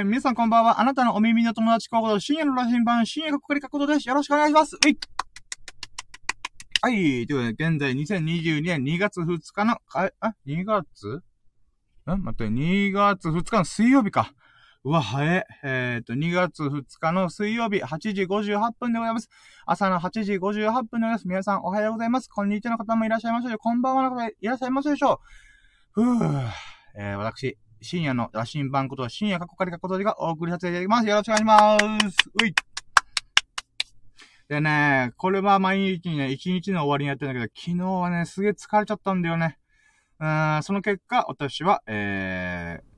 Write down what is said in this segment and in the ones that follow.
ー、皆さんこんばんは。あなたのお耳の友達候補深夜の羅針盤、深夜がここで書くことです。よろしくお願いします。いはい。ということで、現在2022年2月2日の、あ、あ2月？ん待って、2月2日の水曜日か。うわ、早え。えっ、と、2月2日の水曜日、8時58分でございます。朝の8時58分でございます。皆さんおはようございます。こんにちはの方もいらっしゃいましょうこんばんはの方いらっしゃいませでしょう。ふぅ。えー、私、深夜の羅針盤こと深夜かこかりかことがお送りさせていただきます。よろしくお願いします。うい。でね、これは毎日ね、一日の終わりにやってるんだけど、昨日はね、すげえ疲れちゃったんだよね。うん、その結果、私は、えー、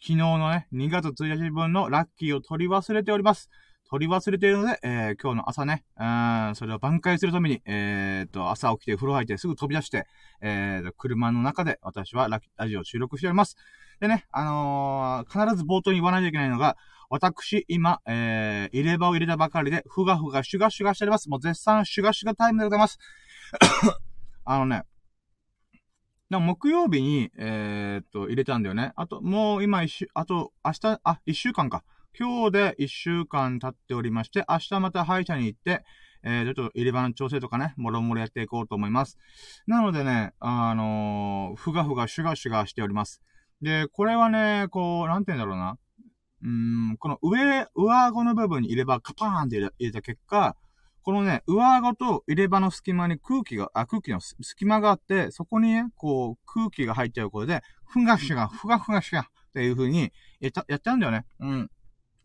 昨日のね、2月1日分のラッキーを取り忘れております。取り忘れているので、えー、今日の朝ね、うん、それを挽回するために、えー、と、朝起きて風呂入ってすぐ飛び出して、えー、車の中で私はララジオを収録しております。でね、あのー、必ず冒頭に言わないといけないのが、私、今、えー、入れ歯を入れたばかりで、ふがふがシュガシュガしております。もう絶賛シュガシュガタイムでございます。あのね、木曜日に、えー、っと、入れたんだよね。あと、もう今一週、あと、明日、あ、一週間か。今日で一週間経っておりまして、明日また歯医者に行って、えー、ちょっと入れ歯の調整とかね、もろもろやっていこうと思います。なのでね、あのー、ふがふがシュガシュガしております。で、これはね、こう、なんて言うんだろうな。うーん、この上、上顎の部分に入れ歯カパーンって入れた結果、このね、上顎と入れ歯の隙間に空気が、あ、空気の隙間があって、そこにね、こう、空気が入っちゃうことで、ふがしが、ふがふがしが、っていう風に、やっちゃ、やっちゃうんだよね。うん。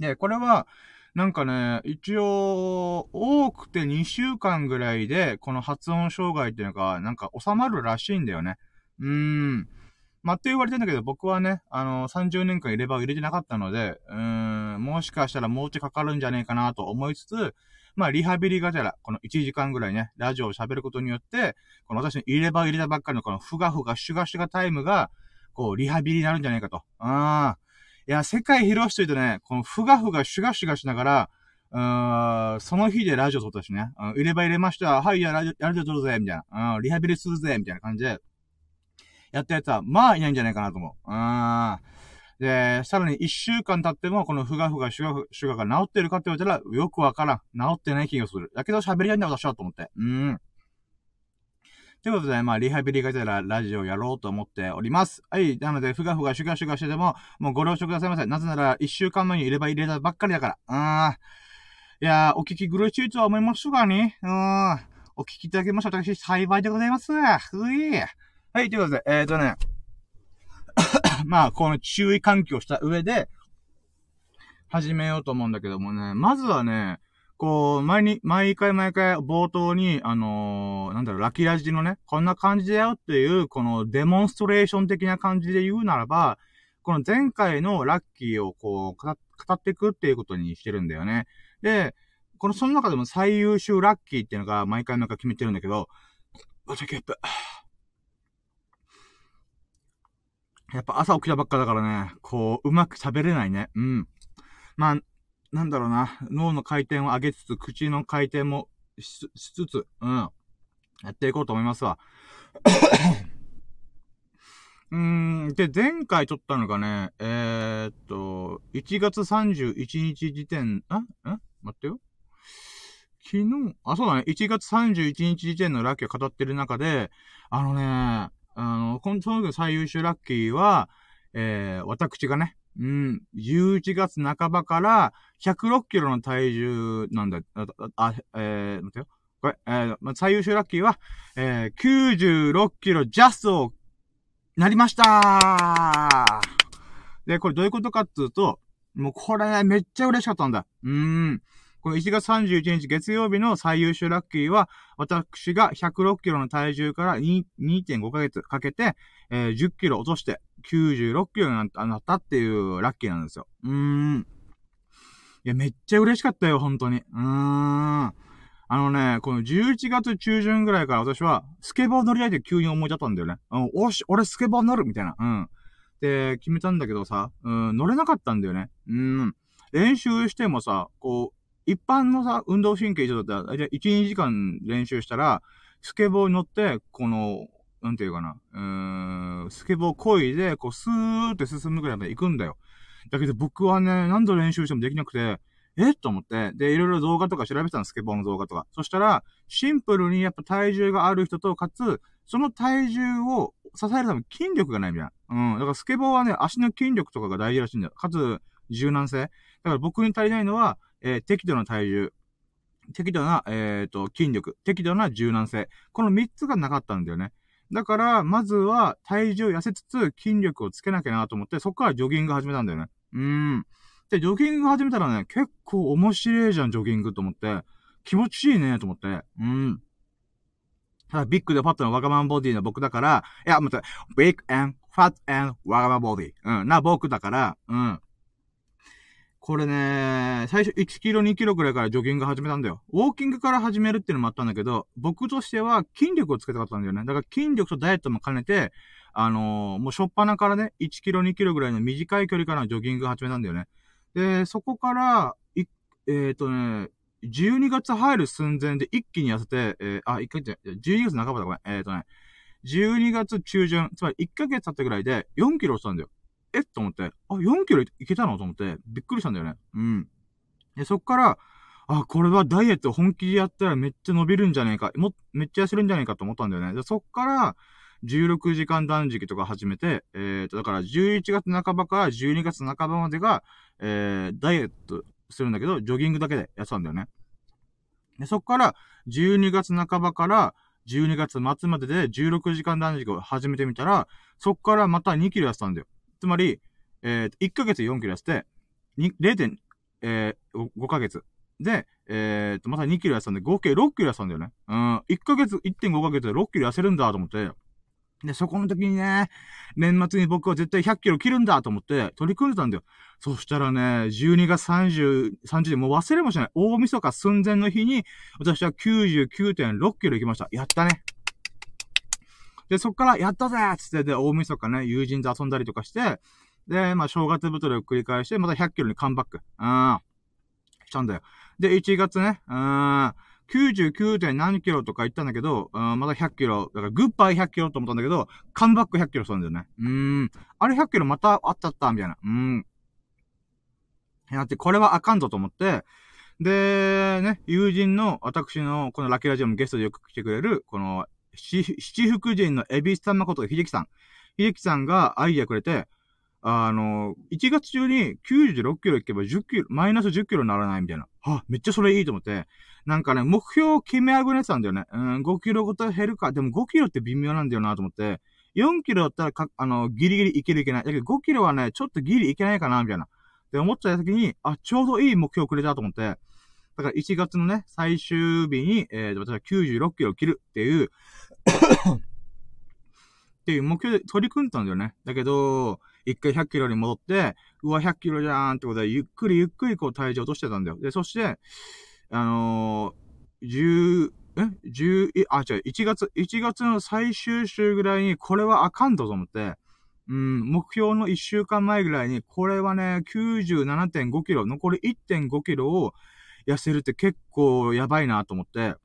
で、これは、なんかね、一応、多くて2週間ぐらいで、この発音障害っていうのが、なんか収まるらしいんだよね。うーん。まあ、って言われてんだけど、僕はね、あの、30年間入れ歯を入れてなかったので、うーん、もしかしたらもうちょいかかるんじゃねえかなと思いつつ、まあ、リハビリがてら、この1時間ぐらいね、ラジオを喋ることによって、この私の入れ歯を入れたばっかりのこのふがふがシュガシュガタイムが、こう、リハビリになるんじゃないかと。ああ。いや、世界広しといてね、このふがふがシュガシュガしながら、うーん、その日でラジオ撮ったしね。うん、入れ歯入れました。はい、や、ラジオ、ラジオ撮るぜ、みたいな。うん、リハビリするぜ、みたいな感じで、やったやつは、まあいないんじゃないかなと思う。うん。で、さらに一週間経っても、このふがふがシュガ、シュガが治ってるかって言われたら、よくわからん。治ってない気がする。だけど喋りたいんだ、私は、と思って。うん。ということで、まあ、リハビリがてらラジオやろうと思っております。はい。なので、ふがふがシュガシュガしてても、もうご了承くださいませ。なぜなら、一週間前に入れ歯入れたばっかりだから。うん。いやー、お聞き苦しいとは思いますがね。うーん。お聞きいただきました。私、幸いでございます。うい。はい、ということで、えーとね。まあ、この注意喚起をした上で、始めようと思うんだけどもね、まずはね、こう、毎に、毎回毎回冒頭に、あのー、なんだろう、ラキラジのね、こんな感じだよっていう、このデモンストレーション的な感じで言うならば、この前回のラッキーをこう、語っていくっていうことにしてるんだよね。で、この、その中でも最優秀ラッキーっていうのが毎回毎回決めてるんだけど、やっぱ、やっぱ朝起きたばっかだからね、こう、うまく喋れないね。うん。まあ、なんだろうな。脳の回転を上げつつ、口の回転もしつつ、うん。やっていこうと思いますわ。うーん。で、前回撮ったのがね、えー、っと、1月31日時点、あん待ってよ。昨日、あ、そうだね。1月31日時点のラッキーを語ってる中で、あのね、あの、この、その時の最優秀ラッキーは、えー、私がね、うん、11月半ばから106キロの体重なんだ、あ、あえー、待ってよ。これ、えー、ま最優秀ラッキーは、えー、96キロジャストなりましたで、これどういうことかっていうと、もうこれ、めっちゃ嬉しかったんだ。うーん。この1月31日月曜日の最優秀ラッキーは、私が106キロの体重から2.5ヶ月かけて、えー、10キロ落として96キロになったっていうラッキーなんですよ。うーん。いや、めっちゃ嬉しかったよ、本当に。うーん。あのね、この11月中旬ぐらいから私は、スケボー乗りたいって急に思い立ったんだよね。うん、おし、俺スケボー乗るみたいな。うん。で、決めたんだけどさ、うん、乗れなかったんだよね。うん。練習してもさ、こう、一般のさ、運動神経上だったら、じゃあ1、2時間練習したら、スケボーに乗って、この、なんていうかな、うーん、スケボーこいで、こう、スーって進むぐらいまで行くんだよ。だけど僕はね、何度練習してもできなくて、えと思って、で、いろいろ動画とか調べてたの、スケボーの動画とか。そしたら、シンプルにやっぱ体重がある人と、かつ、その体重を支えるために筋力がないみたいな。うん。だからスケボーはね、足の筋力とかが大事らしいんだよ。かつ、柔軟性。だから僕に足りないのは、えー、適度な体重。適度な、えっ、ー、と、筋力。適度な柔軟性。この3つがなかったんだよね。だから、まずは体重を痩せつつ筋力をつけなきゃなと思って、そこからジョギング始めたんだよね。うーん。で、ジョギング始めたらね、結構面白いじゃん、ジョギングと思って。気持ちいいね、と思って。うん。ただ、ビッグでファットなワガマンボディの僕だから、いや、待って、ビッグファットワガマンボディ。うん、な僕だから、うん。これね、最初1キロ2キロくらいからジョギング始めたんだよ。ウォーキングから始めるっていうのもあったんだけど、僕としては筋力をつけたかったんだよね。だから筋力とダイエットも兼ねて、あのー、もうしょっぱなからね、1キロ2キロぐらいの短い距離からのジョギング始めたんだよね。で、そこから、えっ、ー、とね、12月入る寸前で一気に痩せて、えー、あ、1ヶ月、12月半ばだ、ごめん。えっ、とね、12月中旬、つまり1ヶ月経ったぐらいで4キロ落ちたんだよ。え？っと思って、あ、4キロいけたの？と思って、びっくりしたんだよね。うん。で、そっから、あ、これはダイエット本気でやったらめっちゃ伸びるんじゃねえか、も、めっちゃ痩せるんじゃねえかと思ったんだよね。で、そっから、16時間断食とか始めて、え、ー、と、だから11月半ばから12月半ばまでが、えー、ダイエットするんだけど、ジョギングだけでやってたんだよね。で、そっから、12月半ばから12月末までで16時間断食を始めてみたら、そっからまた2キロやってたんだよ。つまり、えー、1ヶ月4キロやって、0. えー、5ヶ月。で、えー、と、また2キロ痩せたんで、合計6キロ痩せたんだよね。うん、1ヶ月、1.5ヶ月で6キロ痩せるんだと思って、で、そこの時にね、年末に僕は絶対100キロ切るんだと思って取り組んでたんだよ。そしたらね、12月30、30でもう忘れもしない。大晦日寸前の日に、私は99.6キロ行きました。やったね。で、そっから、やったぜつって、で、大晦日ね、友人と遊んだりとかして、で、まあ、正月太りを繰り返して、また100キロにカムバック。うん。したんだよ。で、1月ね、うん。99. 点何キロとか言ったんだけど、うん、まだ100キロ。だから、グッバイ100キロと思ったんだけど、カムバック100キロしたんだよね。うん。あれ100キロまたあったったみたいな。うーん。やって、これはあかんぞと思って、で、ね、友人の、私の、このラッキラジオもゲストでよく来てくれる、この、七福神のエビスタンマこと秀樹さん。秀樹さんがアイディアくれて、あの、1月中に96キロ行けば10キロ、マイナス10キロにならないみたいな。はめっちゃそれいいと思って。なんかね、目標を決めあぐねてたんだよね。うん、5キロごと減るか。でも5キロって微妙なんだよなと思って。4キロだったらか、あの、ギリギリいけるいけない。だけど5キロはね、ちょっとギリいけないかな、みたいな。って思った時に、あ、ちょうどいい目標くれたと思って。だから1月のね、最終日に、えー、私は96キロ切るっていう っていう目標で取り組んだんだよね。だけど、一回100キロに戻って、うわ、100キロじゃーんってことで、ゆっくりゆっくりこう体重落としてたんだよ。で、そして、あのー、10、え ?10、あ、違う、1月、1月の最終週ぐらいに、これはあかんと思って、うん、目標の1週間前ぐらいに、これはね、97.5キロ、残り1.5キロを痩せるって結構やばいなと思って、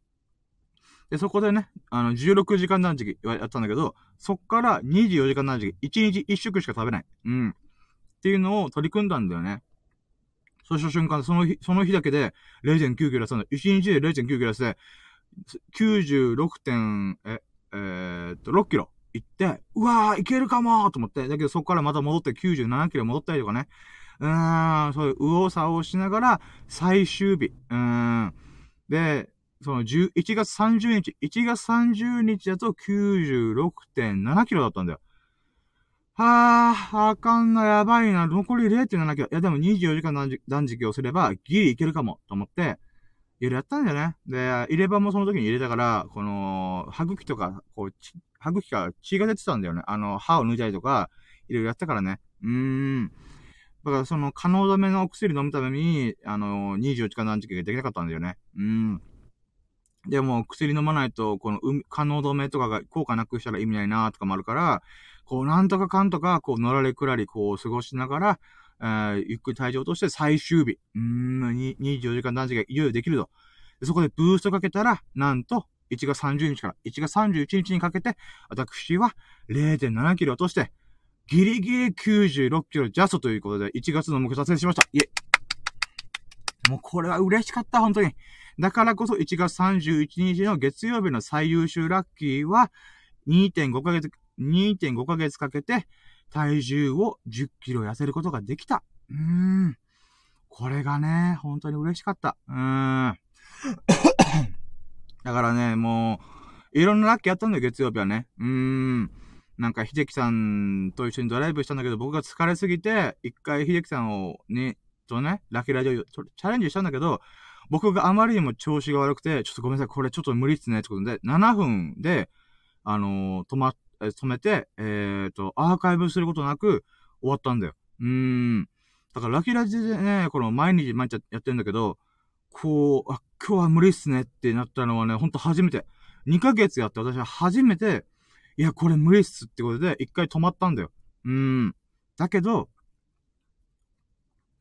で、そこでね、あの、16時間断食はやったんだけど、そっから24時間断食、1日1食しか食べない。うん。っていうのを取り組んだんだよね。そうした瞬間、その日、その日だけで0.9キロ痩せたの。1日で0.9キロ痩せて、96. 点、え、えー、っと、6キロ行って、うわー、いけるかもと思って、だけどそこからまた戻って97キロ戻ったりとかね。うーん、そういう右往左往しながら、最終日。うーん。で、その1月30日、1月30日だと96.7キロだったんだよ。はぁ、あかんな、やばいな、残り0.7キロ。いや、でも24時間断食をすれば、ギリいけるかも、と思って、いろいろやったんだよね。で、入れ歯もその時に入れたから、この、歯茎とか、こう、歯茎から血が出てたんだよね。あの、歯を抜いたりとか、いろいろやったからね。うーん。だから、その、可能止めのお薬飲むために、あの、24時間断食ができなかったんだよね。うん。でも、薬飲まないと、この、可能止めとかが効果なくしたら意味ないなとかもあるから、こう、なんとかかんとか、こう、のられくらり、こう、過ごしながら、えー、ゆっくり体調として最終日、うーん、24時間断食がいよいよできると。そこでブーストかけたら、なんと、1月30日から1月31日にかけて、私は0.7キロ落として、ギリギリ96キロジャストということで、1月の目標達成しました。イェもうこれは嬉しかった、本当に。だからこそ1月31日の月曜日の最優秀ラッキーは、2.5ヶ月、2.5ヶ月かけて、体重を10キロ痩せることができた。うーん。これがね、本当に嬉しかった。うーん。だからね、もう、いろんなラッキーあったんだよ、月曜日はね。うーん。なんか、秀樹さんと一緒にドライブしたんだけど、僕が疲れすぎて、一回秀樹さんをね、とね、ラキラジオチャレンジしたんだけど、僕があまりにも調子が悪くて、ちょっとごめんなさい、これちょっと無理っすね、ってことで、7分で、あのー、止ま、止めて、えっ、と、アーカイブすることなく終わったんだよ。うーん。だからラキラジでね、この毎日毎日やってんだけど、こう、あ、今日は無理っすねってなったのはね、ほんと初めて。2ヶ月やって私は初めて、いや、これ無理っすってことで、一回止まったんだよ。うーん。だけど、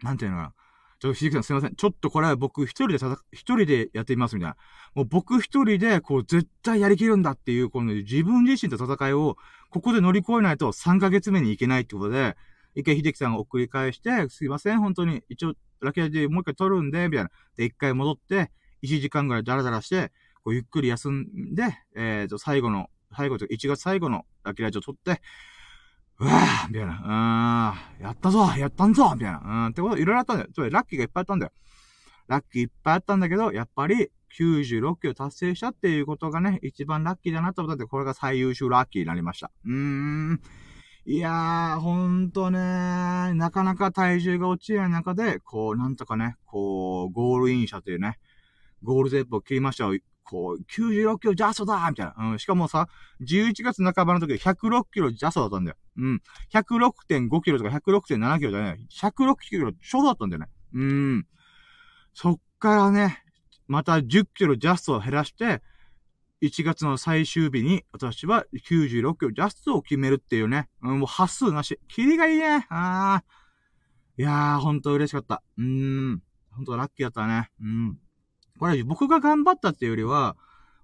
なんていうのかな。ちょっと、ひじきさんすいません。ちょっとこれは僕一人でた一人でやってみますみたいな。もう僕一人で、こう、絶対やりきるんだっていう、この自分自身と戦いを、ここで乗り越えないと3ヶ月目に行けないってことで、一回秀樹さんが送り返して、すいません、本当に、一応、ラケでもう一回撮るんで、みたいな。で、一回戻って、1時間ぐらいダラダラして、こう、ゆっくり休んで、えっ、ー、と、最後の、最後と1月最後のラッキーラジオ撮って、うわぁみたいな。うーん、やったぞやったんぞみたいな。うん、ってこと、いろいろあったんだよ。つまり、ラッキーがいっぱいあったんだよ。ラッキーいっぱいあったんだけど、やっぱり、96キロ達成したっていうことがね、一番ラッキーだなと思ったんで、これが最優秀ラッキーになりました。うーん。いやー、ほんとねなかなか体重が落ちない中で、こう、なんとかね、こう、ゴールインしたというね、ゴールテープを切りましたよ。こう、96キロジャストだみたいな。うん。しかもさ、11月半ばの時106キロジャストだったんだよ。うん。106.5キロとか106.7キロじゃない。106キロちょうどだったんだよね。うん。そっからね、また10キロジャストを減らして、1月の最終日に、私は96キロジャストを決めるっていうね。うん、もう発数なし。キリがいいね。ああ。いやー、ほんと嬉しかった。うーん。ほんとラッキーだったね。うん。これ僕が頑張ったっていうよりは、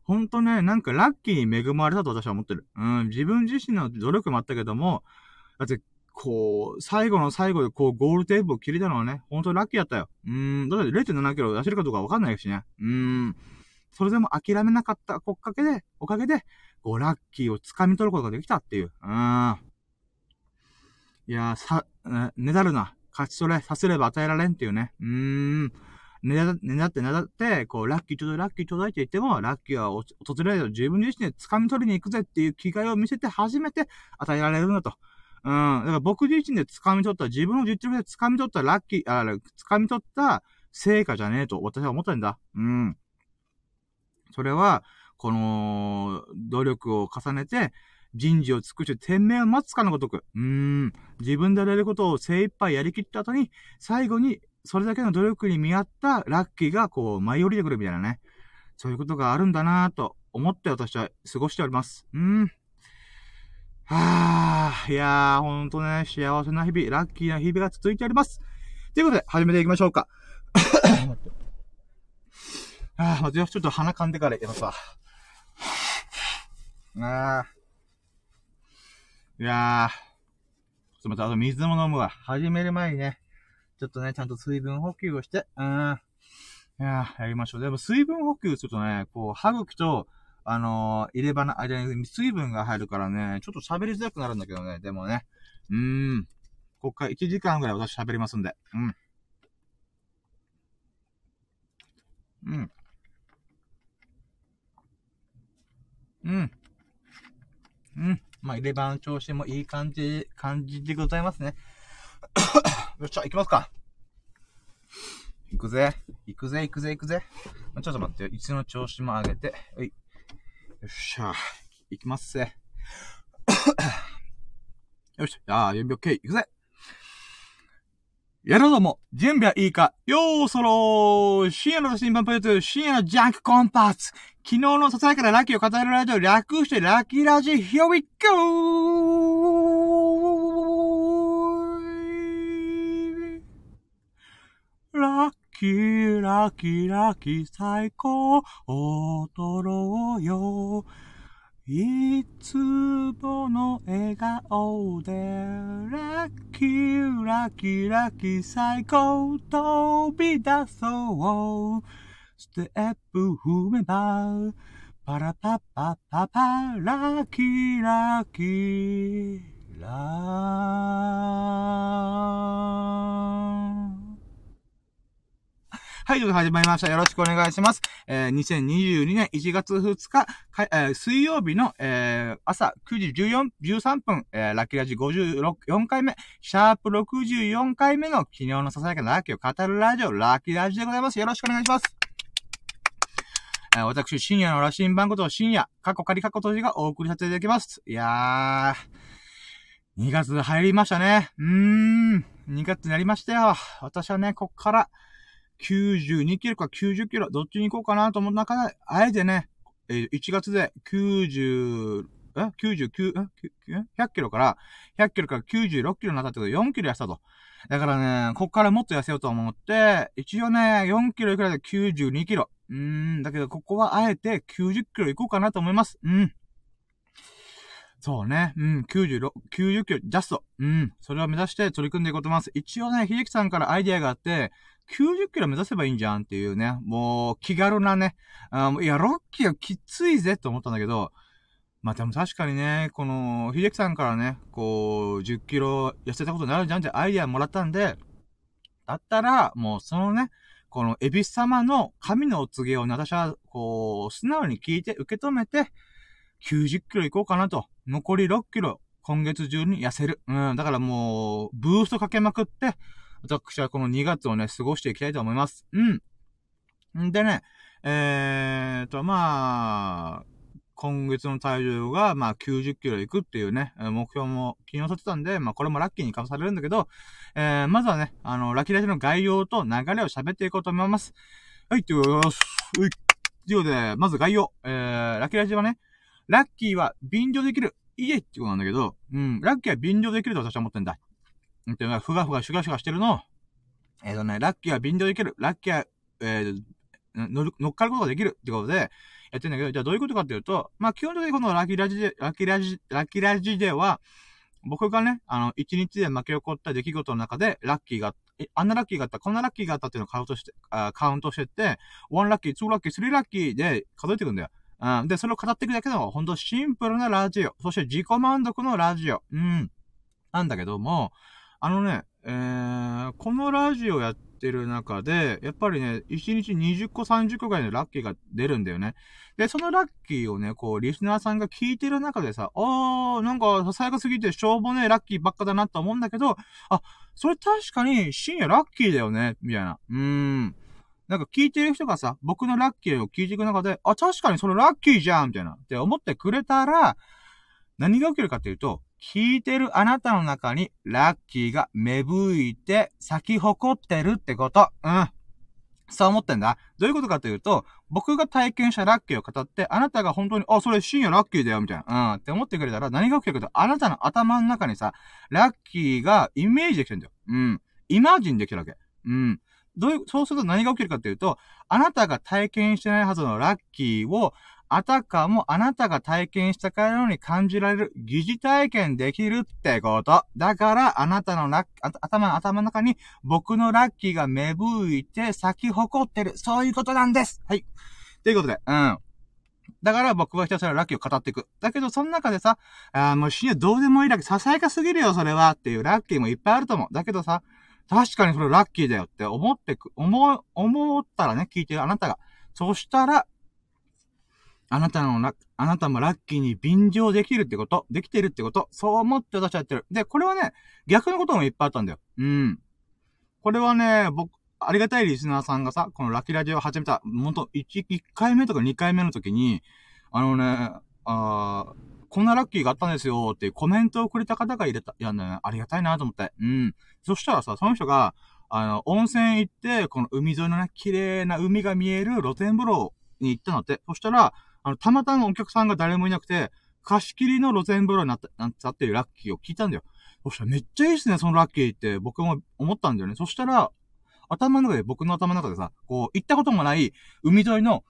ほんとね、なんかラッキーに恵まれたと私は思ってる。うん、自分自身の努力もあったけども、だって、こう、最後の最後でこう、ゴールテープを切れたのはね、ほんとラッキーだったよ。うん、だって0.7キロ出せるかどうかわかんないしね。うん。それでも諦めなかったおかげで、おかげで、こう、ラッキーを掴み取ることができたっていう。うん。いやーさ、ねだるな。勝ち取れ、させれば与えられんっていうね。うーん。ねだ、ねだってねだって、こう、ラッキーちょうだい、ラッキーちょうだいって言っても、ラッキーは訪れるよ。自分自身で掴み取りに行くぜっていう気概を見せて初めて与えられるんだと。うん。だから僕自身で掴み取った、自分の実力で掴み取ったラッキー、あ、掴み取った成果じゃねえと私は思ったんだ。うん。それは、この、努力を重ねて、人事を尽くして天命を待つかのごとく。うーん。自分でやれることを精一杯やりきった後に、最後に、それだけの努力に見合ったラッキーが、こう、舞い降りてくるみたいなね。そういうことがあるんだなぁと思って私は過ごしております。うん。はぁ、いやー、ほんとね、幸せな日々、ラッキーな日々が続いております。ということで、始めていきましょうか。ああ、待てよ、ちょっと鼻噛んでからやるさ。ああ。いやー。ちょっと待って、あと水も飲むわ。始める前にね、ちょっとね、ちゃんと水分補給をして、うん。いや、やりましょう。でも水分補給するとね、こう、歯茎と、あのー、入れ歯の間に水分が入るからね、ちょっと喋りづらくなるんだけどね、でもね、うーん。こっから1時間ぐらい私喋りますんで、うん。うん。うん。うん。まあ、入れ歯の調子もいい感じ、感じでございますね。よっしゃ、行きますか。行くぜ。行くぜ、行くぜ、行くぜ。ちょっと待ってよ。いつの調子も上げて。はい。よっしゃ。行きますぜ。よし。じゃあ、4秒 K、行くぜ。やろうども、準備はいいかよーそろー深夜の新版プレゼン、深夜のジャンクコンパーツ昨日のささやかなラッキーを語るラジオ、略してラッキーラジ、Here we go! ラッキキラッキーラッキー最高踊ろうよ。いつもの笑顔で、ラッキーラッキーラッキー最高飛び出そう。ステップ踏めば、パラパッパッパパラッキーラッキーラーはい、ということで始まりました。よろしくお願いします。えー、2022年1月2日、かえー、水曜日の、えー、朝9時14、13分、えー、ラッキーラジ56、4回目、シャープ64回目の昨日のささやかなラッキーを語るラジオ、ラッキーラジでございます。よろしくお願いします。えー、私、深夜の羅針盤こと深夜、過去仮過去閉じがお送りさせていただきます。いやー、2月入りましたね。うーん、2月になりましたよ。私はね、こっから、92キロか90キロ、どっちに行こうかなと思った中で、あえてね、え、1月で90、え ?99、え ?100 キロから、100キロから96キロになったってことで4キロ痩せたと。だからね、こっからもっと痩せようと思って、一応ね、4キロいくらで92キロ。うーん、だけどここはあえて90キロ行こうかなと思います。うん。そうね。うん、96、90キロ、ジャスト。うん。それを目指して取り組んでいこうと思います。一応ね、秀樹さんからアイディアがあって、90キロ目指せばいいんじゃんっていうね、もう気軽なね、あいや、6キロきついぜって思ったんだけど、まあでも確かにね、この、秀樹さんからね、こう、10キロ痩せたことになるじゃんってアイディアもらったんで、だったら、もうそのね、このエビス様の神のお告げをね、私は、こう、素直に聞いて、受け止めて、90キロ行こうかなと。残り6キロ、今月中に痩せる。うん、だからもう、ブーストかけまくって、私はこの2月をね、過ごしていきたいと思います。うん。んでね、えーと、まあ、今月の体重が、まあ、90キロいくっていうね、目標も昨日立ってたんで、まあ、これもラッキーにかぶされるんだけど、えー、まずはね、あの、ラッキーラジの概要と流れを喋っていこうと思います。はい、ということで、うい。ということで、まず概要。えー、ラッキーラジはね、ラッキーは便乗できる。いえってことなんだけど、うん、ラッキーは便乗できると私は思ってんだ。っていうのは、ふがふがシュガシュガしてるのえっ、ー、とね、ラッキーは便乗できる。ラッキーは、えー、乗乗っかることができるってことで、やってんだけど、じゃあどういうことかっていうと、まあ、基本的にこのラッキーラジで、ラッキーラジ、ラッキーラジでは、僕がね、あの、一日で巻き起こった出来事の中で、ラッキーが、え、あんなラッキーがあった、こんなラッキーがあったっていうのをカウントして、あカウントしてって、1ラッキー、2ラッキー、3ラッキーで数えていくんだよ。うん。で、それを語っていくだけの、ほんとシンプルなラジオ。そして自己満足のラジオ。うん。なんだけども、あのね、えー、このラジオやってる中で、やっぱりね、1日20個30個ぐらいのラッキーが出るんだよね。で、そのラッキーをね、こう、リスナーさんが聞いてる中でさ、あー、なんか、ささやかすぎてしょうもねラッキーばっかだなと思うんだけど、あ、それ確かに深夜ラッキーだよね、みたいな。うーん。なんか聞いてる人がさ、僕のラッキーを聞いていく中で、あ、確かにそれラッキーじゃんみたいな。って思ってくれたら、何が起きるかっていうと、聞いてるあなたの中にラッキーが芽吹いて咲き誇ってるってこと。うん。そう思ってんだ。どういうことかというと、僕が体験したラッキーを語って、あなたが本当に、あ、それ深夜ラッキーだよ、みたいな。うん。って思ってくれたら、何が起きるかと、あなたの頭の中にさ、ラッキーがイメージできてるんだよ。うん。イマージンできてるわけ。うん。どういう、そうすると何が起きるかというと、あなたが体験してないはずのラッキーを、あたかもあなたが体験したかのように感じられる疑似体験できるってこと。だから、あなたのラッ頭、頭の中に僕のラッキーが芽吹いて咲き誇ってる。そういうことなんです。はい。ということで、うん。だから僕はひたすらラッキーを語っていく。だけど、その中でさ、あ、もう深夜どうでもいいラッキー、ささやかすぎるよ、それは。っていうラッキーもいっぱいあると思う。だけどさ、確かにそれラッキーだよって思ってく、思う、思ったらね、聞いてるあなたが。そしたら、あなたのな、あなたもラッキーに便乗できるってこと、できてるってこと、そう思って私はやってる。で、これはね、逆のこともいっぱいあったんだよ。うん。これはね、僕、ありがたいリスナーさんがさ、このラッキーラジオを始めた、ほんと、1、1回目とか2回目の時に、あのね、あこんなラッキーがあったんですよっていうコメントをくれた方がいれた、いやね、ありがたいなと思って。うん。そしたらさ、その人が、あの、温泉行って、この海沿いのね、綺麗な海が見える露天風呂に行ったのって。そしたら、あの、たまたまお客さんが誰もいなくて、貸し切りの露天風呂になった、なったっていうラッキーを聞いたんだよ。そしたらめっちゃいいっすね、そのラッキーって僕も思ったんだよね。そしたら、頭の中で、僕の頭の中でさ、こう、行ったこともない海沿いの、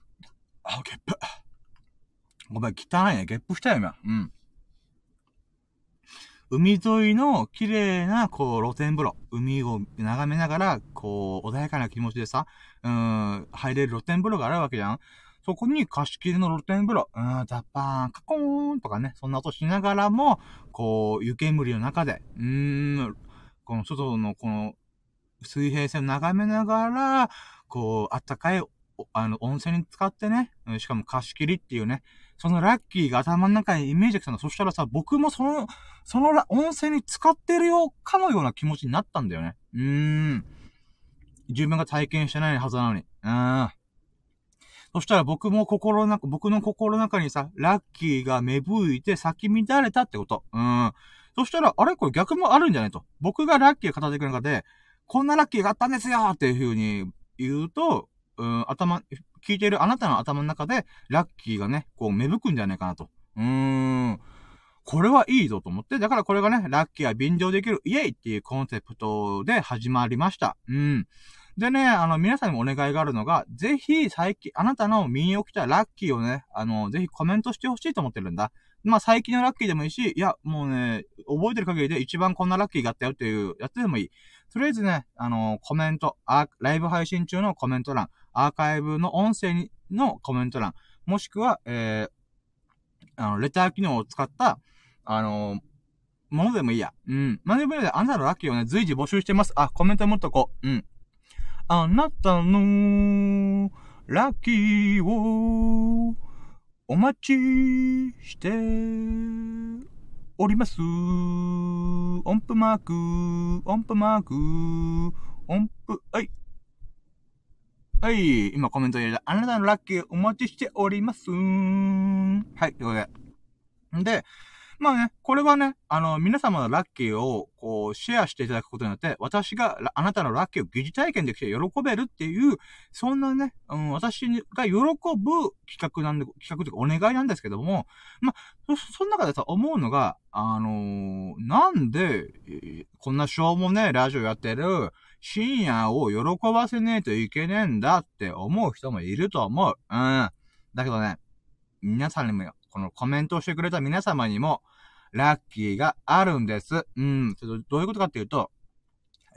あ、ゲップ。ごめん、汚いね。ゲップしたよ、今。うん。海沿いの綺麗な、こう、露天風呂。海を眺めながら、こう、穏やかな気持ちでさ、うん、入れる露天風呂があるわけじゃん。そこに貸し切りの露天風呂、うん、ザッパーン、カコーンとかね、そんな音しながらも、こう、湯煙の中で、うーん、この外のこの水平線を眺めながら、こう、あったかい、あの、温泉に使ってね、しかも貸し切りっていうね、そのラッキーが頭の中にイメージしたの。そしたらさ、僕もその、その温泉に使ってるよ、かのような気持ちになったんだよね。うーん。自分が体験してないはずなのに。うん。そしたら僕も心の中、僕の心の中にさ、ラッキーが芽吹いて咲き乱れたってこと。うん。そしたら、あれ？これ逆もあるんじゃないと。僕がラッキーを語っていく中で、こんなラッキーがあったんですよっていう風に言うと、うん、頭、聞いているあなたの頭の中で、ラッキーがね、こう芽吹くんじゃないかなと。うーん。これはいいぞと思って、だからこれがね、ラッキーは便乗できる、イエイっていうコンセプトで始まりました。うん。でね、あの、皆さんにもお願いがあるのが、ぜひ最近、あなたの身に起きたラッキーをね、あの、ぜひコメントしてほしいと思ってるんだ。まあ、最近のラッキーでもいいし、いや、もうね、覚えてる限りで一番こんなラッキーがあったよっていうやつでもいい。とりあえずね、あの、コメント、あ、ライブ配信中のコメント欄、アーカイブの音声のコメント欄、もしくは、えー、あの、レター機能を使った、あのものでもいいや。うん。まあ、でもあなたのラッキーをね、随時募集してます。あ、コメント持っとこう。うん。あなたのラッキーをお待ちしております。音符マーク、音符マーク、音符、はい。はい。今コメント入れた。あなたのラッキーお待ちしております。はい。ということで。で、まあね、これはね、あの、皆様のラッキーを、こう、シェアしていただくことによって、私が、あなたのラッキーを疑似体験できて喜べるっていう、そんなね、うん、私が喜ぶ企画なんで、企画というかお願いなんですけども、まあ、そ、その中でさ、思うのが、あのー、なんで、こんなしょうもね、ラジオやってる、深夜を喜ばせねえといけねえんだって思う人もいると思う。うん。だけどね、皆さんにもよ、このコメントをしてくれた皆様にも、ラッキーがあるんです。うん。ちょっとどういうことかっていうと、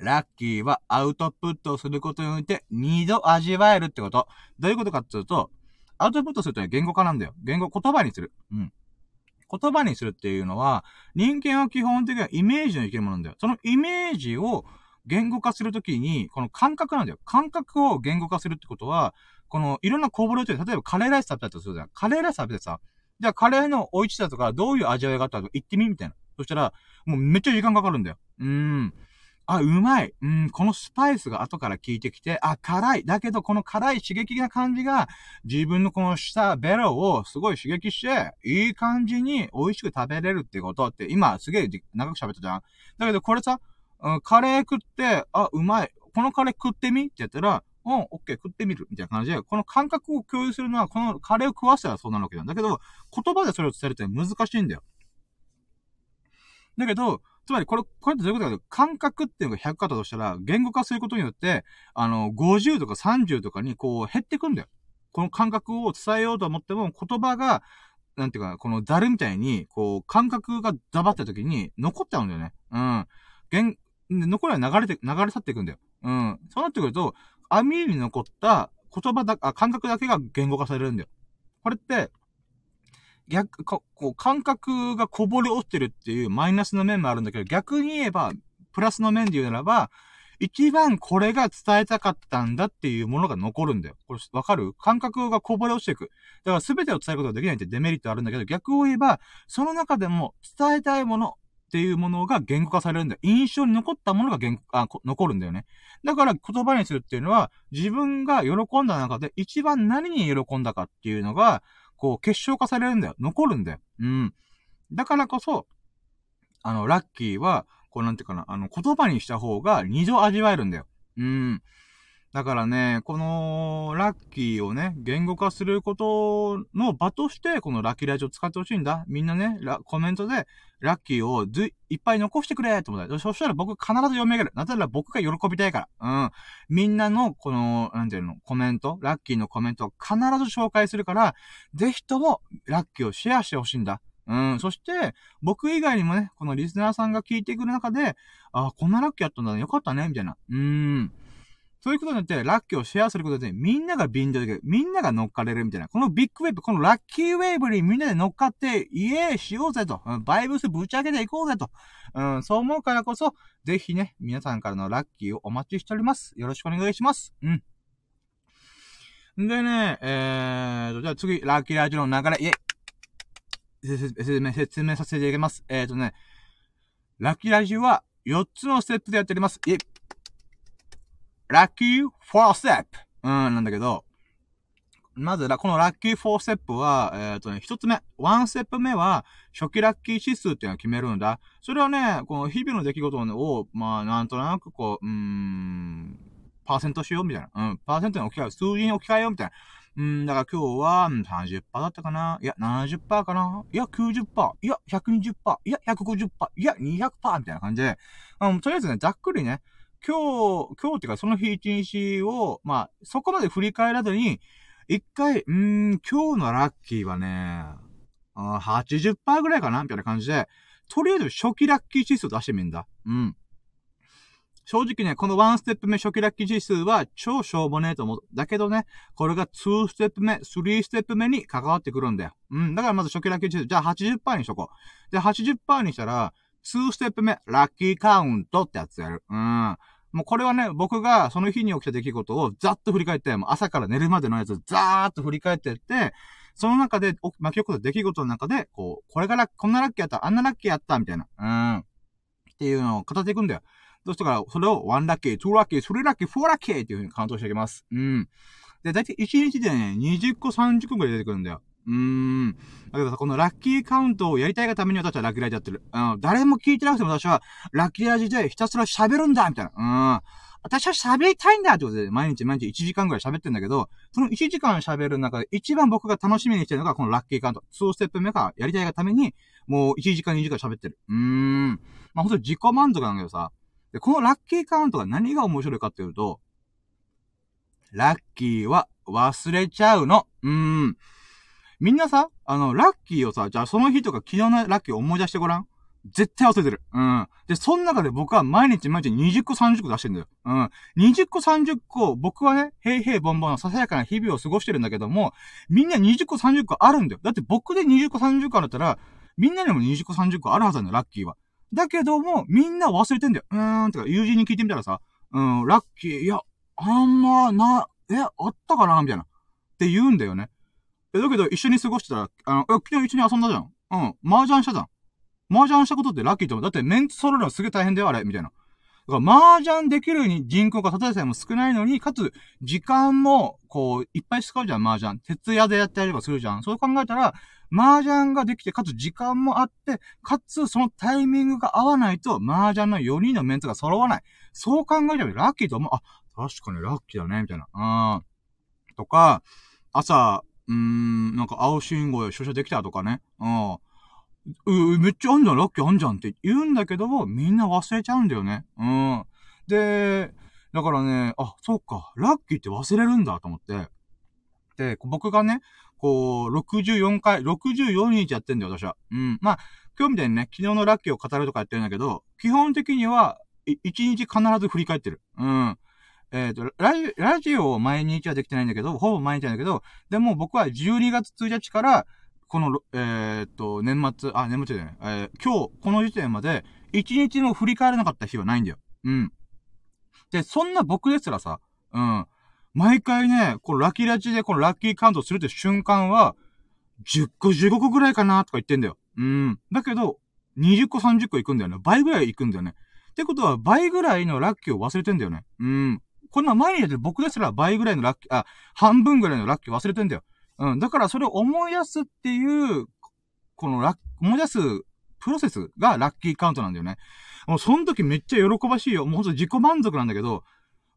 ラッキーはアウトプットすることによって二度味わえるってこと。どういうことかっていうと、アウトプットすると言語化なんだよ。言語、言葉にする。うん。言葉にするっていうのは、人間は基本的にはイメージの生きるものなんだよ。そのイメージを言語化するときに、この感覚なんだよ。感覚を言語化するってことは、このいろんなこぼれて、例えばカレーライス食べたとするじゃん。カレーライス食べてさ、じゃあカレーの美味しさとか、どういう味わいがあったか言ってみみたいな。そしたら、もうめっちゃ時間かかるんだよ。うーん。あ、うまい。うん、このスパイスが後から効いてきて、あ、辛い。だけど、この辛い刺激な感じが、自分のこの舌、ベロをすごい刺激して、いい感じに美味しく食べれるってことって、今すげえ長く喋ったじゃん。だけど、これさ、カレー食って、あ、うまい。このカレー食ってみ？ってやったら、うん、オッケー、食ってみる。みたいな感じで、この感覚を共有するのは、このカレーを食わせたらそうなるわけなんだけど、言葉でそれを伝えるって難しいんだよ。だけど、つまりこれ、これってどういうことかというと、感覚っていうのが100型としたら、言語化することによって、あの、50とか30とかにこう減ってくんだよ。この感覚を伝えようと思っても、言葉が、なんていうか、このザルみたいに、こう、感覚がザバった時に残っちゃうんだよね。うん。言、残りは流れて、流れ去っていくんだよ。うん。そうなってくると、網に残った言葉だ、あ、感覚だけが言語化されるんだよ。これって、逆、こう、感覚がこぼれ落ちてるっていうマイナスの面もあるんだけど、逆に言えば、プラスの面で言うならば、一番これが伝えたかったんだっていうものが残るんだよ。これわかる？感覚がこぼれ落ちていく。だから全てを伝えることができないってデメリットあるんだけど、逆を言えば、その中でも伝えたいもの、っていうものが言語化されるんだよ。印象に残ったものが言あ残るんだよね。だから言葉にするっていうのは、自分が喜んだ中で一番何に喜んだかっていうのが、こう結晶化されるんだよ。残るんだよ。うん。だからこそ、あの、ラッキーは、こうなんていうかな、あの、言葉にした方が二度味わえるんだよ。うん。だからね、この、ラッキーをね、言語化することの場として、このラッキーラジオ使ってほしいんだ。みんなね、コメントで、ラッキーをずいっぱい残してくれって思った。そしたら僕必ず読み上げる。なぜなら僕が喜びたいから。うん。みんなの、この、なんていうの、コメント、ラッキーのコメントを必ず紹介するから、ぜひとも、ラッキーをシェアしてほしいんだ。うん。そして、僕以外にもね、このリスナーさんが聞いてくる中で、あ、こんなラッキーやったんだね。よかったね。みたいな。うーん。そういうことによって、ラッキーをシェアすることで、みんなが便乗できる。みんなが乗っかれるみたいな。このビッグウェーブ、このラッキーウェーブにみんなで乗っかって、イエーしようぜと。バイブスぶち上げていこうぜと。うん、そう思うからこそ、ぜひね、皆さんからのラッキーをお待ちしております。よろしくお願いします。うん。でね、えーと、じゃあ次、ラッキーラジオの流れ、イェイ説明、説明させていただきます。えーとね、ラッキーラジオは4つのステップでやっております。イェイラッキーフォーステップうん、なんだけど、まず、このラッキーフォーステップは、えっ、ー、とね、一つ目、ワンステップ目は、初期ラッキー指数っていうのを決めるんだ。それはね、この日々の出来事を、まあ、なんとなくこう、うーん、パーセントしようみたいな。うん、パーセントに置き換えよう。数字に置き換えようみたいな。うん、だから今日は、30%だったかな。いや、70%かな。いや、90%いや、120%いや、150%いや、200%みたいな感じで、うん、とりあえずね、ざっくりね、今日、今日っていうかその日一日を、まあ、そこまで振り返らずに、一回、うーん、今日のラッキーはね、あ80%ぐらいかなみたいな感じで、とりあえず初期ラッキー指数出してみるんだ。うん。正直ね、この1ステップ目初期ラッキー指数は超しょうもねえと思う。だけどね、これが2ステップ目、3ステップ目に関わってくるんだよ。うん。だからまず初期ラッキー指数、じゃあ80%にしとこう。で、80%にしたら、2ステップ目、ラッキーカウントってやつやる。うん。もうこれはね、僕がその日に起きた出来事をざっと振り返って、もう朝から寝るまでのやつをざーっと振り返ってって、その中で巻き起こった出来事の中で、こう、これからこんなラッキーやった、あんなラッキーやった、みたいな。うん。っていうのを語っていくんだよ。そしたら、それを1ラッキー、2ラッキー、3ラッキー、4ラッキーっていう風にカウントしていきます。うん。で、だいたい1日でね、20個、30個くらい出てくるんだよ。うーん。だけどさ、このラッキーカウントをやりたいがために私はラッキーラジやってる。うん。誰も聞いてなくても私は、ラッキーラジでひたすら喋るんだみたいな。うん。私は喋りたいんだってことで、毎日毎日1時間ぐらい喋ってんだけど、その1時間喋る中で一番僕が楽しみにしてるのがこのラッキーカウント。2ステップ目がやりたいがために、もう1時間2時間喋ってる。うーん。まあ、ほんと自己満足なんだけどさ。で、このラッキーカウントが何が面白いかっていうと、ラッキーは忘れちゃうの。うーん。みんなさ、あの、ラッキーをさ、じゃあその日とか昨日のラッキーを思い出してごらん。絶対忘れてる。うん。で、その中で僕は毎日毎日20個30個出してんだよ。うん。20個30個、僕はね、平平ボンボンのささやかな日々を過ごしてるんだけども、みんな20個30個あるんだよ。だって僕で20個30個あったら、みんなにも20個30個あるはずなんだよ、ラッキーは。だけども、みんな忘れてんだよ。うーん、とか友人に聞いてみたらさ、うん、ラッキー、いや、あんま、な、え、あったかなみたいな。って言うんだよね。えだけど、一緒に過ごしてたら、あの、昨日一緒に遊んだじゃん。うん。麻雀したじゃん。麻雀したことってラッキーと思う。だってメンツ揃えるのすげえ大変だよ、あれ、みたいな。だから麻雀できるに人口がたとえさえも少ないのに、かつ、時間も、こう、いっぱい使うじゃん、麻雀。徹夜でやってやればするじゃん。そう考えたら、麻雀ができて、かつ時間もあって、かつそのタイミングが合わないと、麻雀の4人のメンツが揃わない。そう考えたらラッキーと思う。あ、確かにラッキーだね、みたいな。うん。とか、朝、うーん、なんか青信号で出社できたとかね。うん。う、めっちゃあんじゃん、ラッキーあんじゃんって言うんだけども、みんな忘れちゃうんだよね。うん。で、だからね、あ、そうか、ラッキーって忘れるんだと思って。で、僕がね、こう、64回、64日やってんだよ、私は。うん。まあ、今日みたいにね、昨日のラッキーを語るとかやってるんだけど、基本的には、1日必ず振り返ってる。うん。えっ、ー、と、ラジ、ラジオを毎日はできてないんだけど、ほぼ毎日なんだけど、でも僕は12月1日から、この、えっ、ー、と、年末、あ、年末じゃない、えー、今日、この時点まで、1日も振り返らなかった日はないんだよ。うん。で、そんな僕ですらさ、うん。毎回ね、このラッキーラジでこのラッキーカウントするって瞬間は、10個15個ぐらいかなとか言ってんだよ。うん。だけど、20個30個行くんだよね。倍ぐらい行くんだよね。ってことは、倍ぐらいのラッキーを忘れてんだよね。うん。こんな毎日やって僕ですら倍ぐらいのラッキー、あ、半分ぐらいのラッキー忘れてんだよ。うん。だからそれを思い出すっていう、このラッ、思い出すプロセスがラッキーカウントなんだよね。もうその時めっちゃ喜ばしいよ。もうほんと自己満足なんだけど、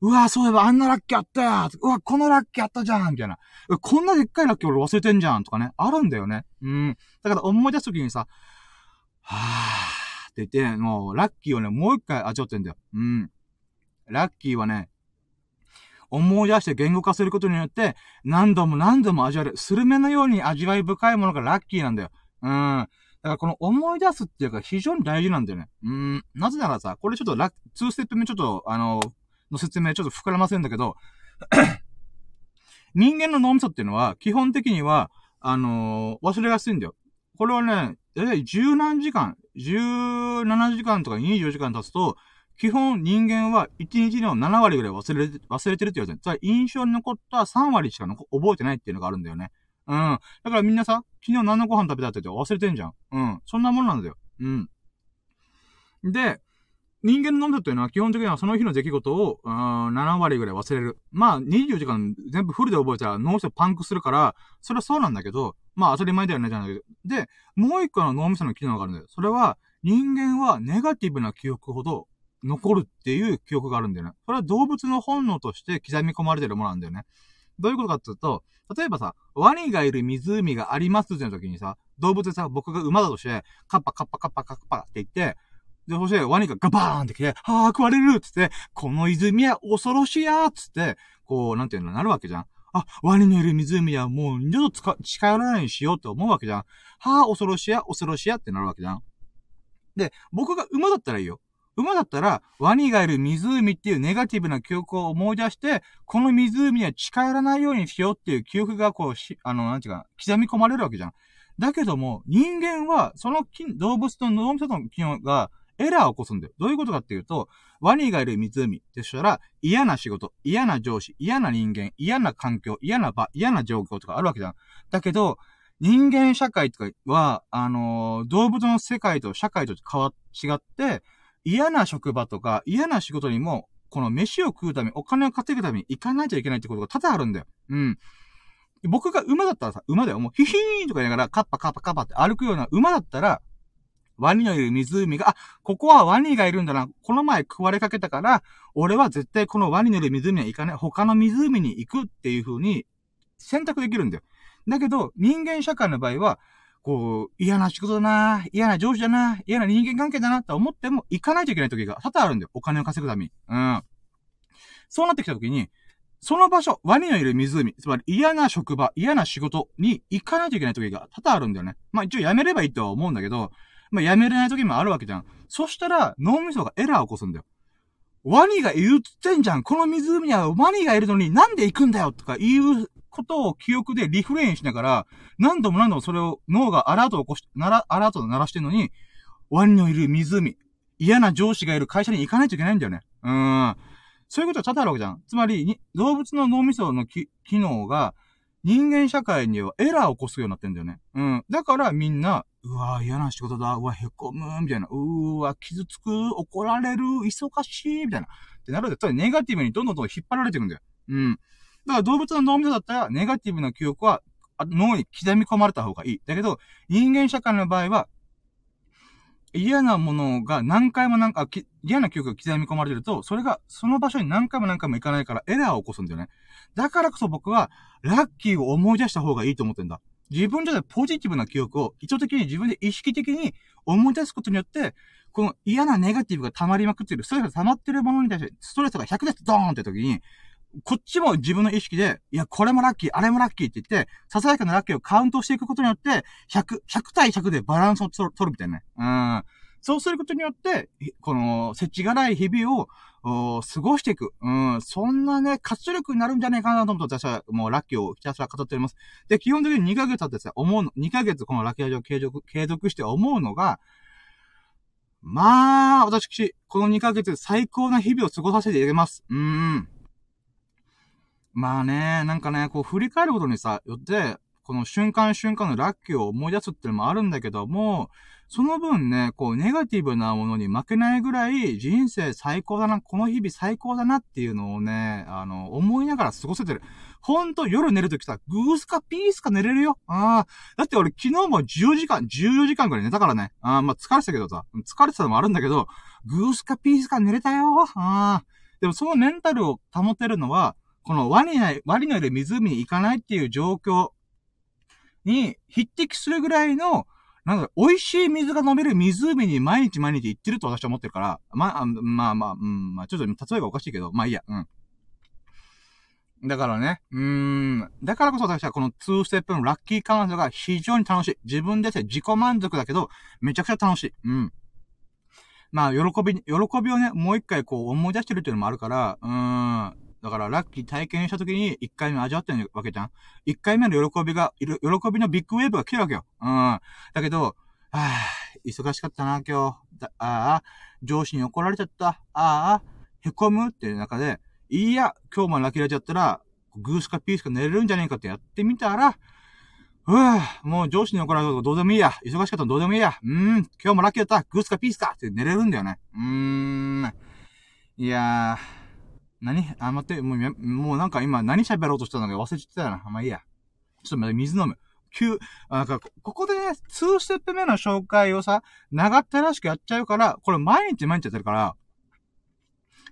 うわ、そういえばあんなラッキーあったやうわ、このラッキーあったじゃんみたいな。こんなでっかいラッキー俺忘れてんじゃんとかね。あるんだよね。うん。だから思い出すときにさ、はぁーって言って、もう、ラッキーをね、もう一回味わってんだよ。うん。ラッキーはね、思い出して言語化することによって、何度も何度も味わえる。スルメのように味わい深いものがラッキーなんだよ。うん。だからこの思い出すっていうか非常に大事なんだよね。うん。なぜならさ、これちょっとラッ、2ステップ目ちょっと、あの、の説明ちょっと膨らませるんだけど、人間の脳みそっていうのは、基本的には、あのー、忘れやすいんだよ。これはね、だいたい十何時間、17時間とか24時間経つと、基本人間は1日の7割ぐらい忘れ、忘れてるって言われてる。つまり印象に残った3割しか覚えてないっていうのがあるんだよね。うん。だからみんなさ、昨日何のご飯食べたって言って忘れてんじゃん。うん。そんなもんなんだよ。うん。で、人間の脳みそっていうのは基本的にはその日の出来事を、うん、7割ぐらい忘れる。まあ、24時間全部フルで覚えたら脳みそパンクするから、それはそうなんだけど、まあ当たり前だよね、じゃないけど。で、もう一個の脳みその機能があるんだよ。それは、人間はネガティブな記憶ほど残るっていう記憶があるんだよね。それは動物の本能として刻み込まれてるものなんだよね。どういうことかっていうと、例えばさ、ワニがいる湖がありますっていう時にさ、動物でさ、僕が馬だとして、カッパカッパカッパカッパって言って、で、そしてワニがガバーンって来て、はあ、食われるっつって、この泉は恐ろしいやつって、こう、なんていうの、なるわけじゃん。あ、ワニのいる湖はもう二度と近寄らないようにしようって思うわけじゃん。はあ、恐ろしや、恐ろしやってなるわけじゃん。で、僕が馬だったらいいよ。馬だったら、ワニがいる湖っていうネガティブな記憶を思い出して、この湖は近寄らないようにしようっていう記憶がこうし、あの、なんていうか、刻み込まれるわけじゃん。だけども、人間は、その動物の脳みその機能がエラーを起こすんだよ。どういうことかっていうと、ワニがいる湖でしたら、嫌な仕事、嫌な上司、嫌な人間、嫌な環境、嫌な場、嫌な状況とかあるわけじゃん。だけど、人間社会とかは、あのー、動物の世界と社会と変わ、違って、嫌な職場とか嫌な仕事にも、この飯を食うため、お金を稼ぐために行かないといけないってことが多々あるんだよ。うん。僕が馬だったらさ、馬だよ。もうヒヒーンとか言いながら、カッパカッパカッパって歩くような馬だったら、ワニのいる湖が、あ、ここはワニがいるんだな。この前食われかけたから、俺は絶対このワニのいる湖には行かない。他の湖に行くっていう風に選択できるんだよ。だけど、人間社会の場合は、こう、嫌な仕事だな、嫌な上司だな、嫌な人間関係だなって思っても行かないといけない時が多々あるんだよ。お金を稼ぐために。うん。そうなってきた時に、その場所、ワニのいる湖、つまり嫌な職場、嫌な仕事に行かないといけない時が多々あるんだよね。まあ一応やめればいいとは思うんだけど、まあやめれない時もあるわけじゃん。そしたら脳みそがエラーを起こすんだよ。ワニがいるってんじゃん。この湖にはワニがいるのになんで行くんだよとか言うことを記憶でリフレインしながら、何度も何度もそれを脳がアラートを起こし、なら、アラートを鳴らしてんのに、ワニのいる湖、嫌な上司がいる会社に行かないといけないんだよね。うん。そういうことは多々あるわけじゃん。つまり、動物の脳みその機能が、人間社会にはエラーを起こすようになってんだよね。うん。だからみんな、うわ嫌な仕事だ、うわ、へこむ、みたいな、うわ、傷つく、怒られる、忙しい、みたいな。ってなると、ネガティブにどんどんどん引っ張られていくんだよ。うん。だから動物の脳みそだったら、ネガティブな記憶は脳に刻み込まれた方がいい。だけど、人間社会の場合は、嫌なものが何回も何か、嫌な記憶が刻み込まれてると、それがその場所に何回も何回も行かないからエラーを起こすんだよね。だからこそ僕は、ラッキーを思い出した方がいいと思ってんだ。自分じゃポジティブな記憶を意図的に自分で意識的に思い出すことによって、この嫌なネガティブが溜まりまくっている、ストレスが溜まってるものに対して、ストレスが100ですドーンって時に、こっちも自分の意識で、いや、これもラッキー、あれもラッキーって言って、ささやかなラッキーをカウントしていくことによって、100、100対100でバランスを取るみたいなね。うん。そうすることによって、この、設置がない日々を、過ごしていく。うん。そんなね、活力になるんじゃないかなと思って私はもうラッキーをひたすら語っております。で、基本的に2ヶ月経ってさ、思うの、2ヶ月このラッキー味を継続、継続して思うのが、まあ、私、この2ヶ月最高な日々を過ごさせていただきます。うーん。まあね、なんかね、こう振り返ることにさ、よって、この瞬間瞬間のラッキーを思い出すっていうのもあるんだけども、その分ね、こう、ネガティブなものに負けないぐらい、人生最高だな、この日々最高だなっていうのをね、あの、思いながら過ごせてる。ほんと、夜寝るときさ、グースかピースか寝れるよ。ああ。だって俺昨日も10時間、14時間くらい寝たからね。ああ、まあ、疲れてたけどさ、疲れてたのもあるんだけど、グースかピースか寝れたよ。ああ。でもそのメンタルを保てるのは、このワニない、ワニのいる湖に行かないっていう状況に匹敵するぐらいの、なんだ、美味しい水が飲める湖に毎日毎日行ってると私は思ってるから、まあ、まあまあ、うん、まあ、ちょっと例えがおかしいけど、まあいいや、うん。だからね、うーん。だからこそ私はこの2ステップのラッキーカウントが非常に楽しい。自分で自己満足だけど、めちゃくちゃ楽しい。うん。まあ、喜び、喜びをね、もう一回こう思い出してるっていうのもあるから、うーん。だから、ラッキー体験した時に一回目味わってるわけじゃん。一回目の喜びが、喜びのビッグウェーブが来るわけよ。うん。だけど、ああ、忙しかったな、今日。ああ、上司に怒られちゃった。ああ、へこむっていう中で、いや、今日もラッキーラちゃったら、グースかピースか寝れるんじゃねえかってやってみたら、うわもう上司に怒られることどうでもいいや。忙しかったらどうでもいいや。うん、今日もラッキーだった。グースかピースかって寝れるんだよね。うーん。いやー。何？あ、待って、もう、もうなんか今何喋ろうとしたのか忘れちゃったな。まあいいや。ちょっと待って、水飲む。急、なんか、ここでね、2ステップ目の紹介をさ、長ったらしくやっちゃうから、これ毎日毎日やってるから、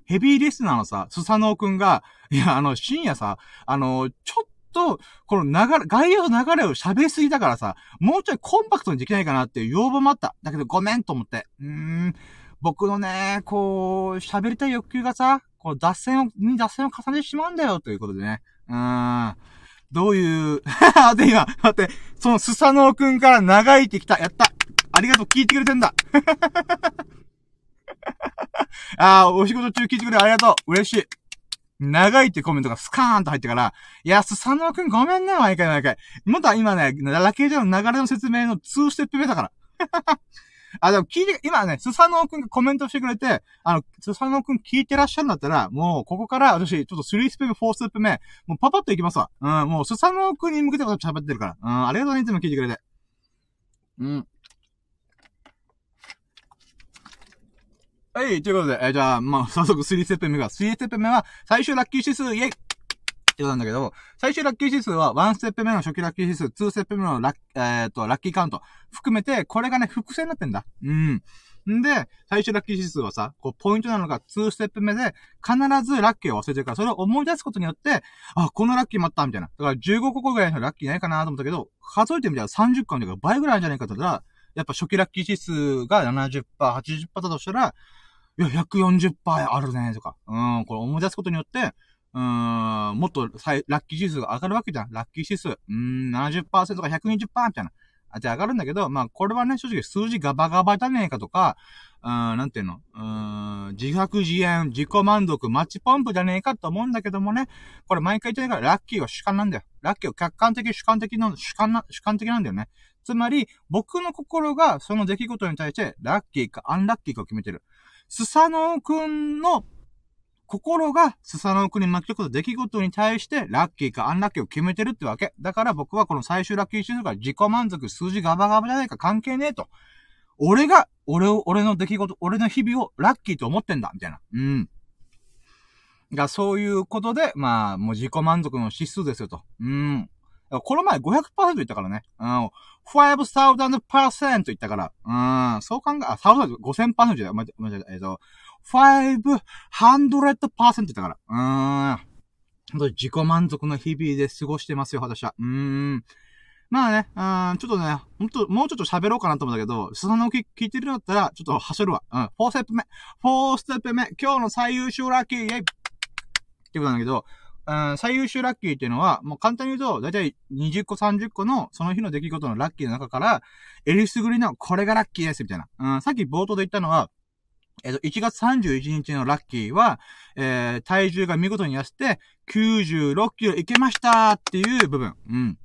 ヘビーリスナーのさ、スサノーくんが、いや、あの、深夜さ、あの、ちょっと、この流れ、概要の流れを喋りすぎたからさ、もうちょいコンパクトにできないかなっていう要望もあった。だけどごめんと思って。うーん。僕のね、こう、喋りたい欲求がさ、こう、脱線を、に脱線を重ねてしまうんだよ、ということでね。うーん。どういう、待って今、待って、そのスサノーくんから長いてきた。やったありがとう、聞いてくれてんだ ああ、お仕事中聞いてくれありがとう嬉しい長いってコメントがスカーンと入ってから、いや、スサノーくんごめんね、毎回毎回。また今ね、ラケージャの流れの説明の2ステップ目だから。あ、でも聞いて、今ね、スサノーくんがコメントしてくれて、あの、スサノーくん聞いてらっしゃるんだったら、もう、ここから私、ちょっと3ステップ目、4ステップ目、もうパパッといきますわ。うん、もう、スサノーくんに向けてこと喋ってるから。うん、ありがとうね、いつも聞いてくれて。うん。はい、ということで、えー、じゃあ、まあ、早速3ステップ目が、3ステップ目は、最終ラッキー指数、イェイってことなんだけど、最終ラッキー指数は、1ステップ目の初期ラッキー指数、2ステップ目のラッ、えー、っと、ラッキーカウント、含めて、これがね、複製になってんだ。うん。んで、最終ラッキー指数はさ、こう、ポイントなのが2ステップ目で、必ずラッキーを忘れてるから、それを思い出すことによって、あ、このラッキーもあった、みたいな。だから15個ぐらいのラッキーないかなと思ったけど、数えてみたら30個あるんだから倍ぐらいあるんじゃないかとったら、やっぱ初期ラッキー指数が70%、80%だとしたら、いや、140%あるね、とか。うん、これ思い出すことによって、うーん、もっとラッキー指数が上がるわけじゃん。ラッキー指数。うーん、70%か120%みたいな。あ、じゃ上がるんだけど、まあ、これはね、正直数字ガバガバだねえかとか、うん、なんていうのうん、自白自演、自己満足、マッチポンプじゃねえかと思うんだけどもね、これ毎回言ってないから、ラッキーは主観なんだよ。ラッキーは客観的、主観的の、主観な、主観的なんだよね。つまり、僕の心がその出来事に対して、ラッキーかアンラッキーかを決めてる。スサノーくんの心がスサノーくに巻き起こった出来事に対して、ラッキーかアンラッキーを決めてるってわけ。だから僕はこの最終ラッキーシーズンから自己満足、数字ガバガバじゃないか関係ねえと。俺が、俺を、俺の出来事、俺の日々をラッキーと思ってんだ、みたいな。うん。が、そういうことで、まあ、もう自己満足の指数ですよと。うん。この前500%言ったからね。うん。5000%言ったから。うん。そう考え、あ、1000、5000%じゃ、ま、ま、えっと、500%言ったから。うーん。本当自己満足の日々で過ごしてますよ、私は。うーん。まあね、うん、ちょっとね、ほんと、もうちょっと喋ろうかなと思ったけど、その聞いてるんだったら、ちょっと走るわ。うん、4ステップ目。4ステップ目。今日の最優秀ラッキー、イェイってことなんだけど、うん、最優秀ラッキーっていうのは、もう簡単に言うと、だいたい20個30個のその日の出来事のラッキーの中から、えりすぐりのこれがラッキーです、みたいな。うん、さっき冒頭で言ったのは、えっと、1月31日のラッキーは、えー、体重が見事に痩せて、96キロいけましたっていう部分。うん。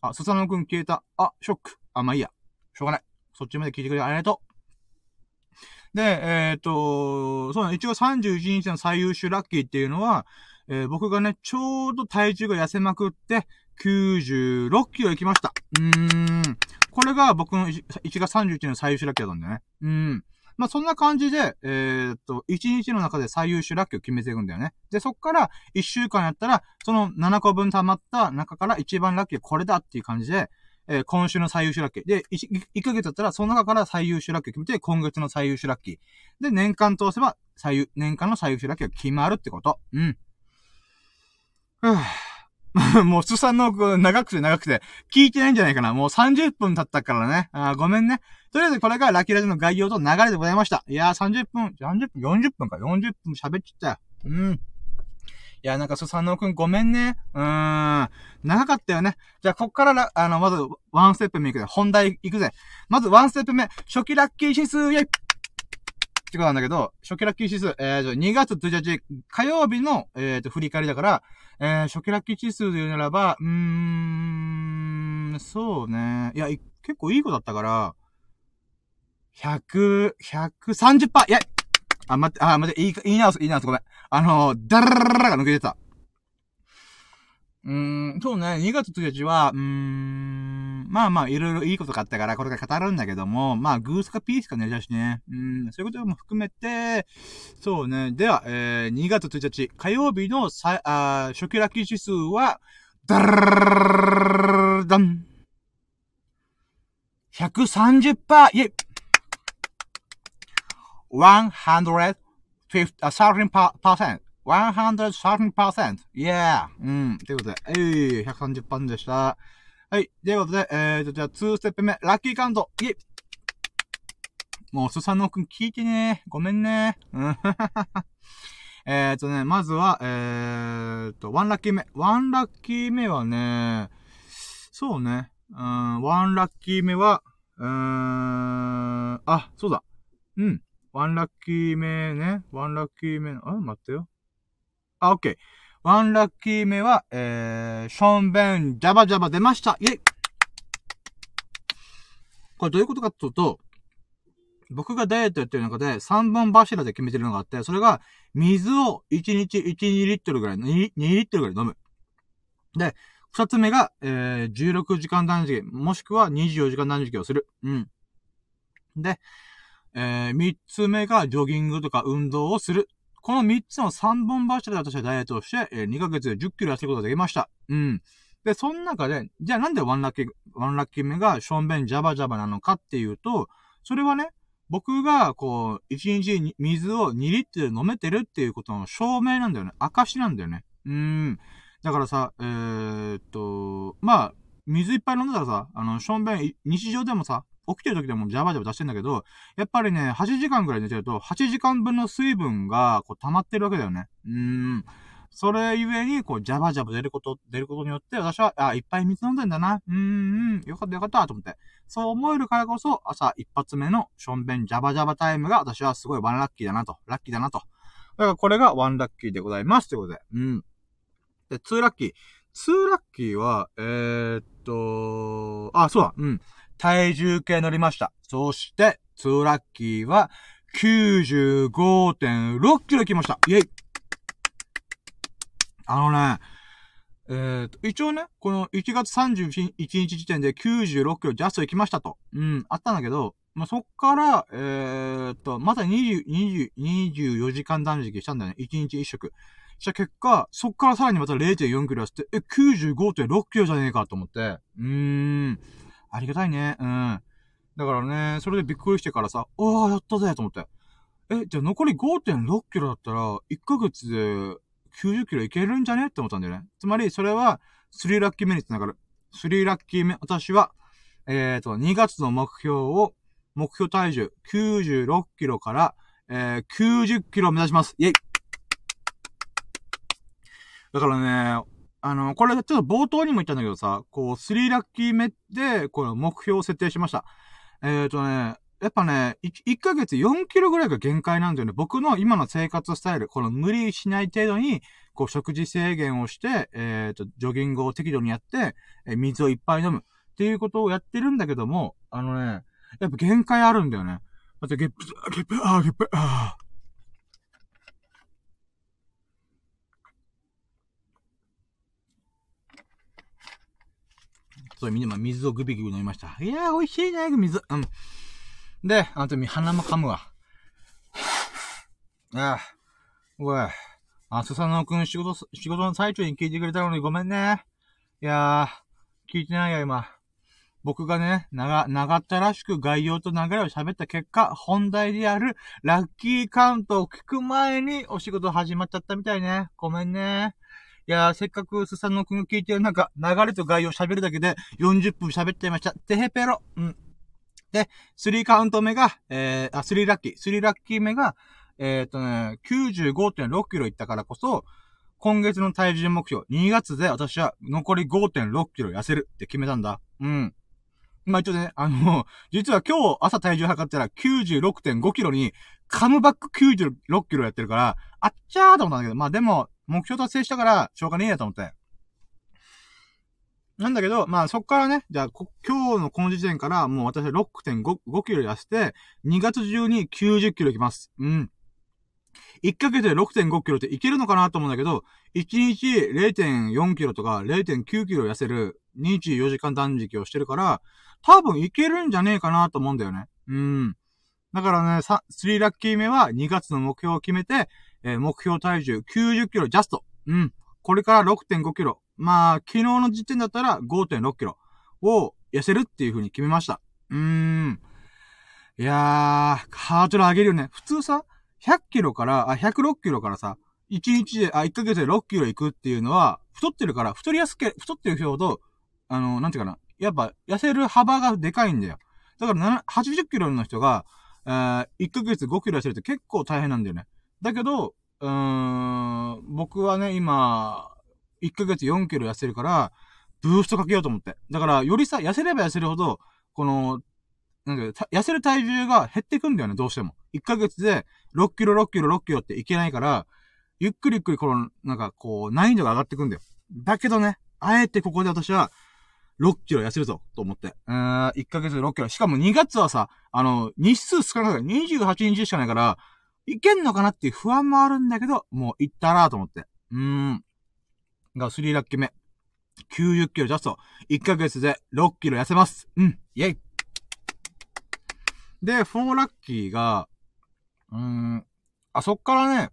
あ、笹野くん消えた。あ、ショック。あ、まあいいや。しょうがない。そっちまで聞いてくれてありがとう。で、えー、っと、そうね、1月31日の最優秀ラッキーっていうのは、えー、僕がね、ちょうど体重が痩せまくって、96キロ行きました。うーん。これが僕の 1, 1月31日の最優秀ラッキーだったんだよね。うん。まあ、そんな感じで、えー、っと、1日の中で最優秀ラッキーを決めていくんだよね。で、そっから1週間やったら、その7個分溜まった中から一番ラッキーこれだっていう感じで、えー今週の最優秀ラッキー。で、1, 1ヶ月だったら、その中から最優秀ラッキーを決めて、今月の最優秀ラッキー。で、年間通せば、最優、年間の最優秀ラッキーが決まるってこと。うん。ふぅ もう、すさんの長くて長くて、聞いてないんじゃないかな。もう30分経ったからね。あごめんね。とりあえずこれがラッキーラジの概要と流れでございました。いやー30分、30分、40分か、40分喋っちゃったよ。うん。いや、なんか、スサノオくんごめんね。うーん。長かったよね。じゃあ、こっから、あの、まず、ワンステップ目いくぜ。本題いくぜ。まず、ワンステップ目。初期ラッキー指数、イェイってことなんだけど、初期ラッキー指数、えーと、2月1日、火曜日の、えーと、振り返りだから、えー、初期ラッキー指数で言うならば、うーん、そうね。いや、い結構いい子だったから、100、130%! いやあ、待って、あ、待って、いい、言い直す、言いな、ごめん。あの、ダララララが抜けてた。うーん、そうね、2月1日は、うーん、まあまあ、いろいろいいことがあったから、これから語るんだけども、まあ、グースかピースかね、だしね。うん、そういうことも含めて、そうね。では、えー、2月1日、火曜日のさ、あ初期ラッキー指数は、ダルダン !130%! イェイ !113%! 107%! Yeah! うん。ということで、えー、130%でした。はい。ということで、えーと、じゃあ2ステップ目、ラッキーカウントイェもう、スサノくん聞いてねごめんね えーとね、まずは、えーと、ワンラッキー目。ワンラッキー目はね、そうね。うん、ワンラッキー目は、うーん、あ、そうだ。うん。ワンラッキー目ね。ワンラッキー目、あ、待ってよ。あ、オッケー。ワンラッキー目は、えー、ションベン、ジャバジャバ出ましたイェイこれどういうことかというと、僕がダイエットやってる中で3本柱で決めてるのがあって、それが、水を1日1、2リットルぐらい、2, 2リットルぐらい飲む。で、2つ目が、えー、16時間断食、もしくは24時間断食をする。うん。で、えー、3つ目がジョギングとか運動をする。この3つの3本柱で私はダイエットをして、えー、2ヶ月で10キロ痩せることができました。うん。で、その中で、じゃあなんでワンラッキー、ワンラッキー目がションベンジャバジャバなのかっていうと、それはね、僕が、こう、1日に水を2リットル飲めてるっていうことの証明なんだよね。証なんだよね。うん。だからさ、えー、っと、まあ、水いっぱい飲んだらさ、あの、ションベン、日常でもさ、起きてる時でもジャバジャバ出してんだけど、やっぱりね、8時間ぐらい寝てると、8時間分の水分が、こう、溜まってるわけだよね。うーん。それゆえに、こう、ジャバジャバ出ること、出ることによって、私は、あ、いっぱい水飲んでんだな。うーん、うん、よかったよかった、と思って。そう思えるからこそ、朝一発目のションベンジャバジャバタイムが、私はすごいワンラッキーだなと。ラッキーだなと。だからこれがワンラッキーでございます。ということで。うん。で、ツーラッキー。ツーラッキーは、えー、っと、あ、そうだ。うん。体重計乗りました。そして、ツーラッキーは、95.6キロ来ました。イェイあのね、えーと、一応ね、この1月31日時点で96キロジャスト行きましたと。うん、あったんだけど、まあ、そっから、えーと、また20、20、24時間断食したんだよね。1日1食。した結果、そっからさらにまた0.4キロ痩せて、え、95.6キロじゃねえかと思って。うーん。ありがたいね。うん。だからね、それでびっくりしてからさ、おー、やったぜと思って。え、じゃあ残り5.6キロだったら、1ヶ月で90キロいけるんじゃねって思ったんだよね。つまり、それは、3ラッキー目につながる。3ラッキー目、私は、えっ、と、2月の目標を、目標体重96キロから、えー、90キロを目指します。イェイだからね、あの、これちょっと冒頭にも言ったんだけどさ、こう、3ラッキー目で、この目標を設定しました。えっ、とね、やっぱね1、1ヶ月4キロぐらいが限界なんだよね。僕の今の生活スタイル、この無理しない程度に、こう、食事制限をして、えっ、と、ジョギングを適度にやって、え水をいっぱい飲む。っていうことをやってるんだけども、あのね、やっぱ限界あるんだよね。だってゲップ、ゲップ、あー、ゲップ、あー。そう、みんな水をグビグビ飲みました。いやー、美味しいね、水。うん。で、あと、鼻も噛むわ。ああ、おい。あ、スサノオくん仕事、仕事の最中に聞いてくれたのにごめんね。いやー、聞いてないよ、今。僕がね、長、長ったらしく概要と流れを喋った結果、本題であるラッキーカウントを聞く前にお仕事始まっちゃったみたいね。ごめんね。いやー、せっかくスサノ君が聞いてるなんか、流れと概要喋るだけで40分喋っちゃいました。てへぺろ。うん。で、3カウント目が、えー、あ、3ラッキー。3ラッキー目が、えっ、ー、とね、95.6キロいったからこそ、今月の体重目標、2月で私は残り5.6キロ痩せるって決めたんだ。うん。まあ、一応ね、あの、実は今日朝体重測ったら96.5キロに、カムバック96キロやってるから、あっちゃーと思ったんだけど、まあでも、目標達成したから、しょうがねえやと思って。なんだけど、まあそっからね、じゃあ、今日のこの時点から、もう私は6.5キロ痩せて、2月中に90キロいきます。うん。1ヶ月で6.5キロっていけるのかなと思うんだけど、1日0.4キロとか0.9キロ痩せる24時間断食をしてるから、多分いけるんじゃねえかなと思うんだよね。うん。だからね、3ラッキー目は2月の目標を決めて、えー、目標体重90キロジャスト。うん。これから6.5キロ。まあ、昨日の時点だったら5.6キロを痩せるっていう風に決めました。うーん。いやー、ハードル上げるよね。普通さ、100キロから、あ、106キロからさ、1日で、あ、1ヶ月で6キロ行くっていうのは、太ってるから、太りやすけ、太ってる人ほど、あの、なんていうかな。やっぱ、痩せる幅がでかいんだよ。だから、80キロの人が、えー、1ヶ月5キロ痩せるって結構大変なんだよね。だけど、うーん、僕はね、今、1ヶ月4キロ痩せるから、ブーストかけようと思って。だから、よりさ、痩せれば痩せるほど、この、なんか、痩せる体重が減っていくんだよね、どうしても。1ヶ月で6キロ、6キロ、6キロっていけないから、ゆっくりゆっくりこの、なんかこう、難易度が上がっていくんだよ。だけどね、あえてここで私は、6キロ痩せるぞ、と思って。うーん、1ヶ月で6キロ。しかも2月はさ、あの、日数少ないから、28日しかないから、いけんのかなっていう不安もあるんだけど、もう行ったなと思って。うーん。が、3ラッキー目。90キロジャスト。1ヶ月で6キロ痩せます。うん。イェイ。で、4ラッキーが、うーん、あ、そっからね、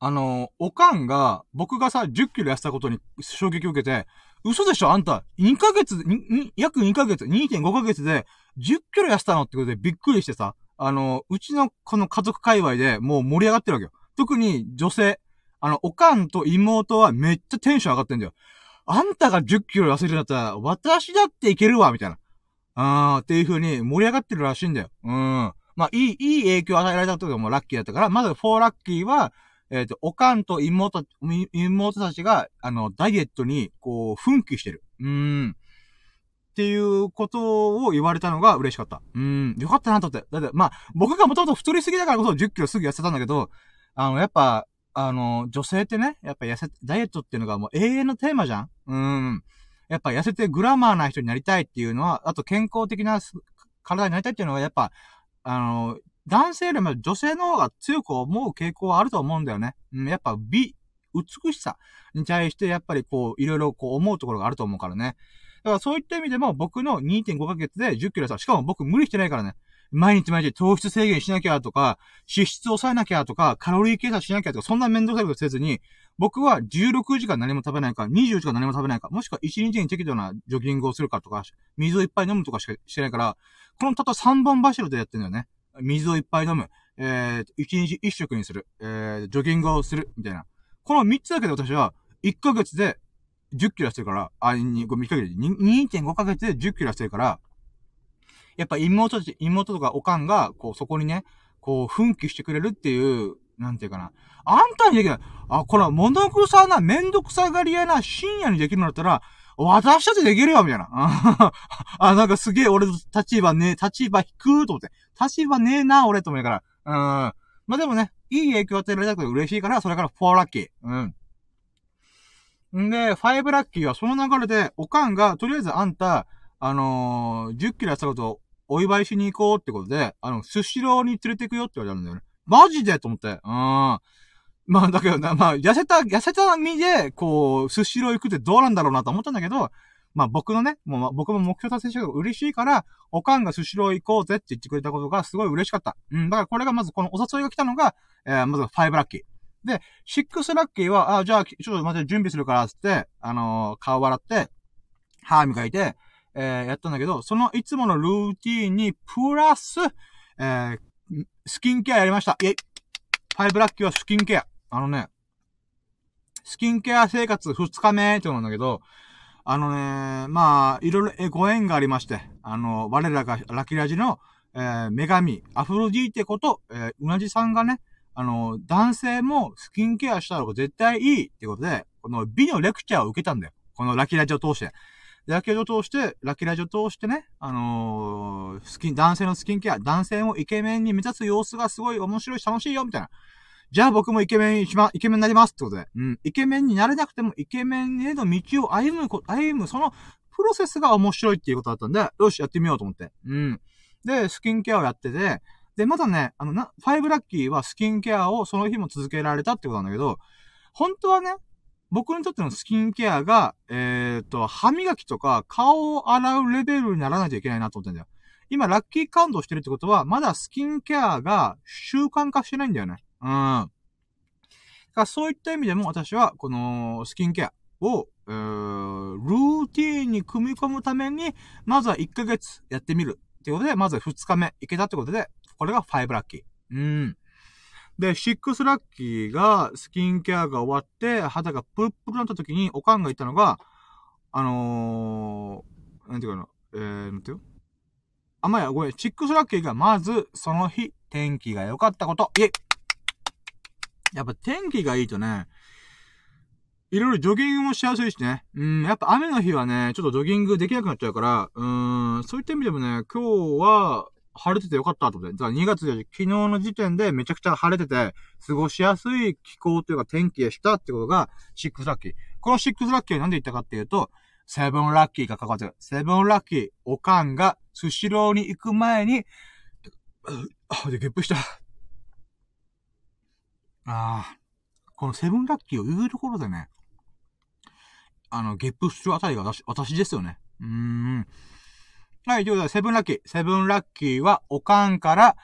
あの、おかんが、僕がさ、10キロ痩せたことに衝撃を受けて、嘘でしょあんた、2ヶ月、に、約2ヶ月、2.5ヶ月で、10キロ痩せたのってことでびっくりしてさ、あの、うちのこの家族界隈でもう盛り上がってるわけよ。特に女性。あの、おかんと妹はめっちゃテンション上がってんだよ。あんたが10キロ痩せるんだったら、私だっていけるわ、みたいな。あー、っていう風に盛り上がってるらしいんだよ。うん。まあ、いい、いい影響を与えられたこともラッキーだったから、まず4ラッキーは、えっ、ー、と、おかんと妹、妹たちが、あの、ダイエットに、こう、奮起してる。うーん。っていうことを言われたのが嬉しかった。うん。よかったなと思って。だって、まあ、僕がもともと太りすぎだからこそ10キロすぐ痩せたんだけど、あの、やっぱ、あの、女性ってね、やっぱ痩せ、ダイエットっていうのがもう永遠のテーマじゃんうん。やっぱ痩せてグラマーな人になりたいっていうのは、あと健康的な体になりたいっていうのは、やっぱ、あの、男性よりも女性の方が強く思う傾向はあると思うんだよね。うん、やっぱ美、美しさに対してやっぱりこう、いろいろこう思うところがあると思うからね。だからそういった意味でも僕の2.5ヶ月で10キロさ、しかも僕無理してないからね。毎日毎日糖質制限しなきゃとか、脂質抑えなきゃとか、カロリー計算しなきゃとか、そんな面倒くさいことせずに、僕は16時間何も食べないか、20時間何も食べないか、もしくは1日に適度なジョギングをするかとか、水をいっぱい飲むとかしかしてないから、このたった3本柱でやってんだよね。水をいっぱい飲む。えー、1日1食にする。えー、ジョギングをする。みたいな。この3つだけで私は、1ヶ月で10キロしてるから、あ、2、5、3ヶ月、2.5ヶ月で10キロしてるから、やっぱ妹たち、妹とかおかんが、こう、そこにね、こう、奮起してくれるっていう、なんていうかな。あんたにできない。あ、これは、物臭な、めんどくさがり屋な深夜にできるんだったら、私たちできるよみたいな。あ、なんかすげえ俺の立場ね、立場低くと思って。立場ねえな、俺と思いながら。うん。まあ、でもね、いい影響を与えられたこと嬉しいから、それから4ラッキー。うん。んで、5ラッキーはその流れで、おかんが、とりあえずあんた、あのー、10キロやったことをお祝いしに行こうってことで、あの、スシローに連れて行くよって言われたんだよね。マジでと思って。うん。まあ、だけどな、まあ、痩せた、痩せた身で、こう、スシロー行くってどうなんだろうなと思ったんだけど、まあ僕のね、もう僕も目標達成したけど嬉しいから、おかんがスシロー行こうぜって言ってくれたことがすごい嬉しかった。うん、だからこれがまずこのお誘いが来たのが、えー、まず5ラッキー。で、6ラッキーは、あ、じゃあ、ちょっと待って準備するから、つって、あのー、顔洗って、歯磨いて、えー、やったんだけど、そのいつものルーティーンに、プラス、えー、スキンケアやりました。イェイファイブラッキーはスキンケア。あのね、スキンケア生活2日目ってことなんだけど、あのね、まあ、いろいろご縁がありまして、あの、我らがラキラジの、えー、女神、アフロディーテこと、えー、うなじさんがね、あの、男性もスキンケアした方が絶対いいってことで、この美のレクチャーを受けたんだよ。このラキラジを通して。ラキラジを通して、ラキラジを通してね、あのー、スキン、男性のスキンケア、男性もイケメンに目指す様子がすごい面白いし楽しいよ、みたいな。じゃあ僕もイケメンしま、イケメンになりますってことで。うん。イケメンになれなくてもイケメンへの道を歩む、歩む、そのプロセスが面白いっていうことだったんで、よし、やってみようと思って。うん。で、スキンケアをやってて、で、まだね、あの、な、ファイブラッキーはスキンケアをその日も続けられたってことなんだけど、本当はね、僕にとってのスキンケアが、えっ、と、歯磨きとか顔を洗うレベルにならないといけないなと思ってんだよ。今、ラッキーカウントしてるってことは、まだスキンケアが習慣化してないんだよね。うん。だからそういった意味でも私は、このスキンケアを、えー、ルーティーンに組み込むために、まずは1ヶ月やってみる。っていうことで、まず2日目いけたってことで、これが5ラッキー。うん。で、6ラッキーが、スキンケアが終わって、肌がプルプルになった時に、おかんが言ったのが、あのー、なんていうかな、えー、なんていう？あ、まあ、や、ごめん、6ラッキーが、まず、その日、天気が良かったこと。いえやっぱ天気がいいとね、いろいろジョギングもしやすいしね。うん、やっぱ雨の日はね、ちょっとジョギングできなくなっちゃうから、うーん、そういった意味でもね、今日は、晴れててよかったと思って。だから2月で、昨日の時点でめちゃくちゃ晴れてて、過ごしやすい気候というか天気でしたってことが、シックスラッキー。このシックスラッキーは何で言ったかっていうと、セブンラッキーが関わってる。セブンラッキー、おかんがスシローに行く前に、あ、で、ゲップした。ああ。このセブンラッキーを言うところでね、あの、ゲップするあたりが私、私ですよね。うーん。はい、ということで、セブンラッキー。セブンラッキーは、おかんから、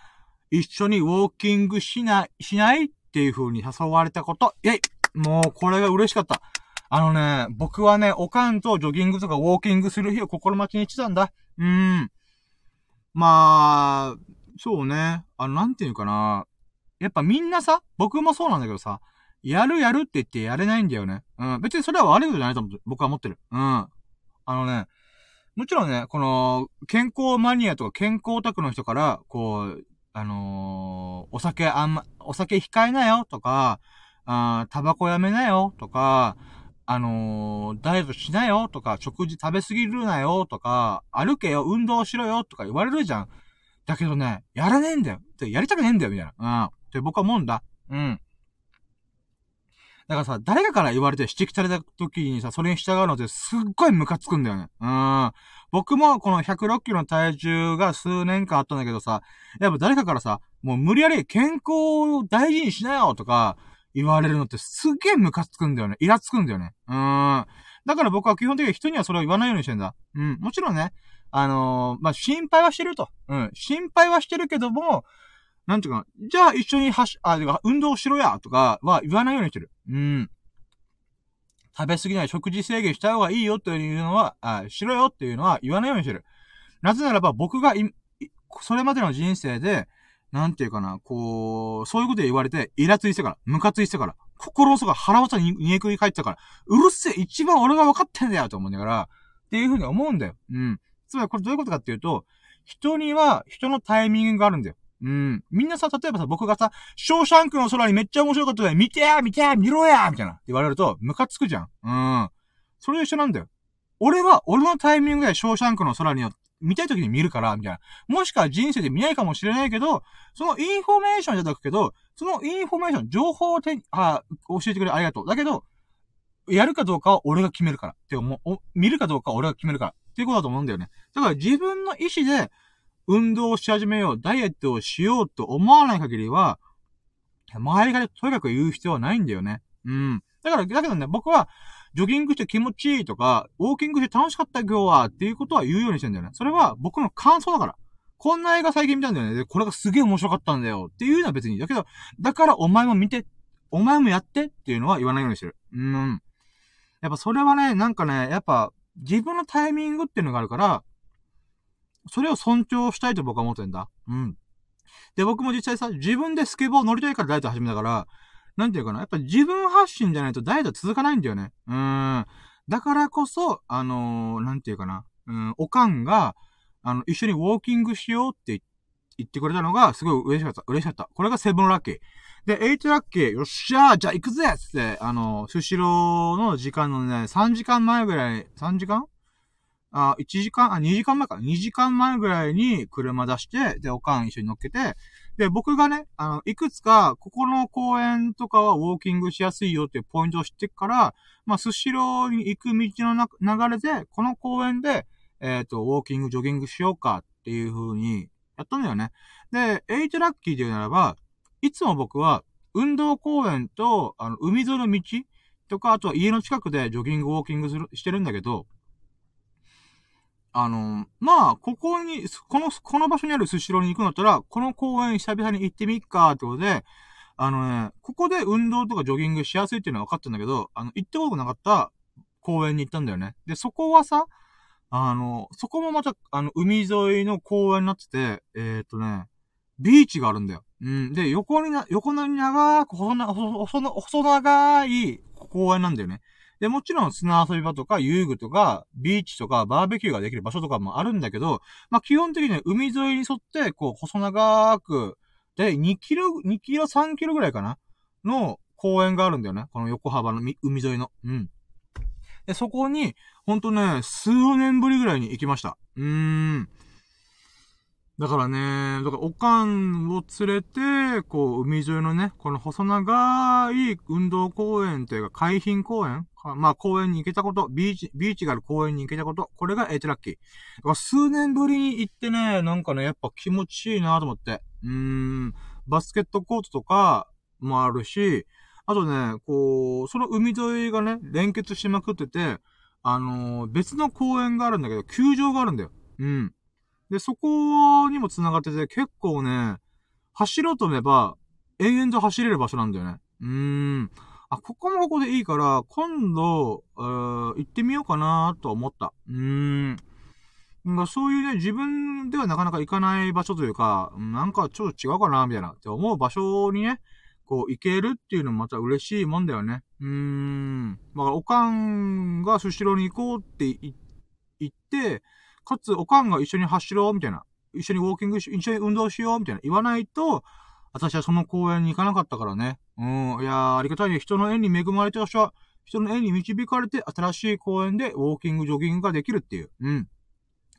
一緒にウォーキングしない、しないっていう風に誘われたこと。イェイもう、これが嬉しかった。あのね、僕はね、おかんとジョギングとかウォーキングする日を心待ちにしてたんだ。うーん。まあ、そうね。あの、なんていうかな。やっぱみんなさ、僕もそうなんだけどさ、やるやるって言ってやれないんだよね。うん。別にそれは悪いことじゃないと思う。僕は思ってる。うん。あのね、もちろんね、この、健康マニアとか健康オタクの人から、こう、あのー、お酒あんま、お酒控えなよとか、あタバコやめなよとか、あのー、ダイエットしなよとか、食事食べすぎるなよとか、歩けよ、運動しろよとか言われるじゃん。だけどね、やらねえんだよ。やりたくねえんだよ、みたいな。うん。って僕は思うんだ。うん。だからさ、誰かから言われて指摘された時にさ、それに従うのってすっごいムカつくんだよね。うん。僕もこの106キロの体重が数年間あったんだけどさ、やっぱ誰かからさ、もう無理やり健康を大事にしなよとか言われるのってすっげえムカつくんだよね。イラつくんだよね。うん。だから僕は基本的に人にはそれを言わないようにしてんだ。うん。もちろんね、あのー、まあ、心配はしてると。うん。心配はしてるけども、なんていうかじゃあ一緒に走、あ、運動しろやとかは言わないようにしてる。うん。食べ過ぎない食事制限した方がいいよっていうのは、あ、しろよっていうのは言わないようにしてる。なぜならば僕がい、それまでの人生で、なんていうかな、こう、そういうことで言われて、イラついてから、ムカついてから、心そが腹渡に煮えくり返ってたから、うるせえ、一番俺が分かってんだよと思うんだから、っていうふうに思うんだよ。うん。つまりこれどういうことかっていうと、人には人のタイミングがあるんだよ。うん。みんなさ、例えばさ、僕がさ、ショーシャンクの空にめっちゃ面白かったで、見てや見てや見ろやみたいな。って言われると、ムカつくじゃん。うん。それと一緒なんだよ。俺は、俺のタイミングでショーシャンクの空に見たい時に見るから、みたいな。もしくは人生で見ないかもしれないけど、そのインフォメーションいただくけど、そのインフォメーション、情報を手に、あ、教えてくれありがとう。だけど、やるかどうかは俺が決めるから。って思う、見るかどうかは俺が決めるから。っていうことだと思うんだよね。だから自分の意思で、運動をし始めよう、ダイエットをしようと思わない限りは、周りがとにかく言う必要はないんだよね。うん。だから、だけどね、僕は、ジョギングして気持ちいいとか、ウォーキングして楽しかった今日はっていうことは言うようにしてんだよね。それは僕の感想だから。こんな映画最近見たんだよね。で、これがすげえ面白かったんだよ。っていうのは別に。だけど、だからお前も見て、お前もやってっていうのは言わないようにしてる。うん。やっぱそれはね、なんかね、やっぱ、自分のタイミングっていうのがあるから、それを尊重したいと僕は思ってんだ。うん。で、僕も実際さ、自分でスケボー乗りたいからダイエット始めたから、なんていうかな。やっぱ自分発信じゃないとダイエット続かないんだよね。うん。だからこそ、あのー、なんていうかな。うん、おかんが、あの、一緒にウォーキングしようって言ってくれたのが、すごい嬉しかった。嬉しかった。これがセブンラッキー。で、エイトラッキー、よっしゃーじゃあ行くぜつって、あの、スシローの時間のね、3時間前ぐらい、3時間あ、1時間、あ、2時間前か。2時間前ぐらいに車出して、で、おかん一緒に乗っけて、で、僕がね、あの、いくつか、ここの公園とかはウォーキングしやすいよっていうポイントを知ってから、まあ、スシローに行く道の流れで、この公園で、えっ、ー、と、ウォーキング、ジョギングしようかっていう風にやったんだよね。で、エイトラッキーで言うならば、いつも僕は、運動公園と、あの、海沿いの道とか、あとは家の近くでジョギング、ウォーキングする、してるんだけど、あの、まあ、ここに、この、この場所にあるスシローに行くんだったら、この公園久々に行ってみっかってことで、あのね、ここで運動とかジョギングしやすいっていうのは分かったんだけど、あの、行ってことなかった公園に行ったんだよね。で、そこはさ、あの、そこもまた、あの、海沿いの公園になってて、えー、っとね、ビーチがあるんだよ。うん。で、横にな、横に長く細な、細細長い公園なんだよね。で、もちろん砂遊び場とか遊具とか、ビーチとかバーベキューができる場所とかもあるんだけど、まあ、基本的に海沿いに沿って、こう、細長く、で、2キロ、2キロ、3キロぐらいかなの公園があるんだよね。この横幅の海沿いの。うん。で、そこに、ほんとね、数年ぶりぐらいに行きました。うーん。だからね、だからおかんを連れて、こう、海沿いのね、この細長い運動公園というか、海浜公園まあ、公園に行けたこと、ビーチ、ビーチがある公園に行けたこと、これがエイトラッキー。だから数年ぶりに行ってね、なんかね、やっぱ気持ちいいなと思って。うーん、バスケットコートとかもあるし、あとね、こう、その海沿いがね、連結しまくってて、あのー、別の公園があるんだけど、球場があるんだよ。うん。で、そこにも繋がってて、結構ね、走ろうと思えば、延々と走れる場所なんだよね。うーん。あ、ここもここでいいから、今度、えー、行ってみようかなと思った。うーん。そういうね、自分ではなかなか行かない場所というか、なんかちょっと違うかなみたいな、って思う場所にね、こう、行けるっていうのもまた嬉しいもんだよね。うーん。だから、おかんがスシローに行こうって言って、かつ、おかんが一緒に走ろうみたいな。一緒にウォーキングし、一緒に運動しようみたいな言わないと、私はその公園に行かなかったからね。うん。いやー、ありがたいね。人の縁に恵まれて私は、人の縁に導かれて、新しい公園でウォーキング、ジョギングができるっていう。うん。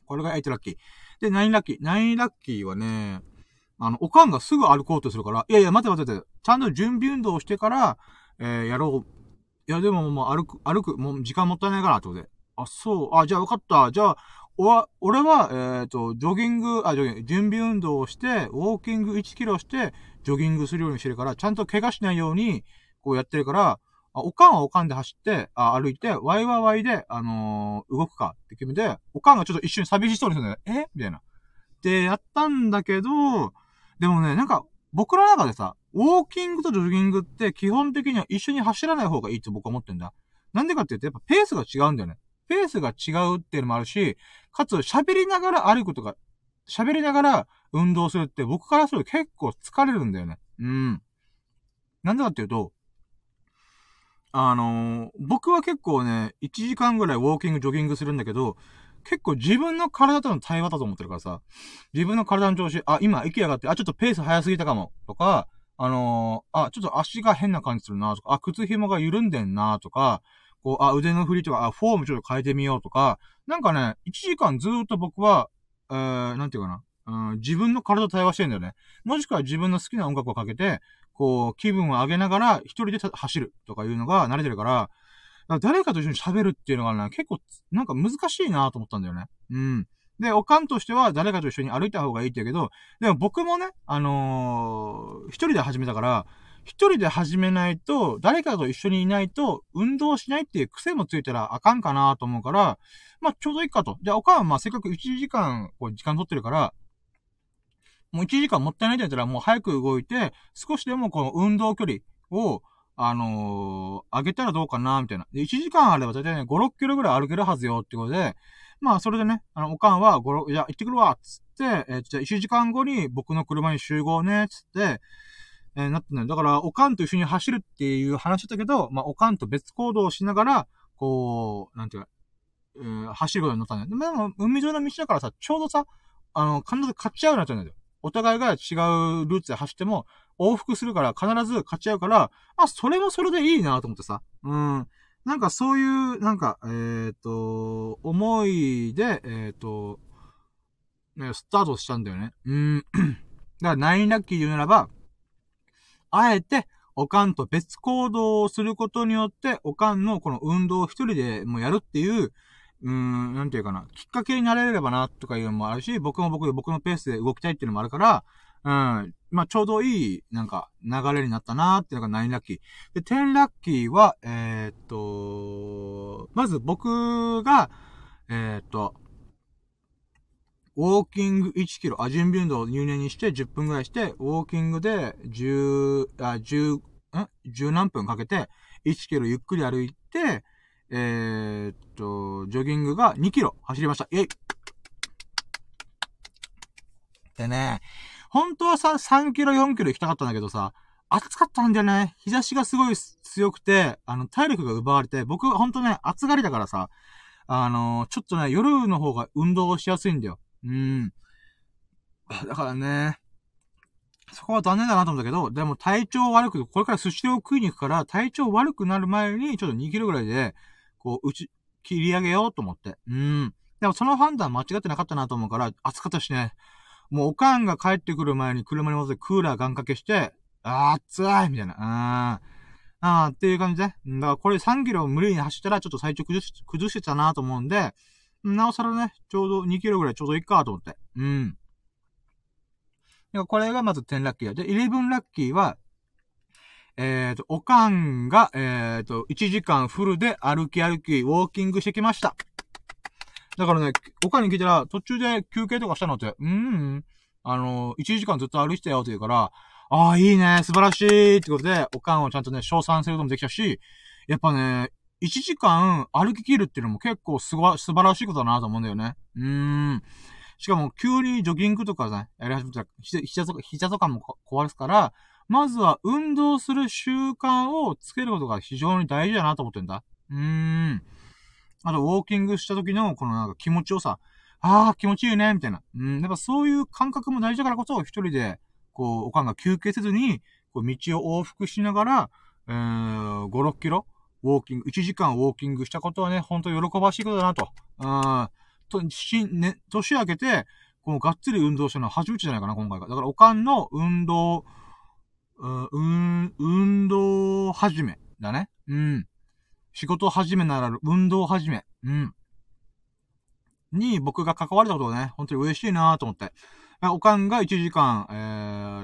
これが8ラッキー。で、9ラッキー。9ラッキーはね、あの、おかんがすぐ歩こうとするから、いやいや、待て待て待て。ちゃんと準備運動をしてから、えー、やろう。いや、でももう歩く、歩く、もう時間もったいないから、ってことで。あ、そう。あ、じゃあ分かった。じゃあ、おわ、俺は、えっ、ー、と、ジョギング、あ、ジョギング、準備運動をして、ウォーキング1キロして、ジョギングするようにしてるから、ちゃんと怪我しないように、こうやってるから、あ、おかんはおかんで走って、あ、歩いて、ワイワイワイで、あのー、動くかって決めて、おかんがちょっと一瞬寂しそうにするんだよ。え？みたいな。で、やったんだけど、でもね、なんか、僕の中でさ、ウォーキングとジョギングって基本的には一緒に走らない方がいいって僕は思ってんだ。なんでかって言うと、やっぱペースが違うんだよね。ペースが違うっていうのもあるし、かつ喋りながら歩くとか、喋りながら運動するって僕からすると結構疲れるんだよね。うん。なんでかっていうと、あのー、僕は結構ね、1時間ぐらいウォーキング、ジョギングするんだけど、結構自分の体との対話だと思ってるからさ、自分の体の調子、あ、今、息上がって、あ、ちょっとペース早すぎたかも、とか、あのー、あ、ちょっと足が変な感じするな、とか、あ、靴紐が緩んでんな、とか、こう、あ、腕の振りとか、あ、フォームちょっと変えてみようとか、なんかね、1時間ずっと僕は、えー、なんていうかな、うん、自分の体と対話してんだよね。もしくは自分の好きな音楽をかけて、こう、気分を上げながら、一人で走るとかいうのが慣れてるから、から誰かと一緒に喋るっていうのがね、結構、なんか難しいなと思ったんだよね。うん。で、おかんとしては誰かと一緒に歩いた方がいいって言うけど、でも僕もね、あのー、一人で始めたから、一人で始めないと、誰かと一緒にいないと、運動しないっていう癖もついたらあかんかなと思うから、まあ、ちょうどいいかと。じゃあ、おかんはまあ、せっかく1時間、こう、時間取ってるから、もう1時間もったいないって言ったら、もう早く動いて、少しでもこの運動距離を、あのー、上げたらどうかな、みたいな。で、1時間あれば大体ね、5、6キロぐらい歩けるはずよ、ってことで、まあ、それでね、あの、おかんは、ごろ、じゃあ行ってくるわ、つって、えー、じゃあ1時間後に僕の車に集合ね、つって、えー、なってね。だから、おかんと一緒に走るっていう話だったけど、まあ、おかんと別行動をしながら、こう、なんていうか、えー、走ることになったんだよ。でも、海上の道だからさ、ちょうどさ、あの、必ず勝ち合うなっちゃうんだよ。お互いが違うルーツで走っても、往復するから必ず勝ち合うから、あ、それもそれでいいなと思ってさ。うん。なんかそういう、なんか、えっ、ー、と、思いで、えっ、ー、と、ね、スタートしたんだよね。うん。だからナインラッキー言うならば、あえて、おかんと別行動をすることによって、おかんのこの運動を一人でもやるっていう、うーん、なんていうかな、きっかけになれればな、とかいうのもあるし、僕も僕で僕のペースで動きたいっていうのもあるから、うん、まあ、ちょうどいい、なんか、流れになったなーっていうのが9ラッキー。で、10ラッキーは、えー、っと、まず僕が、えー、っと、ウォーキング1キロ、あ、準備運動を入念にして10分ぐらいして、ウォーキングで10、あ、10、ん ?10 何分かけて、1キロゆっくり歩いて、えー、っと、ジョギングが2キロ走りました。イェイでね、本当はさ、3キロ4キロ行きたかったんだけどさ、暑かったんだよね。日差しがすごい強くて、あの、体力が奪われて、僕ほんとね、暑がりだからさ、あのー、ちょっとね、夜の方が運動しやすいんだよ。うん。だからね、そこは残念だなと思ったけど、でも体調悪く、これから寿司を食いに行くから、体調悪くなる前に、ちょっと2キロぐらいで、こう、うち、切り上げようと思って。うん。でもその判断間違ってなかったなと思うから、暑かったしね。もうおかんが帰ってくる前に車に戻ってクーラーガン掛けして、あー、暑いみたいな。あー。あーっていう感じで。だからこれ3キロ無理に走ったらちょっと最長崩し、崩してたなと思うんで、なおさらね、ちょうど2キロぐらいちょうどいいかと思って。うん。これがまず10ラッキーで、11ラッキーは、えっ、ー、と、おかんが、えっ、ー、と、1時間フルで歩き歩き、ウォーキングしてきました。だからね、おかんに聞いたら、途中で休憩とかしたのって、うーん、あの、1時間ずっと歩いてたよって言うから、ああ、いいね、素晴らしいってことで、おかんをちゃんとね、称賛することもできたし、やっぱね、1時間歩き切るっていうのも結構すご、素晴らしいことだなと思うんだよね。うーん。しかも、急にジョギングとかね、やり始めたら、膝とか、膝とかも壊すから、まずは運動する習慣をつけることが非常に大事だなと思ってんだ。うーん。あと、ウォーキングした時の、このなんか気持ちよさ。ああ、気持ちいいね、みたいな。うん。やっぱそういう感覚も大事だからこそ、一人で、こう、おかんが休憩せずに、こう、道を往復しながら、えー、5、6キロ、ウォーキング、1時間ウォーキングしたことはね、ほんと喜ばしいことだなと。うん。と、し、ね、年明けて、このがっつり運動したのは初めてじゃないかな、今回が。だから、おかんの運動、うん、運動始めだね。うん。仕事始めなら運動始め。うん。に僕が関われたことがね、本当に嬉しいなと思って。おかんが1時間、え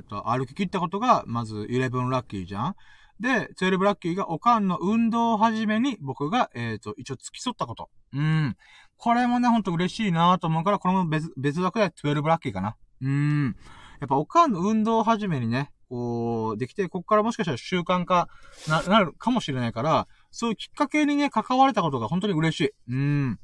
ー、と、歩き切ったことが、まず11ラッキーじゃん。で、12ラッキーがおかんの運動を始めに僕が、えー、と、一応付き添ったこと。うん。これもね、ほんと嬉しいなと思うから、これも別、別枠で12ラッキーかな。うん。やっぱおかんの運動を始めにね、こう、できて、こっからもしかしたら習慣化な、なるかもしれないから、そういうきっかけにね、関われたことが本当に嬉しい。うん。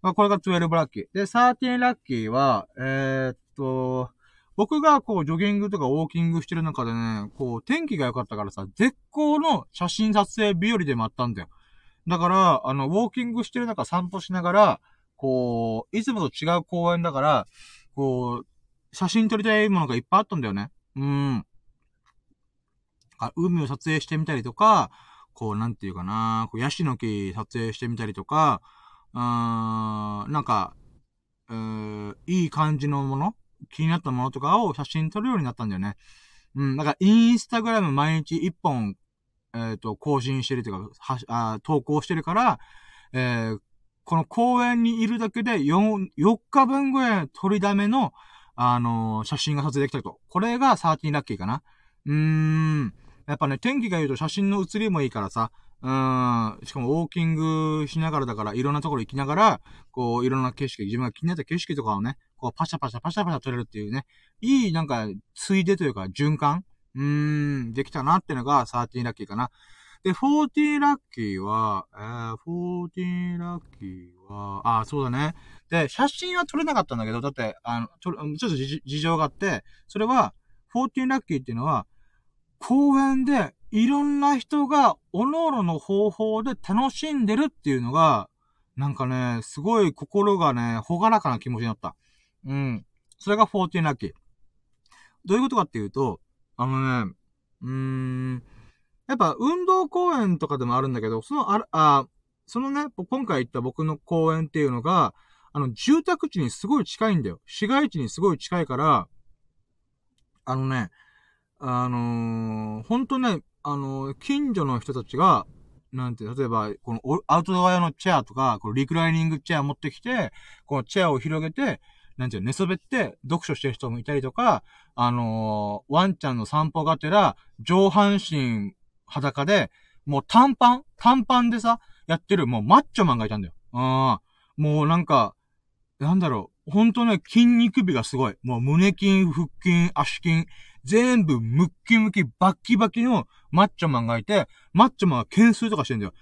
まあ、これが12ラッキー。で、13ラッキーは、えー、っと、僕がこう、ジョギングとかウォーキングしてる中でね、こう、天気が良かったからさ、絶好の写真撮影日和でもあったんだよ。だから、あの、ウォーキングしてる中散歩しながら、こう、いつもと違う公園だから、こう、写真撮りたいものがいっぱいあったんだよね。うん。あ、海を撮影してみたりとか、こう、なんていうかな、こう、ヤシの木撮影してみたりとか、うーん、なんか、うーいい感じのもの気になったものとかを写真撮るようになったんだよね。うん、だから、インスタグラム毎日一本えっ、ー、と、更新してるというか、はあ、投稿してるから、えー、この公園にいるだけで4、4日分ぐらい撮りだめの、あのー、写真が撮影できたと。これが13ラッキーかな。うーん。やっぱね、天気がいいと写真の写りもいいからさ、うん、しかもウォーキングしながらだから、いろんなところ行きながら、こう、いろんな景色、自分が気になった景色とかをね、こう、パシャパシャパシャパシャ撮れるっていうね、いい、なんか、ついでというか、循環うーん、できたなってのが13ラッキーかな。で、14ラッキーは、えー、14ラッキーは、あ、そうだね。で、写真は撮れなかったんだけど、だって、あの、ちょちょっと事情があって、それは、14ラッキーっていうのは、公園でいろんな人が、おのおのの方法で楽しんでるっていうのが、なんかね、すごい心がね、ほがらかな気持ちになった。うん。それが14ラッキー。どういうことかっていうと、あのね、うーん、やっぱ運動公園とかでもあるんだけど、その、あ、あ、そのね、今回行った僕の公園っていうのが、あの、住宅地にすごい近いんだよ。市街地にすごい近いから、あのね、あのー、ほんとね、あの、近所の人たちが、なんて、例えば、このアウトドア用のチェアとか、このリクライニングチェア持ってきて、このチェアを広げて、なんていう寝そべって読書してる人もいたりとか、あのー、ワンちゃんの散歩がてら、上半身裸で、もう短パン短パンでさ、やってる、もうマッチョマンがいたんだよ。うん。もうなんか、なんだろう、ほんとね、筋肉美がすごい。もう胸筋、腹筋、足筋、全部ムッキムキ、バッキバキのマッチョマンがいて、マッチョマンが懸垂とかしてんだよ。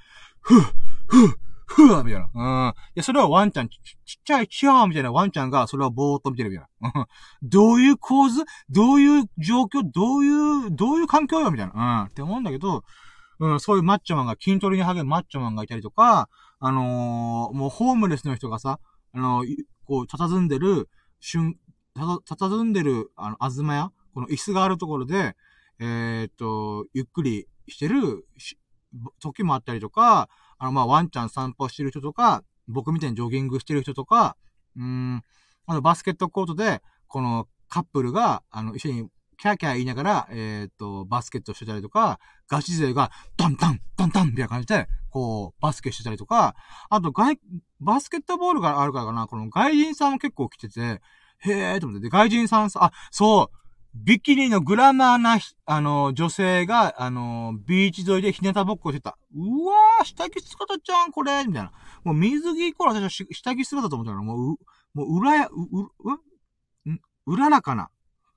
ふぅ、ふぅ、ふぅみたいな。うん。いや、それはワンちゃん、ちちっちゃいチャーみたいなワンちゃんが、それをぼーっと見てるみたいな。どういう構図？どういう状況？どういう、どういう環境よ？みたいな。うん。って思うんだけど、うん、そういうマッチョマンが、筋トレに励むマッチョマンがいたりとか、あのー、もうホームレスの人がさ、あのー、こう、佇んでる、瞬、佇んでる、あの、あずまや？この椅子があるところで、えー、っと、ゆっくりしてる、時もあったりとか、あの、まあ、ワンちゃん散歩してる人とか、僕みたいにジョギングしてる人とか、うん、あの、バスケットコートで、このカップルが、あの、一緒にキャーキャー言いながら、えー、っと、バスケットしてたりとか、ガチ勢が、ダンダン、ダンダンみたいな感じで、こう、バスケしてたりとか、あと、外、バスケットボールがあるからかな、この外人さんも結構来てて、へえーと思って、で、外人さんさ、あ、そう、ビキニのグラマーな、あの、女性が、あの、ビーチ沿いでひなたぼっこしてた。うわー、下着姿ちゃん、これみたいな。もう水着イコール私は下着姿と思ったから、もう、う、もう、裏や、う、う、ん？うららかな。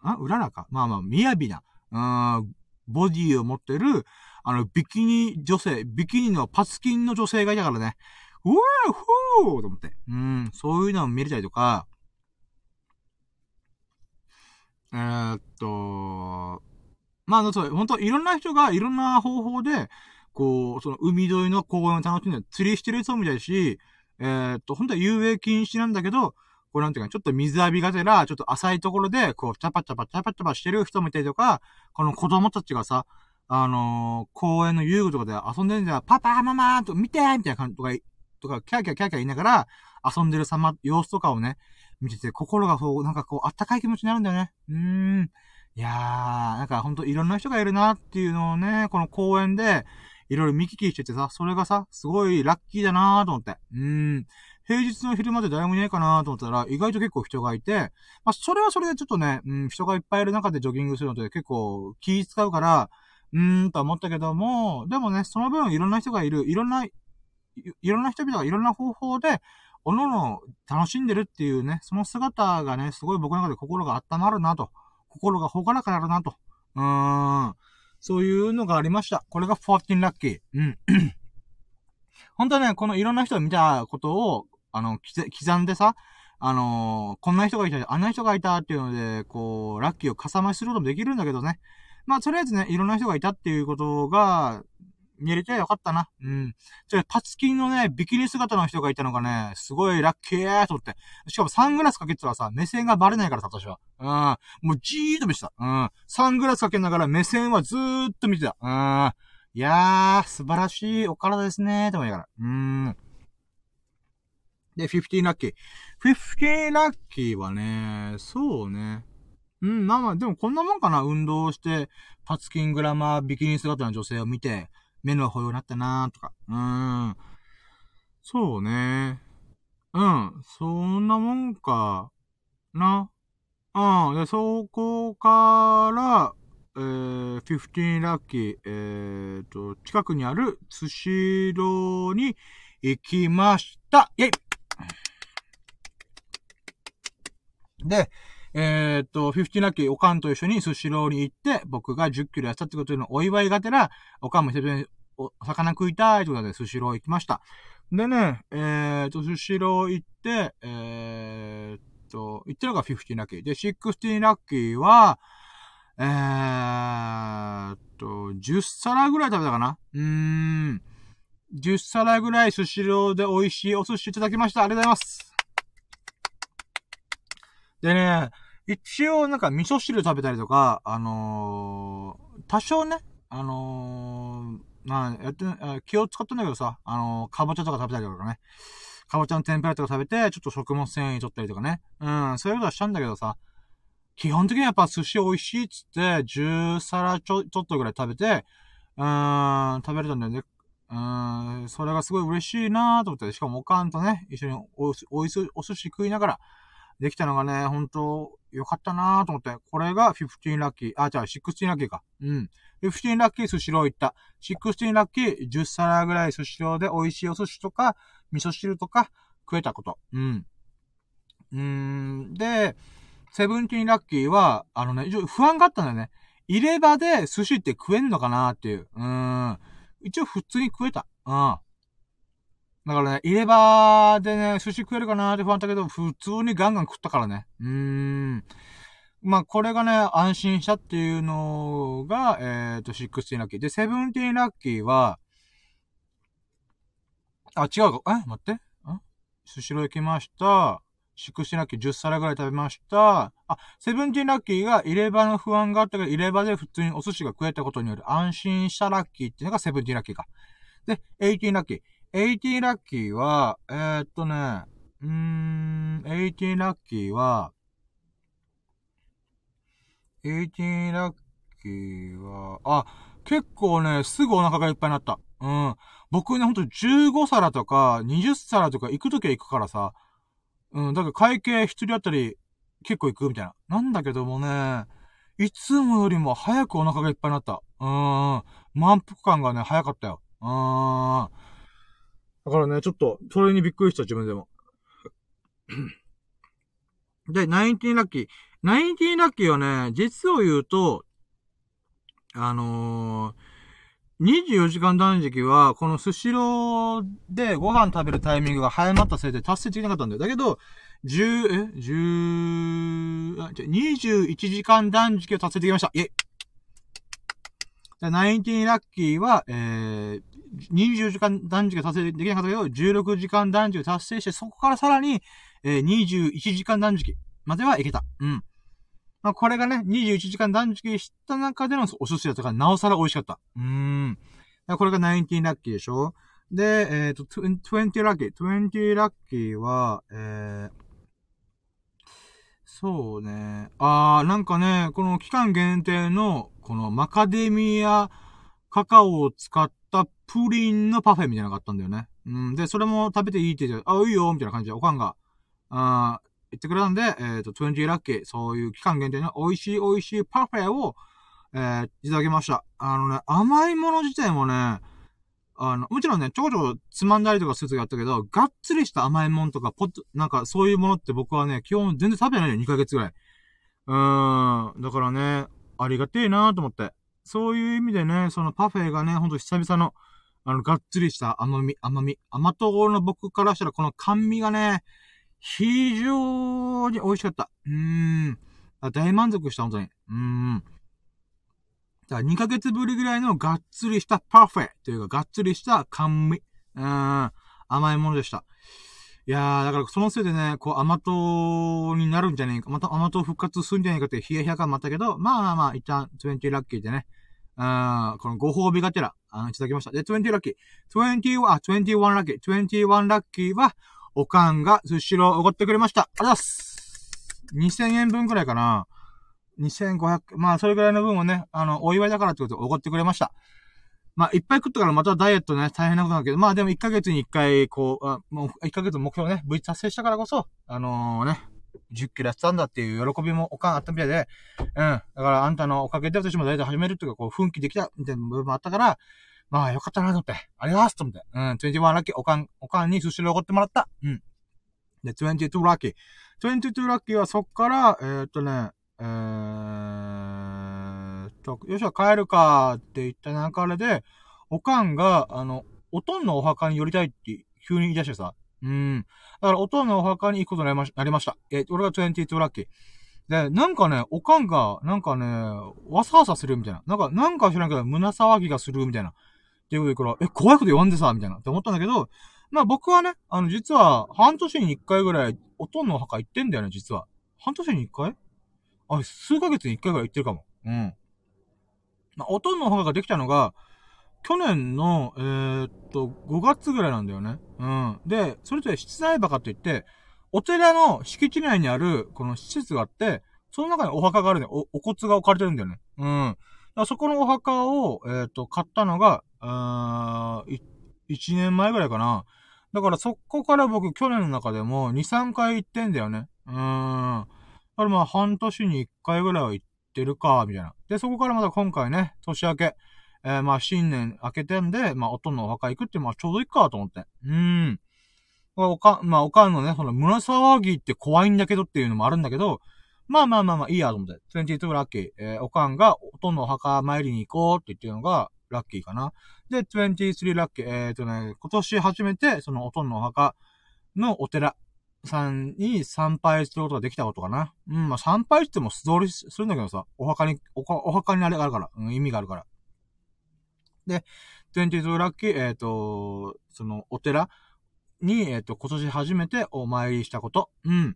あ？うららか？まあまあ、みやびな。うん、ボディを持ってる、あの、ビキニ女性、ビキニのパツキンの女性がいたからね。うわー、ふーと思って。うん、そういうのを見れたりとか、えー、っと、まあ、そう、本当いろんな人がいろんな方法で、こう、その海沿いの公園を楽しんで釣りしてる人もいたし、えー、っと、本当は遊泳禁止なんだけど、こうなんていうか、ちょっと水浴びがてら、ちょっと浅いところで、こう、チャパチャパ、チャパチャパしてる人もいたりとか、この子供たちがさ、あのー、公園の遊具とかで遊んでるんじゃ、パパ、ママと見てみたいな感じとか、とか、キャーキャーキャーキャー言いながら、遊んでる様、様子とかをね、見てて、心がこう、なんかこう、あったかい気持ちになるんだよね。うーん。いやー、なんかほんといろんな人がいるなっていうのをね、この公園で、いろいろ見聞きしててさ、それがさ、すごいラッキーだなーと思って。うーん。平日の昼まで誰もいないかなと思ったら、意外と結構人がいて、まあ、それはそれでちょっとね、うん、人がいっぱいいる中でジョギングするので結構気使うから、うーんと思ったけども、でもね、その分いろんな人がいる、いろんな、いろんな人々がいろんな方法で、おのの楽しんでるっていうね、その姿がね、すごい僕の中で心が温まるなと。心がほがらかなるなと。うーん。そういうのがありました。これが14ラッキー。うん。本当はね、このいろんな人を見たことを、あの、刻んでさ、あのー、こんな人がいた、あんな人がいたっていうので、こう、ラッキーをかさ増しすることもできるんだけどね。まあ、とりあえずね、いろんな人がいたっていうことが、見れてよかったな。うん。じゃパツキンのね、ビキニ姿の人がいたのがね、すごいラッキーと思って。しかもサングラスかけてたらさ、目線がバレないからさ、私は。うん。もうじーっと見てた。うん。サングラスかけながら目線はずーっと見てた。うん。いやー、素晴らしいお体ですねー、と思いながら。うん。で、15ラッキー。15ラッキーはね、そうね。うん、まあまあ、でもこんなもんかな。運動して、パツキングラマー、ビキニ姿の女性を見て、目の保養になったなとか。うーん。そうね。うん。そんなもんか。な。うん。で、そこから、えー、15ラッキー、えーと、近くにあるスシローに行きました。イェイで、えー、っと、50ラッキー、おかんと一緒にスシローに行って、僕が10キロやったってことのお祝いがてら、おかんも久々にお魚食いたいということで、スシロー行きました。でね、えーと、スシロー行って、えーと、行ってるのが15ラッキー。で、16ラッキーは、えーと、10皿ぐらい食べたかな？うーん。10皿ぐらいスシローで美味しいお寿司いただきました。ありがとうございます。でね、一応なんか味噌汁食べたりとか、あのー、多少ね、あのー、まあ、やって、気を使ったんだけどさ、あのー、かぼちゃとか食べたりとかね。かぼちゃの天ぷらとか食べて、ちょっと食物繊維取ったりとかね。うん、そういうことはしたんだけどさ、基本的にはやっぱ寿司美味しいっつって、10皿ちょ、ちょっとぐらい食べて、うーん、食べれたんだよね。うーん、それがすごい嬉しいなーと思って、しかもおかんとね、一緒にお、お、お寿司食いながら、できたのがね、ほんと、よかったなーと思って、これが15ラッキー、あ、じゃあ16ラッキーか。うん。15ラッキー寿司ロー行った。16ラッキー10皿ぐらい寿司ローで美味しいお寿司とか、味噌汁とか食えたこと。うん。うーん。で、セブンティーラッキーは、あのね、一応不安があったんだよね。入れ歯で寿司って食えんのかなっていう。うん。一応普通に食えた。うん。だからね、入れ歯でね、寿司食えるかなーって不安だけど、普通にガンガン食ったからね。うーん。まあ、これがね、安心したっていうのが、えっ、ー、と、16ラッキー。で、17ラッキーは、あ、違うか。え？待って。ん？寿司ロー行きました。16ラッキー10皿ぐらい食べました。あ、17ラッキーが入れ歯の不安があったけど、入れ歯で普通にお寿司が食えたことによる安心したラッキーっていうのが17ラッキーか。で、18ラッキー。18ラッキーは、えー、っとね、うーん、18ラッキーは、18ラッキーは、あ、結構ね、すぐお腹がいっぱいになった。うん。僕ね、ほんと15皿とか20皿とか行くときは行くからさ、うん、だから会計一人当たり結構行くみたいな。なんだけどもね、いつもよりも早くお腹がいっぱいになった。うーん。満腹感がね、早かったよ。うーん。だからね、ちょっと、それにびっくりした、自分でも。で、ナインティーンラッキー。ナインティーンラッキーはね、実を言うと、あのー、24時間断食は、このスシローでご飯食べるタイミングが早まったせいで達成できなかったんだよ。だけど、10、え ?10、あ、21時間断食を達成できました。イェイナインティーラッキーは、えー、20時間断食達成できなかったけど、16時間断食達成して、そこからさらに、えー、21時間断食まではいけた。うん。まあ、これがね、21時間断食した中でのお寿司だったから、なおさら美味しかった。うーん。これが19ラッキーでしょ？で、えっ、ー、と、20ラッキー。20ラッキーは、えー、そうね。あー、なんかね、この期間限定の、このマカデミアカカオを使ったプリンのパフェみたいなのがあったんだよね。うん。で、それも食べていいって言って、あ、いいよみたいな感じで、おかんが、あ言ってくれたんで、えっ、ー、と、20ラッキー、そういう期間限定の美味しい美味しいパフェを、えー、いただきました。あのね、甘いもの自体もね、あの、もちろんね、ちょこちょこつまんだりとかするときあったけど、がっつりした甘いものとか、ポッなんかそういうものって僕はね、基本全然食べないよ、2ヶ月ぐらい。うーん、だからね、ありがてえなーと思って。そういう意味でね、そのパフェがね、ほんと久々の、あの、がっつりした甘み、甘み。甘党の僕からしたらこの甘味がね、非常に美味しかった。うーん。大満足した、本当に。うーん。だ2ヶ月ぶりぐらいのがっつりしたパフェというか、がっつりした甘味。うーん。甘いものでした。いやー、だからそのせいでね、こう甘党になるんじゃねえか、また甘党復活するんじゃねえかってヒヤヒヤ感もあったけど、まあまあまあ、一旦20ラッキーでね、あこのご褒美がてら、あいただきました。で、20ラッキー。20、あ、21ラッキー。21ラッキーは、おかんが寿司ローおごってくれました。ありがとうございます。2000円分くらいかな。2500、まあ、それぐらいの分をね、あの、お祝いだからってことでおごってくれました。まあ、いっぱい食ったからまたダイエットね、大変なことなんだけど、まあでも1ヶ月に1回、こう、あもう1ヶ月目標ね、無事達成したからこそ、あのー、ね、10キロやってたんだっていう喜びもおかんあったみたいで、うん。だからあんたのおかげで私もダイエット始めるっていうか、こう、奮起できたみたいな部分もあったから、まあよかったなと思って、ありがとうございますと思って、うん、21ラッキー、おかん、おかんに寿司でおごってもらった。うん。で、22ラッキー。22ラッキーはそっから、えー、っとね、えーっと、よっしゃ、帰るかって言った流れで、おかんが、あの、おとんのお墓に寄りたいって急に言い出してさ。うん。だから、おとんのお墓に行くことになりましなりました。え俺が22ラッキー。で、なんかね、おかんが、なんかね、わさわさするみたいな。なんか、なんか知らんけど、胸騒ぎがするみたいな。っていうことから、え、怖いこと言わんでさ、みたいな。って思ったんだけど、まあ僕はね、あの、実は、半年に一回ぐらい、おとんのお墓行ってんだよね、実は。半年に一回？あ、数ヶ月に一回ぐらい行ってるかも。うん。まあ、おとんのお墓ができたのが、去年の、えー、っと、5月ぐらいなんだよね。うん。で、それぞれ室内墓って言って、お寺の敷地内にある、この施設があって、その中にお墓があるね。お、お骨が置かれてるんだよね。うん。だそこのお墓を、えー、っと、買ったのが、あー、1年前ぐらいかな。だからそこから僕去年の中でも2、3回行ってんだよね。うーん。だからまあ半年に1回ぐらいは行ってるか、みたいな。で、そこからまた今回ね、年明け、えー、まあ新年明けてんで、まあおとんのお墓行くってまあちょうどいいかと思って。うーん。おか、まあおかんのね、その胸騒ぎって怖いんだけどっていうのもあるんだけど、まあまあまあまあいいやと思って。22ラッキー。えー、おかんがおとんのお墓参りに行こうって言ってるのが、ラッキーかな。で、23ラッキー。えっ、ー、とね、今年初めて、そのおとんのお墓のお寺さんに参拝することができたことかな。うん、まあ参拝しても素通りするんだけどさ、お墓に、おお墓にあれがあるから、うん、意味があるから。で、22ラッキー、えっ、ー、と、そのお寺に、えっ、ー、と、今年初めてお参りしたこと。うん。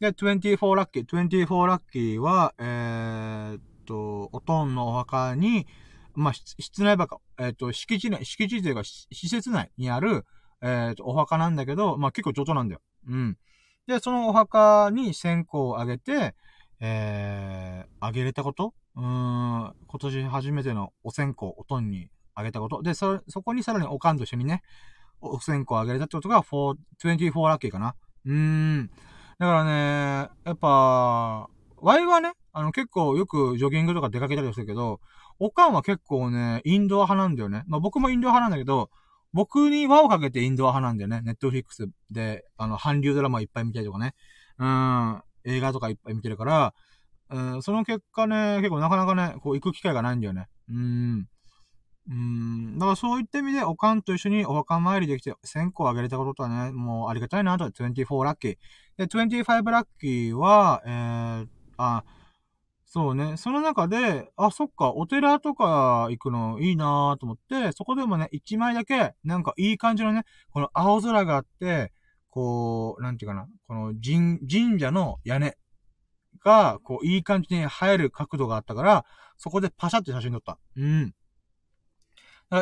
で、24ラッキー。24ラッキーは、えー、っと、おとんのお墓に、まあ、室内墓、えっ、と、敷地内、敷地というか、施設内にある、えっ、と、お墓なんだけど、まあ、結構上等なんだよ。うん。で、そのお墓に線香をあげて、えー、あげれたことうん、今年初めてのお線香、おとんにあげたこと。で、そ、そこにさらにおかんと一緒にね、お線香をあげれたってことが、4、24ラッキーかな。うーん。だからね、やっぱ、ワイはね、あの結構よくジョギングとか出かけたりするけど、おかんは結構ね、インドア派なんだよね。まあ僕もインドア派なんだけど、僕に輪をかけてインドア派なんだよね。ネットフリックスで、あの、韓流ドラマいっぱい見たりとかね。うん、映画とかいっぱい見てるから、うん、その結果ね、結構なかなかね、こう行く機会がないんだよね。うん。うん。だからそういった意味で、おかんと一緒にお墓参りできて、線香をあげれたことはね、もうありがたいなと、24ラッキー。で、25ラッキーは、えー、あ、そうね。その中で、あ、そっか、お寺とか行くのいいなと思って、そこでもね、一枚だけ、なんかいい感じのね、この青空があって、こう、なんていうかな、この神、神社の屋根が、こう、いい感じに映える角度があったから、そこでパシャって写真撮った。うん。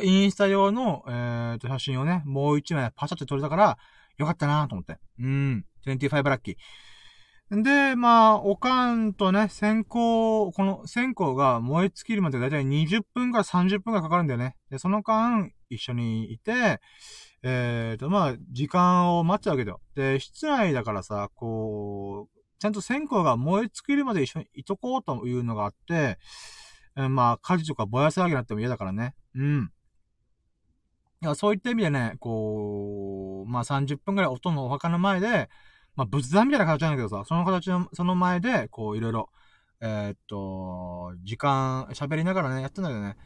インスタ用の、えー、と、写真をね、もう一枚パシャって撮れたから、よかったなと思って。うん。25ラッキー。で、まあ、おかんとね、線香、この線香が燃え尽きるまでだいたい20分から30分がかかるんだよね。で、その間、一緒にいて、え、ー、と、まあ、時間を待つわけだよ。で、室内だからさ、こう、ちゃんと線香が燃え尽きるまで一緒にいとこうというのがあって、えー、まあ、火事とかぼや騒ぎになっても嫌だからね。うん。いやそういった意味でね、こう、まあ30分くらい音のお墓の前で、まあ、仏壇みたいな形なんだけどさ、その形の、その前で、こう、いろいろ、えー、っと、時間、喋りながらね、やってんだけどね。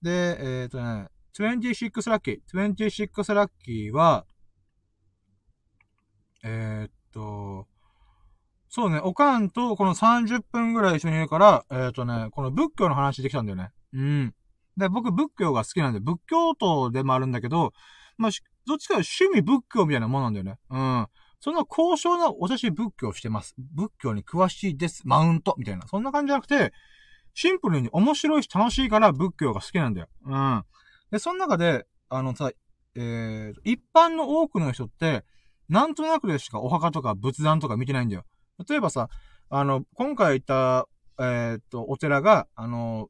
で、えー、っとね、26ラッキー。26ラッキーは、えー、っと、そうね、おかんとこの30分ぐらい一緒にいるから、えっとね、この仏教の話できたんだよね。うん。で、僕仏教が好きなんで、仏教徒でもあるんだけど、まあ、どっちか趣味仏教みたいなもんなんだよね。うん。その高尚なおし仏教してます。仏教に詳しいです。マウントみたいな。そんな感じじゃなくて、シンプルに面白いし楽しいから仏教が好きなんだよ。うん。で、その中で、あのさ、えー、一般の多くの人って、なんとなくでしかお墓とか仏壇とか見てないんだよ。例えばさ、あの、今回行った、えー、っと、お寺が、あの、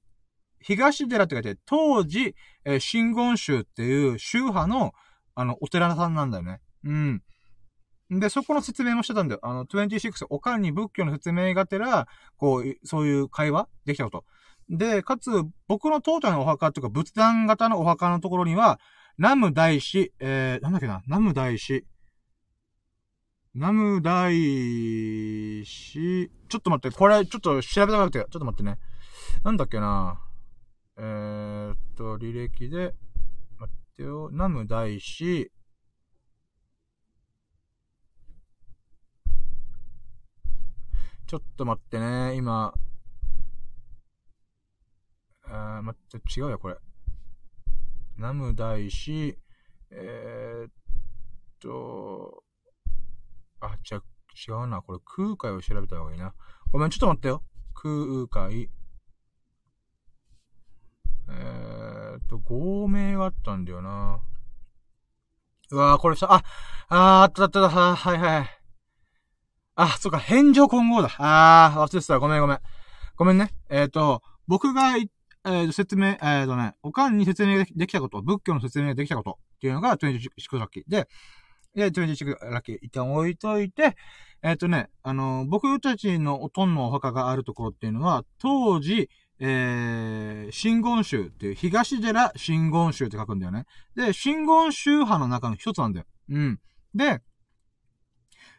東寺って書いて、当時、えー、真言宗っていう宗派の、あの、お寺さんなんだよね。うん。で、そこの説明もしてたんだよ。あの、26、おかんに仏教の説明がてら、こう、そういう会話できたこと。で、かつ、僕の父ちゃんのお墓とか仏壇型のお墓のところには、ナム大師、えー、なんだっけな、ナム大師、ナム大師、ちょっと待って、これ、ちょっと調べたくて、ちょっと待ってね。なんだっけな？えー、っと、履歴で、待ってよ。ナム大師、ちょっと待ってね、今。あー、待って、違うよ、これ。ナム大師、えー、っと、あ、じゃ、違うな。これ空海を調べた方がいいな。ごめん、ちょっと待ってよ。空海。えーっと、合名があったんだよな。うわー、これさ、あ、あー、あったあったあった、はいはい。あ、そっか、返上混合だ。あー、忘れてた。ごめんごめん。ごめんね。えーっと、僕がい、えーと、説明、えーとね、おかんに説明できたこと、仏教の説明ができたことっていうのが26ラッキー。で、で、26ラッキー一旦置いといて、えっ、とね、あの、僕たちのおとんのお墓があるところっていうのは、当時、えー、真言宗っていう、東寺真言宗って書くんだよね。で、真言宗派の中の一つなんだよ。うん。で、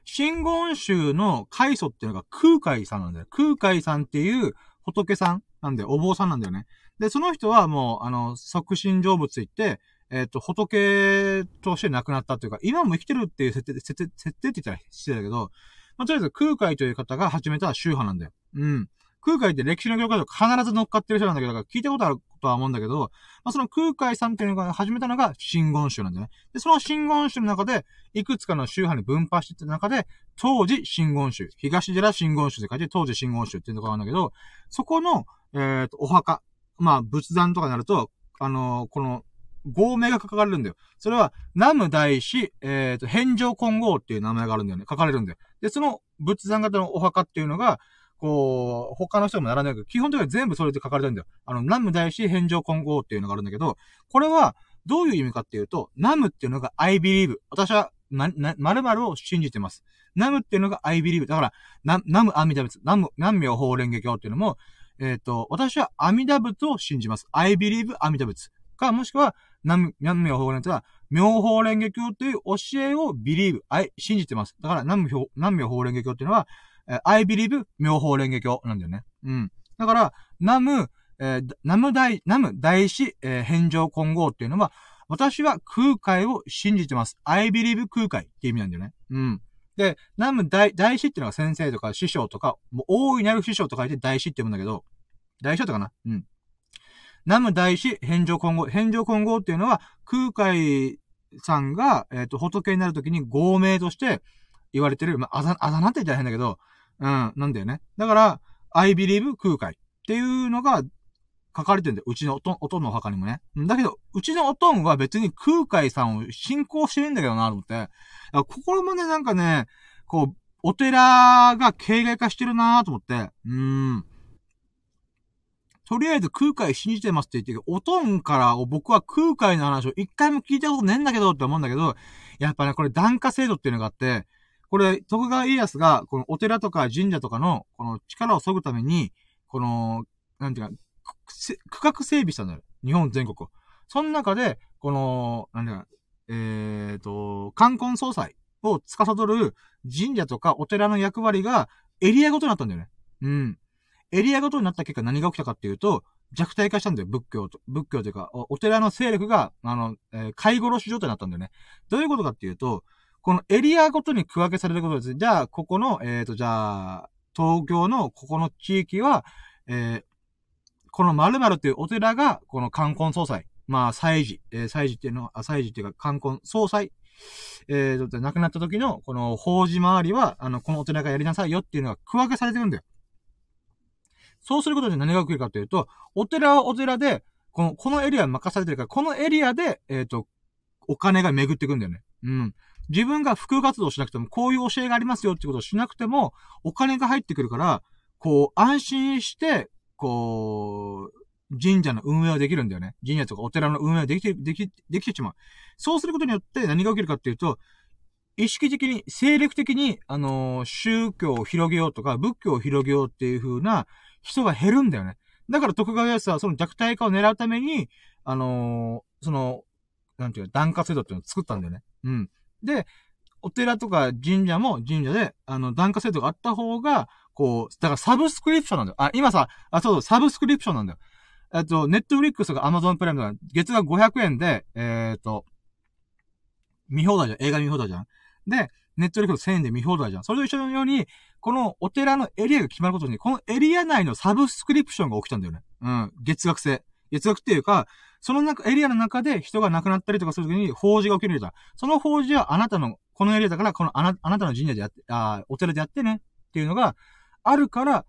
真言宗の開祖っていうのが空海さんなんだよ。空海さんっていう仏さんなんだよ。お坊さんなんだよね。で、その人はもう、あの、即身成仏言って、えっ、と、仏として亡くなったというか、今も生きてるっていう設定、設定、設定って言ったら失礼だけど、まあ、とりあえず空海という方が始めた宗派なんだよ。うん。空海って歴史の業界と必ず乗っかってる人なんだけど、聞いたことあるとは思うんだけど、まあ、その空海さんっていうのが始めたのが真言宗なんだよね。で、その真言宗の中で、いくつかの宗派に分派してた中で、当時真言宗、東寺真言宗で書いて当時真言宗っていうところなんだけど、そこの、えっ、ー、と、お墓、まあ、仏壇とかになると、あのー、この、合名が書かれるんだよ。それは、南無大師、えっ、ー、と、返上金剛っていう名前があるんだよね。書かれるんだよ。で、その仏壇型のお墓っていうのが、こう、他の人もならないけど、基本的には全部それで書かれてるんだよ。あの、南無大師返上金剛っていうのがあるんだけど、これは、どういう意味かっていうと、南無っていうのが I believe。私は、な、な、〇〇を信じてます。南無っていうのが I believe。だから、な、南無阿弥陀仏、南無、南無法蓮華経っていうのも、えっ、ー、と、私は阿弥陀仏を信じます。I believe 阿弥陀仏。か、もしくは、南無法蓮とは、妙法蓮華経という教えを believe、I、信じてます。だから、南無南無法蓮華経っていうのは、I believe 妙法蓮華経なんだよね。うん。だから、南無、えー、南無大、南無大師、えー、返上混合っていうのは、私は空海を信じてます。I believe 空海って意味なんだよね。うん。で、南無大、大師っていうのが先生とか師匠とか、もう大いなる師匠と書いて大師って言うんだけど、大師匠とかな？うん。南無大師、返上混合。返上混合っていうのは、空海さんが、えっ、ー、と、仏になるときに合名として言われてる、まあ、あざ、あざなって言ったら変だけど、うん、なんだよね。だから、I believe 空海っていうのが書かれてるんだよ。うちのおと、おとんのお墓にもね。だけど、うちのおとんは別に空海さんを信仰してるんだけどな、と思って。心もね、なんかね、こう、お寺が形骸化してるなと思って。うーん。とりあえず空海信じてますって言って、おとんから僕は空海の話を一回も聞いたことねえんだけどって思うんだけど、やっぱね、これ檀家制度っていうのがあって、これ、徳川家康が、このお寺とか神社とかの、この力を削ぐために、この、なんていうか、区画整備したんだよ。日本全国。その中で、この、なんていうか、えーと、冠婚総裁を司る神社とかお寺の役割がエリアごとになったんだよね。うん。エリアごとになった結果何が起きたかっていうと、弱体化したんだよ、仏教と。仏教というか、お寺の勢力が、あの、えー、飼い殺し状態になったんだよね。どういうことかっていうと、このエリアごとに区分けされることです。じゃあ、ここの、えっ、ー、と、じゃあ、東京のここの地域は、えー、この〇〇っていうお寺が、この冠婚総裁。まあ、祭事。えー、祭事っていうのは、祭事っていうか、冠婚総裁。えー、亡くなった時の、この、法事周りは、あの、このお寺がやりなさいよっていうのが区分けされてるんだよ。そうすることで何が起きるかというと、お寺はお寺で、この、このエリア任されてるから、このエリアで、えっ、ー、と、お金が巡ってくんだよね。うん。自分が普及活動しなくても、こういう教えがありますよってことをしなくても、お金が入ってくるから、こう、安心して、こう、神社の運営はできるんだよね。神社とかお寺の運営はできて、でき、できてしまう。そうすることによって何が起きるかっていうと、意識的に、精力的に、あのー、宗教を広げようとか、仏教を広げようっていう風な人が減るんだよね。だから徳川家康はその弱体化を狙うために、あのー、その、なんていうか、檀家制度っていうのを作ったんだよね。うん。で、お寺とか神社も神社で、あの、檀家制度があった方が、こう、だからサブスクリプションなんだよ。あ、今さ、あ、そうそう、サブスクリプションなんだよ。えっと、ネットフリックスが Amazon プライムが月額500円で、えー、っと、見放題じゃん。映画見放題じゃん。で、ネットフリックス1000円で見放題じゃん。それと一緒のように、このお寺のエリアが決まることに、このエリア内のサブスクリプションが起きたんだよね。うん。月額制。月額っていうか、その中、エリアの中で人が亡くなったりとかするときに、法事が起きるじゃん。その法事はあなたの、このエリアだから、このあな、あなたの神社でやって、ああお寺でやってねっていうのがあるから、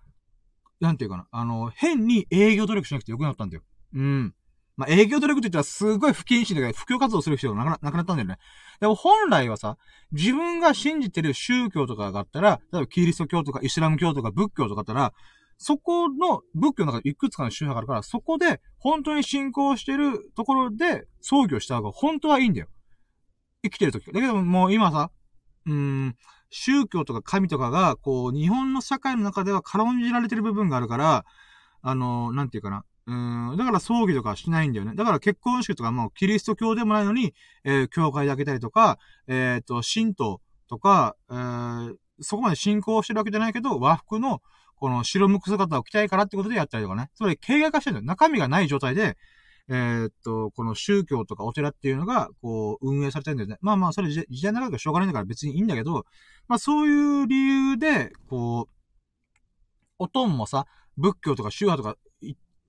なんていうかな。あの、変に営業努力しなくてよくなったんだよ。うん。まあ、営業努力って言ったらすごい不謹慎だけど、布教活動する人がなくなったんだよね。でも本来はさ、自分が信じてる宗教とかがあったら、例えばキリスト教とかイスラム教とか仏教とかあったら、そこの仏教の中でいくつかの宗派があるから、そこで本当に信仰してるところで葬儀をした方が本当はいいんだよ。生きてる時。だけどもう今さ、うーん、宗教とか神とかが、こう、日本の社会の中では軽んじられてる部分があるから、あの、なんていうかな。うん、だから葬儀とかしないんだよね。だから結婚式とかもうキリスト教でもないのに、えー、教会で開けたりとか、えっ、ー、と、神道とか、えー、そこまで信仰してるわけじゃないけど、和服の、この白むく姿を着たいからってことでやったりとかね。それ、形骸化してるんだよ。中身がない状態で、えー、っと、この宗教とかお寺っていうのが、こう、運営されてるんだよね。まあまあ、それ時代長くしょうがないんだから別にいいんだけど、まあそういう理由で、こう、おとんもさ、仏教とか宗派とか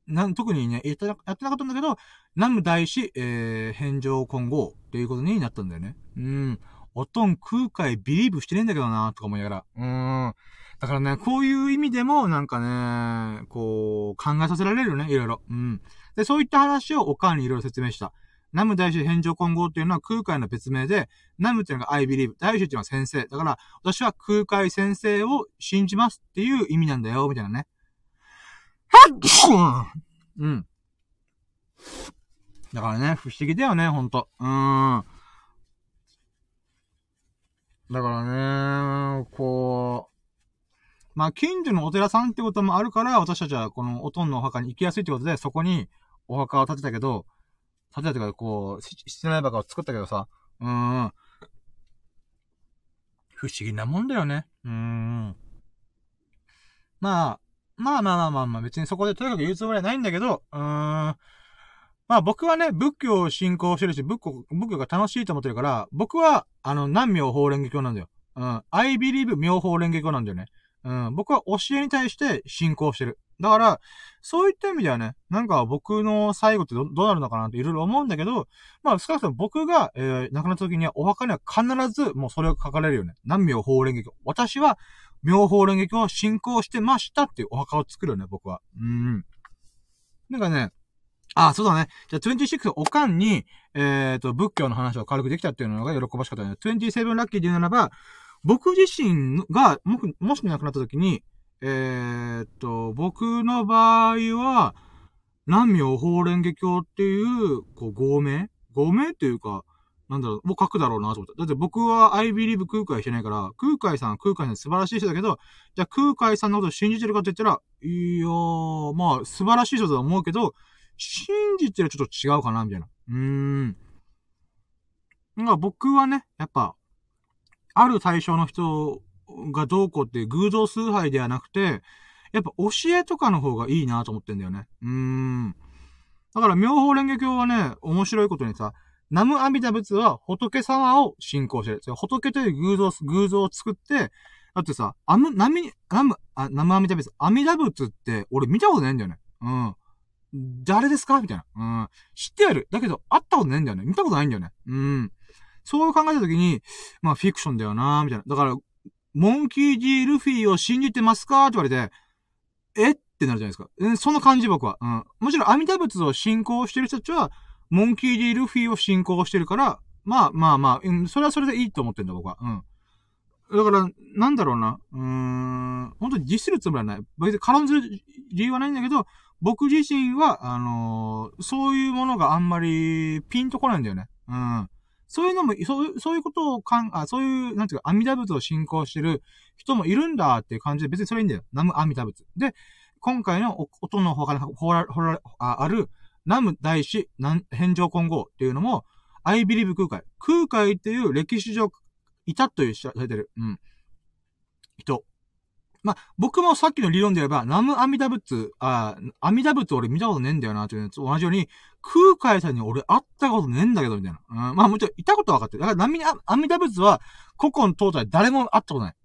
なん特にね、やってなかったんだけど、南無大師、えー、返上混合っていうことになったんだよね。うん。おとん空海ビリーブしてねえんだけどなとか思いながら。うん。だからね、こういう意味でも、なんかね、こう、考えさせられるよね、いろいろ。うん。で、そういった話をおかんにいろいろ説明した。ナム大師返上混合っていうのは空海の別名で、ナムっていうのが I believe、大師っていうのは先生。だから、私は空海先生を信じますっていう意味なんだよ、みたいなね。はっうん。だからね、不思議だよね、ほんと。うーん。だからね、こう、まあ、近所のお寺さんってこともあるから、私たちはこのおとんのお墓に行きやすいってことで、そこにお墓を建てたけど、建てたってか、こう、室内墓を作ったけどさ、うーん。不思議なもんだよね。うーん。まあ、まあまあまあまあまあ、別にそこでとにかく言うつもりはないんだけど、うーん。まあ僕はね、仏教を信仰してるし、仏教、仏教が楽しいと思ってるから、僕は、あの、南明法蓮華経なんだよ。うん。I believe 妙法蓮華経なんだよね。うん。僕は教えに対して信仰してる。だから、そういった意味ではね、なんか僕の最後ってどうなるのかなっていろいろ思うんだけど、まあ少なくとも僕が、えー、亡くなった時にはお墓には必ずもうそれを書かれるよね。南明法蓮華経。私は妙法蓮華経を信仰してましたっていうお墓を作るよね、僕は。うん。なんかね、あ、そうだね。じゃあ、26おかんに、えっ、ー、と、仏教の話を軽くできたっていうのが喜ばしかったね。27ラッキーで言うならば、僕自身が、も、もし亡くなった時に、えー、っと、僕の場合は、南明法蓮華経っていう、こう、合名？合名っていうか、なんだろう、もう書くだろうなと思った。だって僕は I believe 空海してないから、空海さん、空海さん素晴らしい人だけど、じゃあ空海さんのことを信じてるかって言ったら、いやー、まあ素晴らしい人だと思うけど、信じてるちょっと違うかな、みたいな。うーん。なんか僕はね、やっぱ、ある対象の人がどうこうって偶像崇拝ではなくて、やっぱ教えとかの方がいいなと思ってんだよね。うーん。だから、妙法蓮華経はね、面白いことにさ、ナムアミダ仏は仏様を信仰してる。仏という偶像、偶像を作って、だってさ、アム、ナミ、ナム、あ、ナムアミダ仏、アミダ仏って俺見たことないんだよね。うん。誰ですか？みたいな。うん。知ってやる。だけど、会ったことないんだよね。見たことないんだよね。うん。そう考えたときに、まあ、フィクションだよなみたいな。だから、モンキー・ジー・ルフィを信じてますか？って言われて、え？ってなるじゃないですか。うん、そんな感じ僕は。うん。もちろん、阿弥陀仏を信仰してる人たちは、モンキー・ディ・ルフィを進行してるから、まあまあまあ、うん、それはそれでいいと思ってんだ、僕は。うん。だから、なんだろうな。うーん、本当に実するつもりはない。別に絡んずる理由はないんだけど、僕自身は、あのー、そういうものがあんまりピンとこないんだよね。うん。そういうのも、そういう、そういうことをかん、あ、そういう、なんていうか、阿弥陀仏を信仰してる人もいるんだっていう感じで、別にそれいいんだよ。ナム阿弥陀仏。で、今回の音の他に、ほら、ほら、ある、ナム大師、返上混合っていうのも、アイビリブ空海。空海っていう歴史上、いたというされてる、うん。人。まあ、僕もさっきの理論で言えば、ナムアミダ仏、あ、アミダ仏俺見たことねえんだよな、という同じように、空海さんに俺会ったことねえんだけど、みたいな。うん、まあもちろん、いたことは分かってる。だから、ナミアミダ仏は、古今東西誰も会ったことない。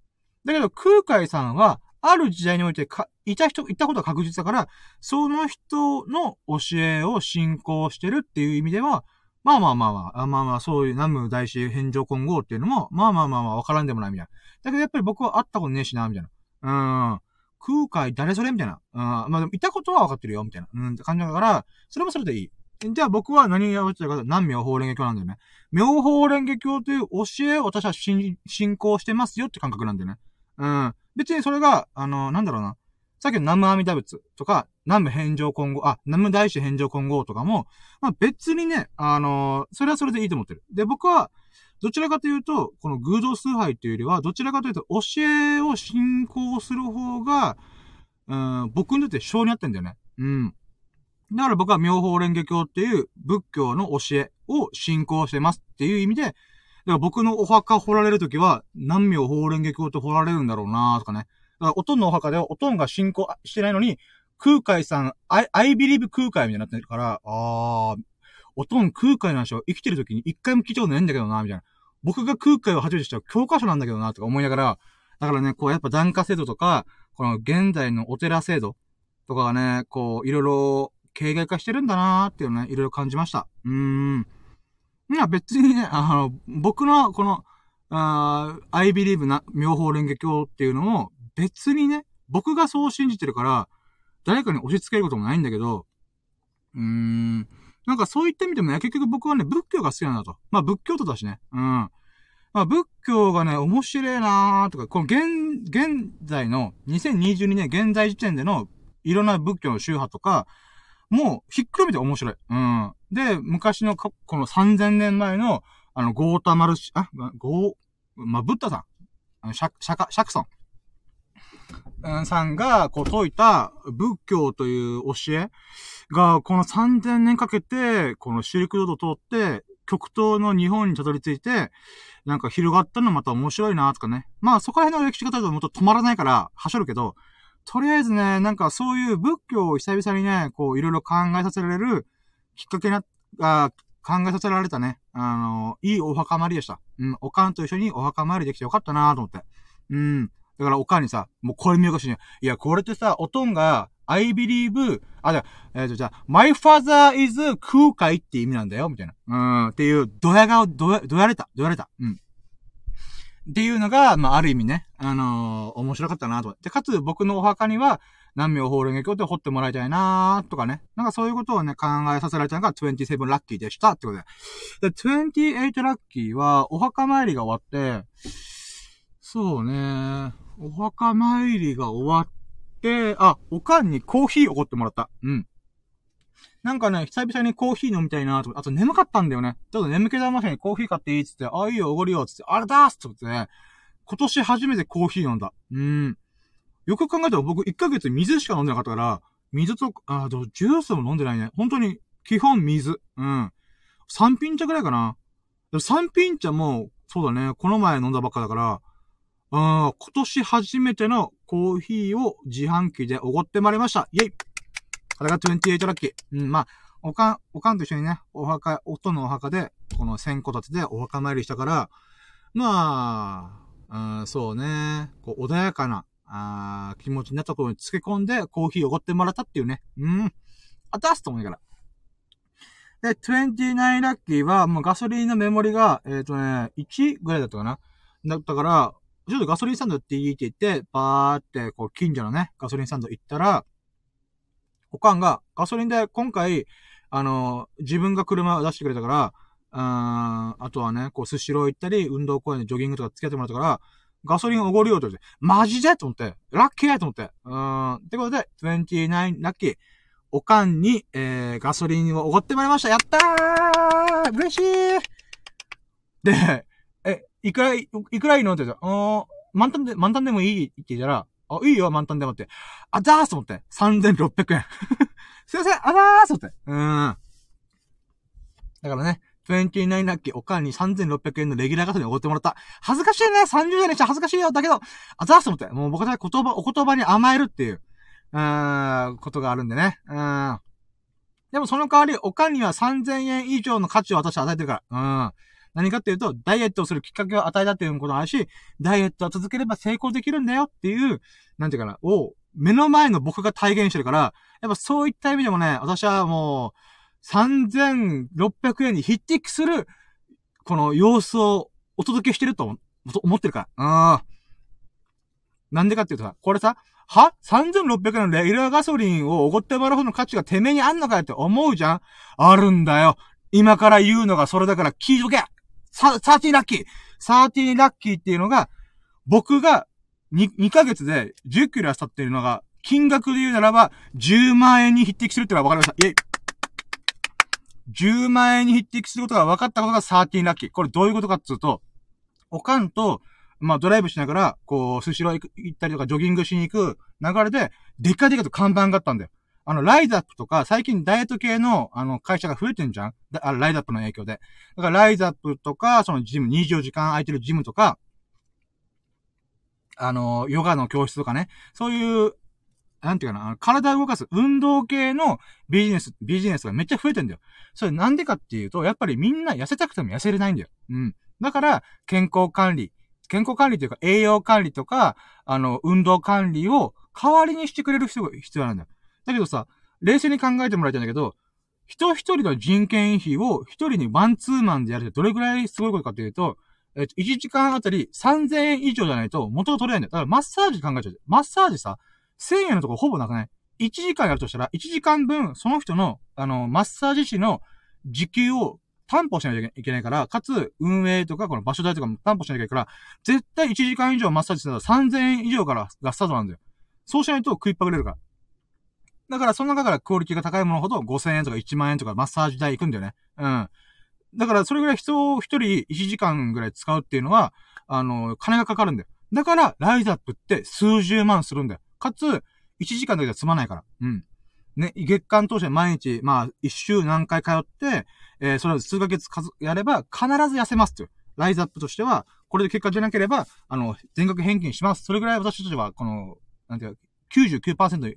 だけど、空海さんは、ある時代においてか、いた人、いたことは確実だから、その人の教えを信仰してるっていう意味では、まあまあまあまあ、まあまあ、そういう南無大師返上混合っていうのも、まあまあまあまあ、わからんでもないみたいな。だけどやっぱり僕は会ったことねえしな、みたいな。うん。空海誰それみたいな。うん。まあでも、いたことは分かってるよ、みたいな。うん、って感じだから、それもそれでいい。じゃあ僕は何をやってるか、南妙法蓮華経なんだよね。妙法蓮華経という教えを私は信仰してますよって感覚なんだよね。うん。別にそれが、あの、なんだろうな。さっきの南無阿弥陀仏とか、南無返上混合、あ、南無大師返上混合とかも、まあ別にね、あのそれはそれでいいと思ってる。で、僕は、どちらかというと、この偶像崇拝っていうよりは、どちらかというと、教えを信仰する方が、うん、僕にとって性に合ってんだよね。うん。だから僕は妙法蓮華経っていう仏教の教えを信仰してますっていう意味で、だから僕のお墓掘られるときは、何妙法蓮華経って掘られるんだろうなとかね。だから、おとんのお墓では、おとんが信仰してないのに、空海さん、I, I believe 空海みたいになってるから、あー、おとん空海の話を生きてる時に一回も聞いたことないんだけどな、みたいな。僕が空海を初めてした教科書なんだけどな、とか思いながら、だからね、こうやっぱ檀家制度とか、この現代のお寺制度とかがね、こう、いろいろ形骸化してるんだなーっていうのね、いろいろ感じました。うーん。いや、別にね、あの、僕の、この、あ I believe な、妙法蓮華経っていうのも、別にね、僕がそう信じてるから、誰かに押し付けることもないんだけど、うーん。なんかそういった意味でもね、結局僕はね、仏教が好きなんだと。まあ仏教徒だしね。うん。まあ仏教がね、面白いなーとか、この現、現在の、2022年現在時点での、いろんな仏教の宗派とか、もう、ひっくるめて面白い。うん。で、昔のこの3000年前の、あの、ゴータマルシ、あ、ゴー、まあ、ブッダさん。シャ、シャカ、シャクソン。さんが、こう、説いた仏教という教えが、この3000年かけて、このシルクロードを通って、極東の日本にたどり着いて、なんか広がったのまた面白いなとかね。まあ、そこら辺の歴史方だともっと止まらないから、はしょるけど、とりあえずね、なんかそういう仏教を久々にね、こう、いろいろ考えさせられるきっかけな、あ考えさせられたね、あのいいお墓参りでした。うん、おかんと一緒にお墓参りできてよかったなと思って。うん。だからおかんにさ、もうこれ見よがしに、いや、これってさ、おとんが、I believe, あ、じゃあえっ、ー、と、じゃあ、my father is 空海って意味なんだよ、みたいな。うん、っていう、ドヤ顔、ドヤ、ドヤれた、ドヤれた。うん。っていうのが、まあ、ある意味ね、あのー、面白かったなと。で、かつ、僕のお墓には、南明法蓮華経って掘ってもらいたいなとかね。なんかそういうことをね、考えさせられたのが27ラッキーでしたってことで。で、28ラッキーは、お墓参りが終わって、そうね、お墓参りが終わって、あ、おかんにコーヒーおごってもらった。うん。なんかね、久々にコーヒー飲みたいなとあと眠かったんだよね。ちょっと眠気覚ましにコーヒー買っていいっつって、ああ、いいよ、おごるよ、つって、あれだーっつってね、今年初めてコーヒー飲んだ。うん。よく考えたら僕1ヶ月水しか飲んでなかったから、水と、あ、でもジュースも飲んでないね。本当に、基本水。うん。3品茶ぐらいかな。3品茶も、そうだね、この前飲んだばっかだから、あ今年初めてのコーヒーを自販機でおごってまいりました。イェイこれが28ラッキー。うん、まあ、おかん、おかんと一緒にね、お墓、夫のお墓で、この千個立てでお墓参りしたから、まあ、うん、そうね、こう穏やかな、あ気持ちになったところに漬け込んでコーヒーをおごってもらったっていうね。うん。あたすと思いながら。で、29ラッキーは、もうガソリンのメモリが、えっ、ー、とね、1ぐらいだったかな。だったから、ちょっとガソリンスタンドっていいって言って、バーって、こう、近所のね、ガソリンスタンド行ったら、おかんが、ガソリンで今回、あの、自分が車を出してくれたから、ああとはね、こう、スシロー行ったり、運動公園でジョギングとか付き合ってもらったから、ガソリンおごるよって言って、マジでと思って、ラッキーと思って。うん。ってことで、29ラッキー。おかんに、えー、ガソリンをおごってもらいました。やったー嬉しいで、えいくら、いくらいいの?って言ったら、あ満タンで、満タンでもいいって言ったら、あ、いいよ、満タンでもって。あざーすと思って。3600円。すいません、あざーすと思って。うーん。だからね、29ラッキー、おかんに3600円のレギュラーガソリンおごってもらった。恥ずかしいね !30 代にして恥ずかしいよだけど、あざーすと思って。もう僕は言葉、お言葉に甘えるっていう、うーん、ことがあるんでね。うーん。でもその代わり、おかんには3000円以上の価値を私は与えてるから。うん。何かっていうと、ダイエットをするきっかけを与えたっていうこともあるし、ダイエットは続ければ成功できるんだよっていう、なんていうかな、を、目の前の僕が体現してるから、やっぱそういった意味でもね、私はもう、3600円に匹敵する、この様子をお届けしてると思ってるから。うん。なんでかっていうとさ、これさ、は ?3600 円のレギュラーガソリンをおごってもらうほどの価値がてめえにあんのかよって思うじゃんあるんだよ。今から言うのがそれだから聞いとけサ、サーティーラッキーサーティーラッキーっていうのが、僕が 2, 2ヶ月で10キロ痩せたっていうのが、金額で言うならば、10万円に匹敵するってのは分かりました。イェイ10万円に匹敵することが分かったことがサーティーラッキー。これどういうことかっていうと、おかんと、まあドライブしながら、こう、スシロー行ったりとかジョギングしに行く流れで、でっかでかと看板があったんだよ。あの、ライザップとか、最近ダイエット系の、あの、会社が増えてんじゃん？あライザップの影響で。だから、ライザップとか、そのジム、24時間空いてるジムとか、あの、ヨガの教室とかね、そういう、なんていうかな、体を動かす運動系のビジネス、ビジネスがめっちゃ増えてんだよ。それなんでかっていうと、やっぱりみんな痩せたくても痩せれないんだよ。うん。だから、健康管理、健康管理というか栄養管理とか、あの、運動管理を代わりにしてくれる人が必要なんだよ。だけどさ、冷静に考えてもらいたいんだけど、人一人の人件費を一人にワンツーマンでやるってどれぐらいすごいことかっていうと、えっと、1時間あたり3000円以上じゃないと元が取れないんだよ。だからマッサージ考えちゃう。マッサージさ、1000円のとこほぼなくない ?1 時間やるとしたら、1時間分、その人の、あの、マッサージ師の時給を担保しないといけないから、かつ、運営とか、この場所代とかも担保しなきゃいけないから、絶対1時間以上マッサージしたら3000円以上からがスタートなんだよ。そうしないと食いっぱぐれるから。だからその中からクオリティが高いものほど5000円とか1万円とかマッサージ代行くんだよね。うん。だからそれぐらい人を一人1時間ぐらい使うっていうのは、あの、金がかかるんだよ。だから、ライズアップって数十万するんだよ。かつ、1時間だけでは済まないから。うん。ね、月間通して毎日、まあ、一週何回通って、えー、それを数ヶ月数やれば、必ず痩せますという。ライズアップとしては、これで結果出なければ、あの、全額返金します。それぐらい私たちは、この、なんていうか、99%、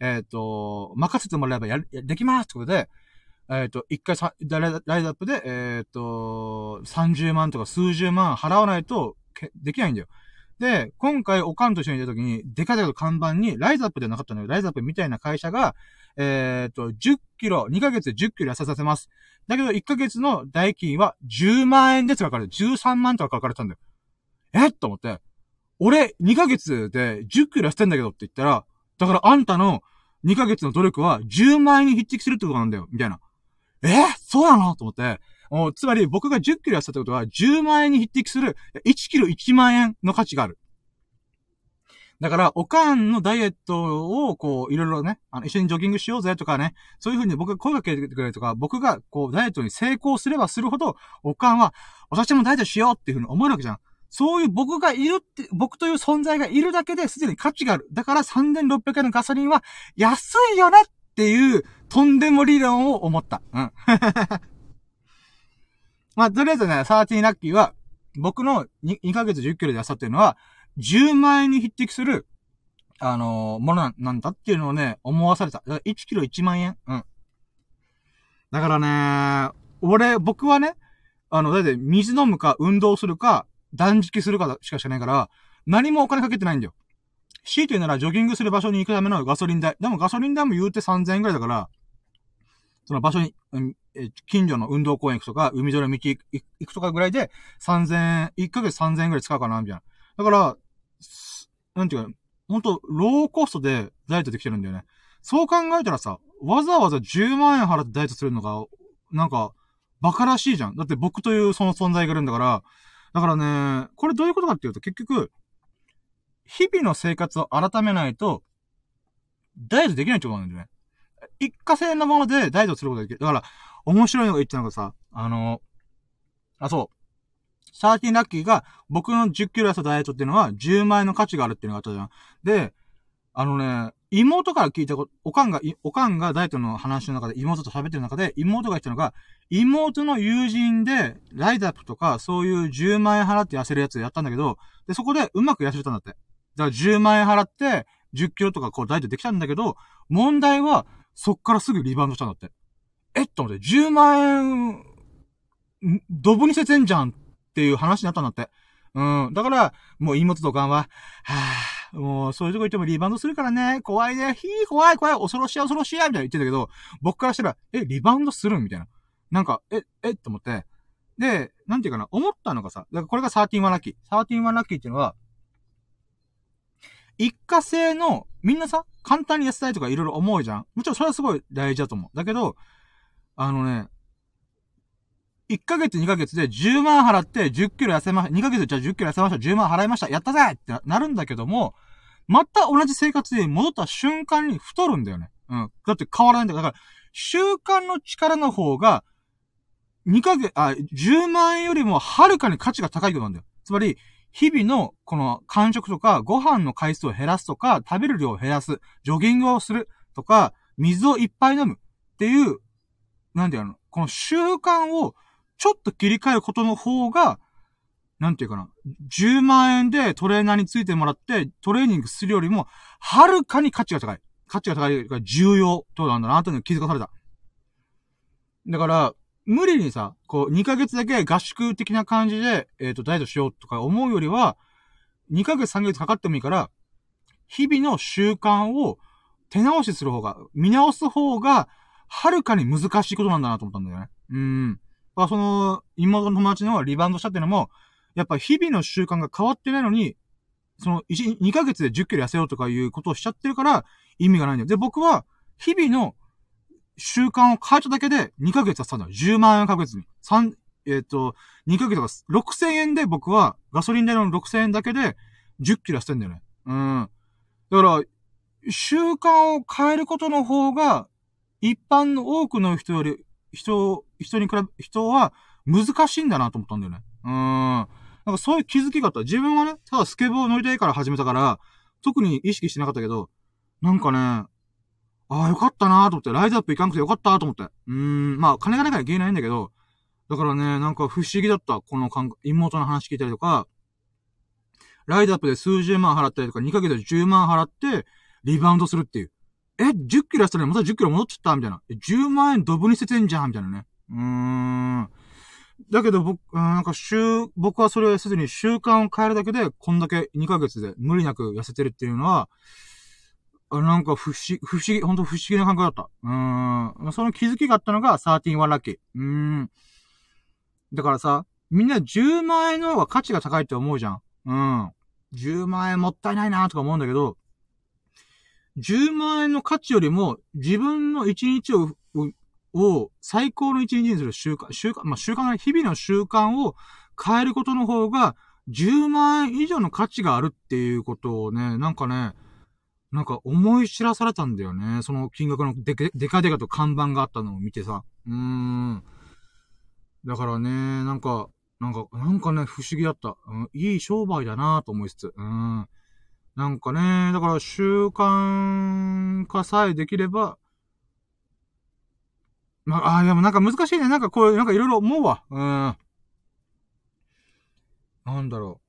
えっ、ー、と、任せてもらえばやる、できますってことで、えっ、ー、と、一回さ、ライズアップで、えっ、ー、と、30万とか数十万払わないと、できないんだよ。で、今回、おかんと一緒にいた時に、デカデカと看板に、ライズアップではなかったのよ。ライズアップみたいな会社が、えっ、ー、と、10キロ、2ヶ月で10キロ痩せさせます。だけど、1ヶ月の代金は10万円ですかかる。13万とか書かれたんだよ。えと思って。俺、2ヶ月で10キロ痩せてんだけどって言ったら、だからあんたの2ヶ月の努力は10万円に匹敵するってことなんだよ。みたいな。え？そうなの？と思って。おつまり僕が10キロ痩せたってことは10万円に匹敵する1キロ1万円の価値がある。だから、おかんのダイエットを、こう、いろいろね、あの、一緒にジョギングしようぜとかね、そういうふうに僕が声かけてくれるとか、僕が、こう、ダイエットに成功すればするほど、おかんは、私もダイエットしようっていうふうに思えるわけじゃん。そういう僕がいるって、僕という存在がいるだけですでに価値がある。だから3600円のガソリンは安いよねっていう、とんでも理論を思った。うん。まあ、とりあえずね、13ラッキーは、僕の 2, 2ヶ月10キロで痩せたっていうのは、10万円に匹敵する、あのー、ものなんだっていうのをね、思わされた。1キロ1万円うん。だからね、俺、僕はね、あの、だいたい水飲むか、運動するか、断食するかしかしないから、何もお金かけてないんだよ。強いて言うなら、ジョギングする場所に行くためのガソリン代。でもガソリン代も言うて3000円くらいだから、その場所に、うん、え近所の運動公園行くとか、海沿いの道行くとかぐらいで、3000円、1ヶ月3000円くらい使うかな、みたいな。だから、なんていうか、ほんと、ローコストでダイエットできてるんだよね。そう考えたらさ、わざわざ10万円払ってダイエットするのが、なんか、馬鹿らしいじゃん。だって僕というその存在がいるんだから、だからね、これどういうことかっていうと、結局、日々の生活を改めないと、ダイエットできないってことなんだよね。一過性のものでダイエットすることができる。だから、面白いのが言ったのがさ、あの、あ、そう。サーティンラッキーが、僕の10キロ痩せたダイエットっていうのは、10万円の価値があるっていうのがあったじゃん。で、あのね、妹から聞いたこと、おかんが、おかんがダイエットの話の中で妹と喋ってる中で、妹が言ったのが、妹の友人で、ライダップとか、そういう10万円払って痩せるやつやったんだけど、で、そこでうまく痩せたんだって。だから10万円払って、10キロとかこうダイエットできたんだけど、問題は、そっからすぐリバウンドしたんだって。えっと思って、10万円、ドブにせてんじゃんっていう話になったんだって。うん。だから、もう妹とおかは、はぁ、もう、そういうとこ行ってもリバウンドするからね、怖いね、ひー、怖い、怖い、恐ろしい、恐ろしい、みたいな言ってたけど、僕からしたら、え、リバウンドするみたいな。なんか、え、え、って思って。で、なんていうかな、思ったのがさ、だからこれが13ワンラッキー。13ワンラッキーっていうのは、一過性の、みんなさ、簡単に痩せたいとかいろいろ思うじゃんもちろんそれはすごい大事だと思う。だけど、あのね、1ヶ月2ヶ月で10万払って10キロ痩せました。2ヶ月じゃあ10キロ痩せました。10万払いました。やったぜってなるんだけども、また同じ生活で戻った瞬間に太るんだよね。うん。だって変わらないんだから、習慣の力の方が、2ヶ月、あ、10万円よりもはるかに価値が高いことなんだよ。つまり、日々の、この、間食とか、ご飯の回数を減らすとか、食べる量を減らす、ジョギングをするとか、水をいっぱい飲むっていう、なんていうの、この習慣をちょっと切り替えることの方が、なんていうかな、10万円でトレーナーについてもらってトレーニングするよりも、はるかに価値が高い。価値が高いが重要となんだな、というの気づかされた。だから、無理にさ、こう、2ヶ月だけ合宿的な感じで、えっ、ー、と、ダイエットしようとか思うよりは、2ヶ月3ヶ月かかってもいいから、日々の習慣を手直しする方が、見直す方が、はるかに難しいことなんだなと思ったんだよね。うん。まあ、その、妹の友達のリバウンドしたっていうのも、やっぱ日々の習慣が変わってないのに、その、1、2ヶ月で10キロ痩せようとかいうことをしちゃってるから、意味がないんだよ。で、僕は、日々の習慣を変えただけで2ヶ月やったんだよ。10万円確実に。3、えっ、ー、と、2ヶ月が6000円で僕はガソリン代の6000円だけで10キロ痩せてんだよね。うん。だから、習慣を変えることの方が、一般の多くの人より、人、人に比べ、人は難しいんだなと思ったんだよね。うん。なんかそういう気づきがあった。自分はね、ただスケボー乗りたいから始めたから、特に意識してなかったけど、なんかね、ああ、よかったなーと思って、ライズアップ行かなくてよかったと思って。うーん、まあ、金がないから言えないんだけど、だからね、なんか不思議だった。この妹の話聞いたりとか、ライズアップで数十万払ったりとか、2ヶ月で10万払って、リバウンドするっていう。え、10キロやったらまた10キロ戻っちゃったみたいな。10万円ドブに捨ててんじゃんみたいなね。うーん。だけど僕、なんか週、僕はそれをせずに習慣を変えるだけで、こんだけ2ヶ月で無理なく痩せてるっていうのは、あなんか不思議、不思議、ほんと不思議な感覚だった。うーん。その気づきがあったのが13ワンラッキー。うーん。だからさ、みんな10万円の方が価値が高いって思うじゃん。うん。10万円もったいないなとか思うんだけど、10万円の価値よりも自分の1日を、を最高の1日にする習慣、習慣、まあ、習慣が日々の習慣を変えることの方が10万円以上の価値があるっていうことをね、なんかね、なんか思い知らされたんだよね。その金額のでけ、でかでかと看板があったのを見てさ。うーん。だからね、なんか、なんか、なんかね、不思議だった。うん、いい商売だなと思いつつ。うん。なんかね、だから習慣化さえできれば、まあ、あでもなんか難しいね。なんかこういう、なんかいろいろ思うわ。うん。なんだろう。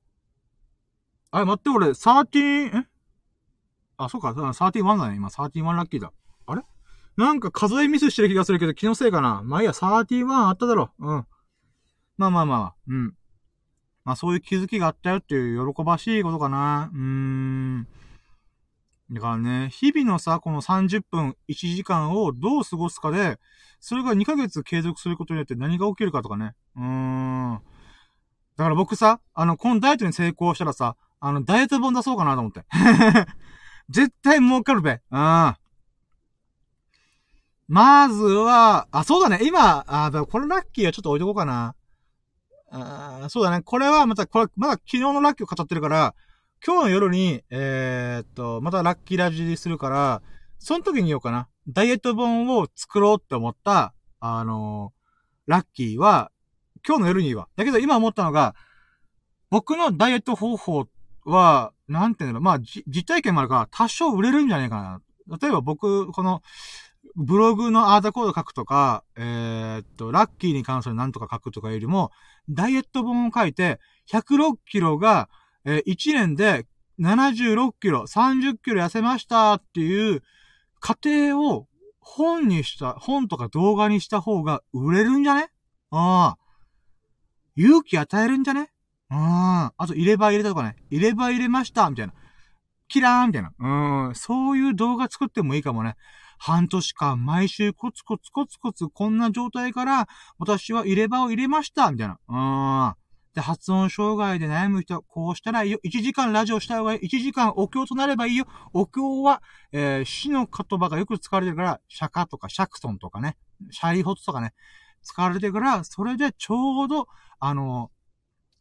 あれ、待って、俺、13、え？あ、そうか、31だね。今、31ラッキーだ。あれ？なんか数えミスしてる気がするけど、気のせいかな。まあいいや、31あっただろ。うん。まあまあまあ、うん。まあそういう気づきがあったよっていう喜ばしいことかな。うーん。だからね、日々のさ、この30分、1時間をどう過ごすかで、それが2ヶ月継続することによって何が起きるかとかね。うーん。だから僕さ、あの、このダイエットに成功したらさ、あの、ダイエット本出そうかなと思って。絶対儲かるべ。うん。まずは、あ、そうだね。今、あ、これラッキーはちょっと置いとこうかな。あそうだね。これはまた、これ、まだ昨日のラッキーを語ってるから、今日の夜に、えー、っと、またラッキーラジするから、その時に言おうかな。ダイエット本を作ろうって思った、あのー、ラッキーは、今日の夜に言うわ。だけど今思ったのが、僕のダイエット方法は、なんていうの、まあ、実体験もあるから、多少売れるんじゃないかな。例えば僕、この、ブログのアーダコード書くとか、えー、っと、ラッキーに関するなんとか書くとかよりも、ダイエット本を書いて、106キロが、えー、1年で76キロ、30キロ痩せましたっていう過程を本にした、本とか動画にした方が売れるんじゃね？ああ。勇気与えるんじゃね？ああ。あと、入れ歯入れたとかね。入れ歯入れましたみたいな。キラーみたいな。うん。そういう動画作ってもいいかもね。半年間毎週コツコツコツコツこんな状態から私は入れ歯を入れましたみたいな。うん。で、発音障害で悩む人はこうしたらいいよ。1時間ラジオした方がいい。1時間お経となればいいよ。お経は、えー、死の言葉がよく使われてるから、釈迦とかシャクソンとかね、シャイホツとかね、使われてるから、それでちょうど、あの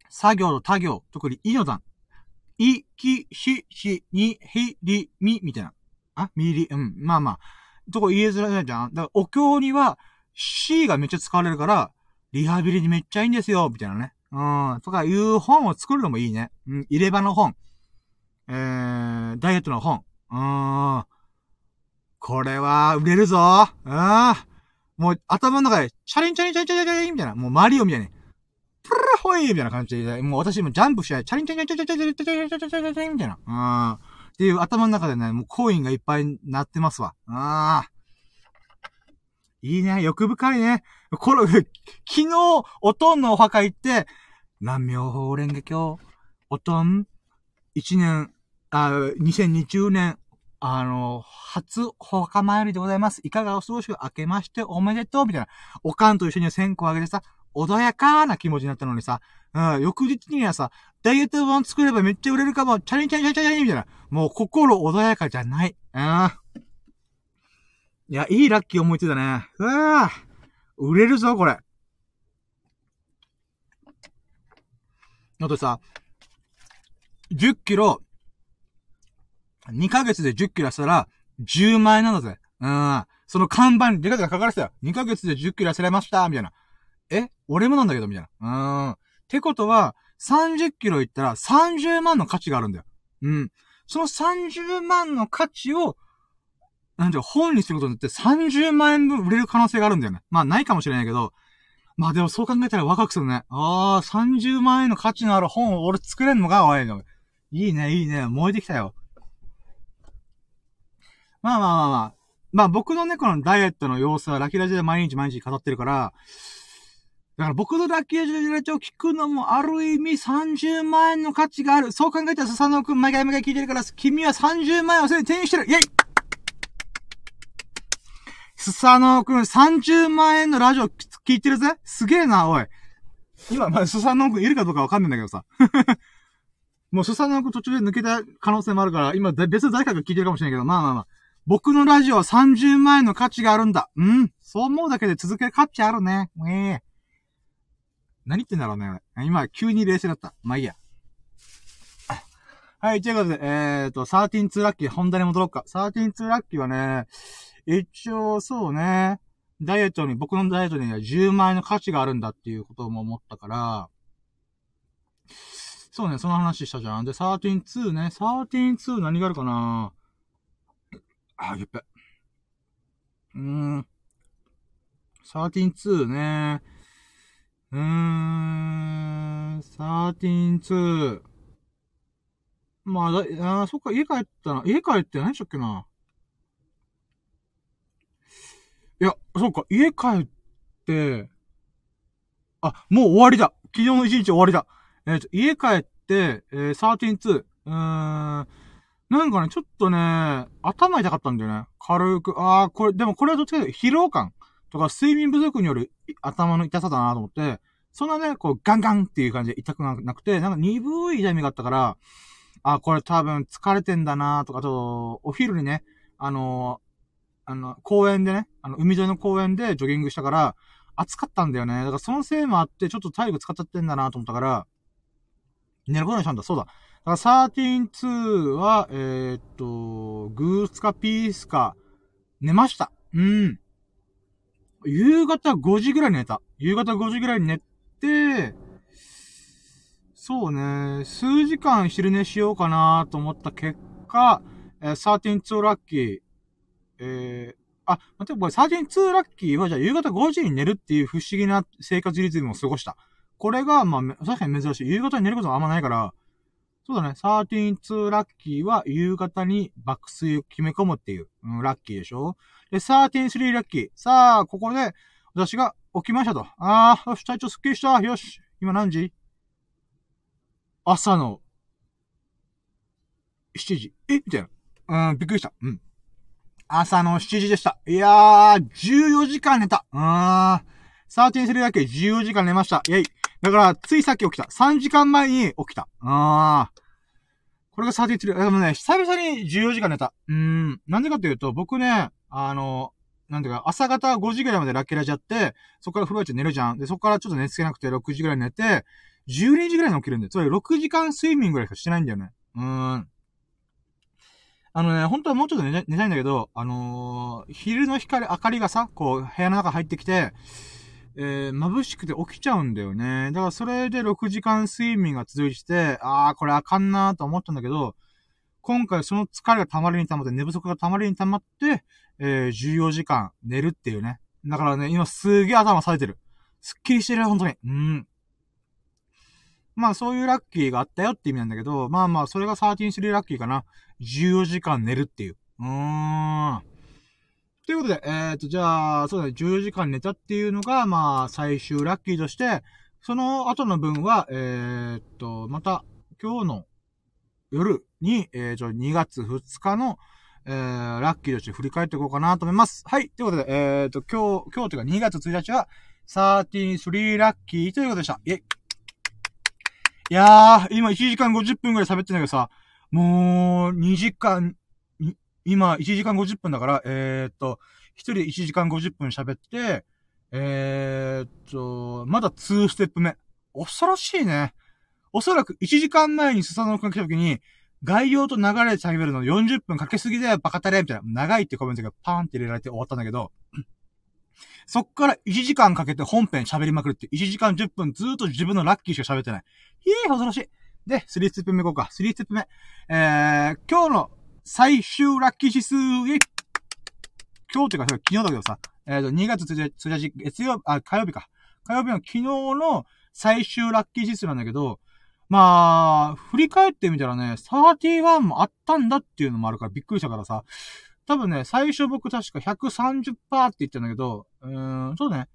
作業と他行、特にいの段。い、き、し、し、に、ひ、り、み、みたいな。あみり、うん。まあまあ。とこ言えづらいじゃん。だから、お経には、C がめっちゃ使われるから、リハビリにめっちゃいいんですよ、みたいなね。うん、とかいう本を作るのもいいね。うん、入れ歯の本。えー、ダイエットの本。うん。これは、売れるぞ。うん。もう、頭の中で、チャリンチャリンチャリンチャリンチャリンみたいな、もうマリオみたいに、プラホイみたいな感じで、もう私もジャンプしちゃい、チャリンチャリンチャリンチャリンチャリンチャリンチャリンチャリンチャリンみたいな。うん。っていう頭の中でね、もうコインがいっぱいになってますわ。ああ。いいね。欲深いね。これ、昨日、おとんのお墓行って、南無妙法蓮華経、おとん、一年、あ、2020年、あの、初お墓参りでございます。いかがお過ごしを明けましておめでとうみたいな。おかんと一緒に線香をあげてさ、穏やかな気持ちになったのにさ、うん、翌日にはさ、ダイエット版作ればめっちゃ売れるかも、チャリンチャリンチャリンチャリンみたいな。もう心穏やかじゃない。うん。いや、いいラッキー思いついたね。うわ売れるぞ、これ。あとさ、10キロ、2ヶ月で10キロしたら、10万円なんだぜ。うん。その看板にデカデカ書かれてたよ。2ヶ月で10キロ痩せられましたみたいな。え？俺もなんだけどみたいな。うん。ってことは、30キロいったら30万の価値があるんだよ。うん。その30万の価値を、なんていう本にすることによって30万円分売れる可能性があるんだよね。まあないかもしれないけど、まあでもそう考えたら若くするね。ああ、30万円の価値のある本を俺作れんのかおいの。いいね、いいね。燃えてきたよ。まあまあまあまあ。まあ僕のね、このダイエットの様子はラキラジで毎日毎日語ってるから、だから僕のラッキージュラジオを聞くのもある意味30万円の価値がある。そう考えたらスサノオくん毎回毎回聞いてるから、君は30万円をすでに手にしてるイェイスサノオくん30万円のラジオ聞いてるぜすげえな、おい。今、まあ、スサノオくんいるかどうかわかんないんだけどさ。もうスサノオくん途中で抜けた可能性もあるから、今別の誰かが聞いてるかもしれないけど、まあまあまあ。僕のラジオは30万円の価値があるんだ。うん。そう思うだけで続ける価値あるね。ええー。何言ってんだろうね。今、急に冷静だった。まあいいや。はい、ということで、えーと、132ラッキー、本題に戻ろうか。132ラッキーはね、一応、そうね、ダイエットに、僕のダイエットには10万円の価値があるんだっていうことも思ったから、そうね、その話したじゃん。で、132ね、132何があるかなあ、やっべ。うーん。132ね。うーん、132。まあ、だ、あそっか、家帰ったな。家帰って何したっけないや、そうか、家帰って、あ、もう終わりだ昨日の一日終わりだえっ、ー、と、家帰って、えー、132。うーん、なんかね、ちょっとね、頭痛かったんだよね。軽く、ああ、これ、でもこれはどっちかというと疲労感とか睡眠不足による頭の痛さだなと思って、そんなね、こう、ガンガンっていう感じで痛くなくて、なんか鈍い痛みがあったから、あ、これ多分疲れてんだなとか、あと、お昼にね、あのー、あの、公園でね、あの、海沿いの公園でジョギングしたから、暑かったんだよね。だからそのせいもあって、ちょっと体力使っちゃってんだなと思ったから、寝ることにしたんだ。そうだ。だから132は、えー、っと、グースかピースか、寝ました。うん。夕方5時ぐらいに寝た。夕方5時ぐらいに寝て、そうね、数時間昼寝しようかなと思った結果、えー、13ラッキー、えー、あ、待って、これ132ラッキーは、じゃあ夕方5時に寝るっていう不思議な生活リズムを過ごした。これが、まあ、確かに珍しい。夕方に寝ることがあんまないから、そうだね。132ラッキーは夕方に爆睡を決め込むっていう、うん、ラッキーでしょ？で、133ラッキー。さあ、ここで、私が起きましたと。ああ、よし、体調すっきりした。よし。今何時？朝の、7時。え？みたいな。うん、びっくりした。うん。朝の7時でした。いやー、14時間寝た。うーん。13-3だけ14時間寝ました。イェイ。だから、ついさっき起きた。3時間前に起きた。あー。これが13-3。でもね、久々に14時間寝た。うーん。なんでかっていうと、僕ね、あの、なんていうか、朝方5時ぐらいまでラッキーラジやって、そこから風呂入って寝るじゃん。で、そこからちょっと寝つけなくて6時ぐらい寝て、12時ぐらいに起きるんで、つまり6時間睡眠ぐらいしかしてないんだよね。うーん。あのね、本当はもうちょっと寝たいんだけど、あのー、昼の光、明かりがさ、こう、部屋の中入ってきて、えー、眩しくて起きちゃうんだよね。だからそれで6時間睡眠が続いて、あー、これあかんなーと思ったんだけど、今回その疲れが溜まりに溜まって、寝不足が溜まりに溜まって、えー、14時間寝るっていうね。だからね、今すげえ頭冴えてる。すっきりしてる、本当に。うん。まあそういうラッキーがあったよって意味なんだけど、まあまあそれが13-3ラッキーかな。14時間寝るっていう。うーん。ということで、えー、っと、じゃあ、そうだね、14時間寝たっていうのが、まあ、最終ラッキーとして、その後の分は、えー、っと、また、今日の夜に、えー、ちょ、2月2日の、えー、ラッキーとして振り返っていこうかなと思います。はい。ということで、えー、っと、今日、今日というか2月1日は、13ラッキーということでした。イェイ。いやー、今1時間50分くらい喋ってんだけどさ、もう、2時間、今、1時間50分だから、えー、っと、1人1時間50分喋って、えー、っと、まだ2ステップ目。恐ろしいね。おそらく1時間前にスサノオくんが来た時に、概要と流れで喋るの40分かけすぎだよ、バカタレみたいな。長いってコメントがパーンって入れられて終わったんだけど、そっから1時間かけて本編喋りまくるって、1時間10分ずっと自分のラッキーしか喋ってない。ひえ、恐ろしい。で、3ステップ目いこうか。3ステップ目。えー、今日の最終ラッキー指数、今日っていうか、昨日だけどさ、えっ、ー、と、2月1日、月曜、あ、火曜日か。火曜日の昨日の最終ラッキー指数なんだけど、まあ、振り返ってみたらね、31もあったんだっていうのもあるからびっくりしたからさ、多分ね、最初僕確か130%って言ってんだけど、うーん、そうね、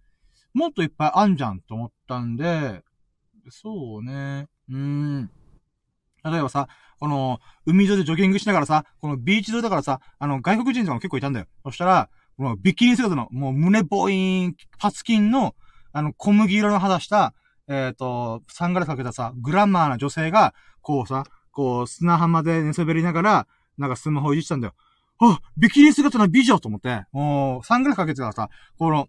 もっといっぱいあんじゃんと思ったんで、そうね、うーん。例えばさ、この、海沿いでジョギングしながらさ、このビーチ沿いだからさ、あの、外国人とかも結構いたんだよ。そしたら、このビキニ姿の、もう胸ボイン、パツキンの、あの、小麦色の肌した、えっ、ー、と、サングラスかけたさ、グラマーな女性が、こうさ、こう、砂浜で寝そべりながら、なんかスマホいじってたんだよ。あビキニ姿の美女と思って、もう、サングラスかけてたらさ、この、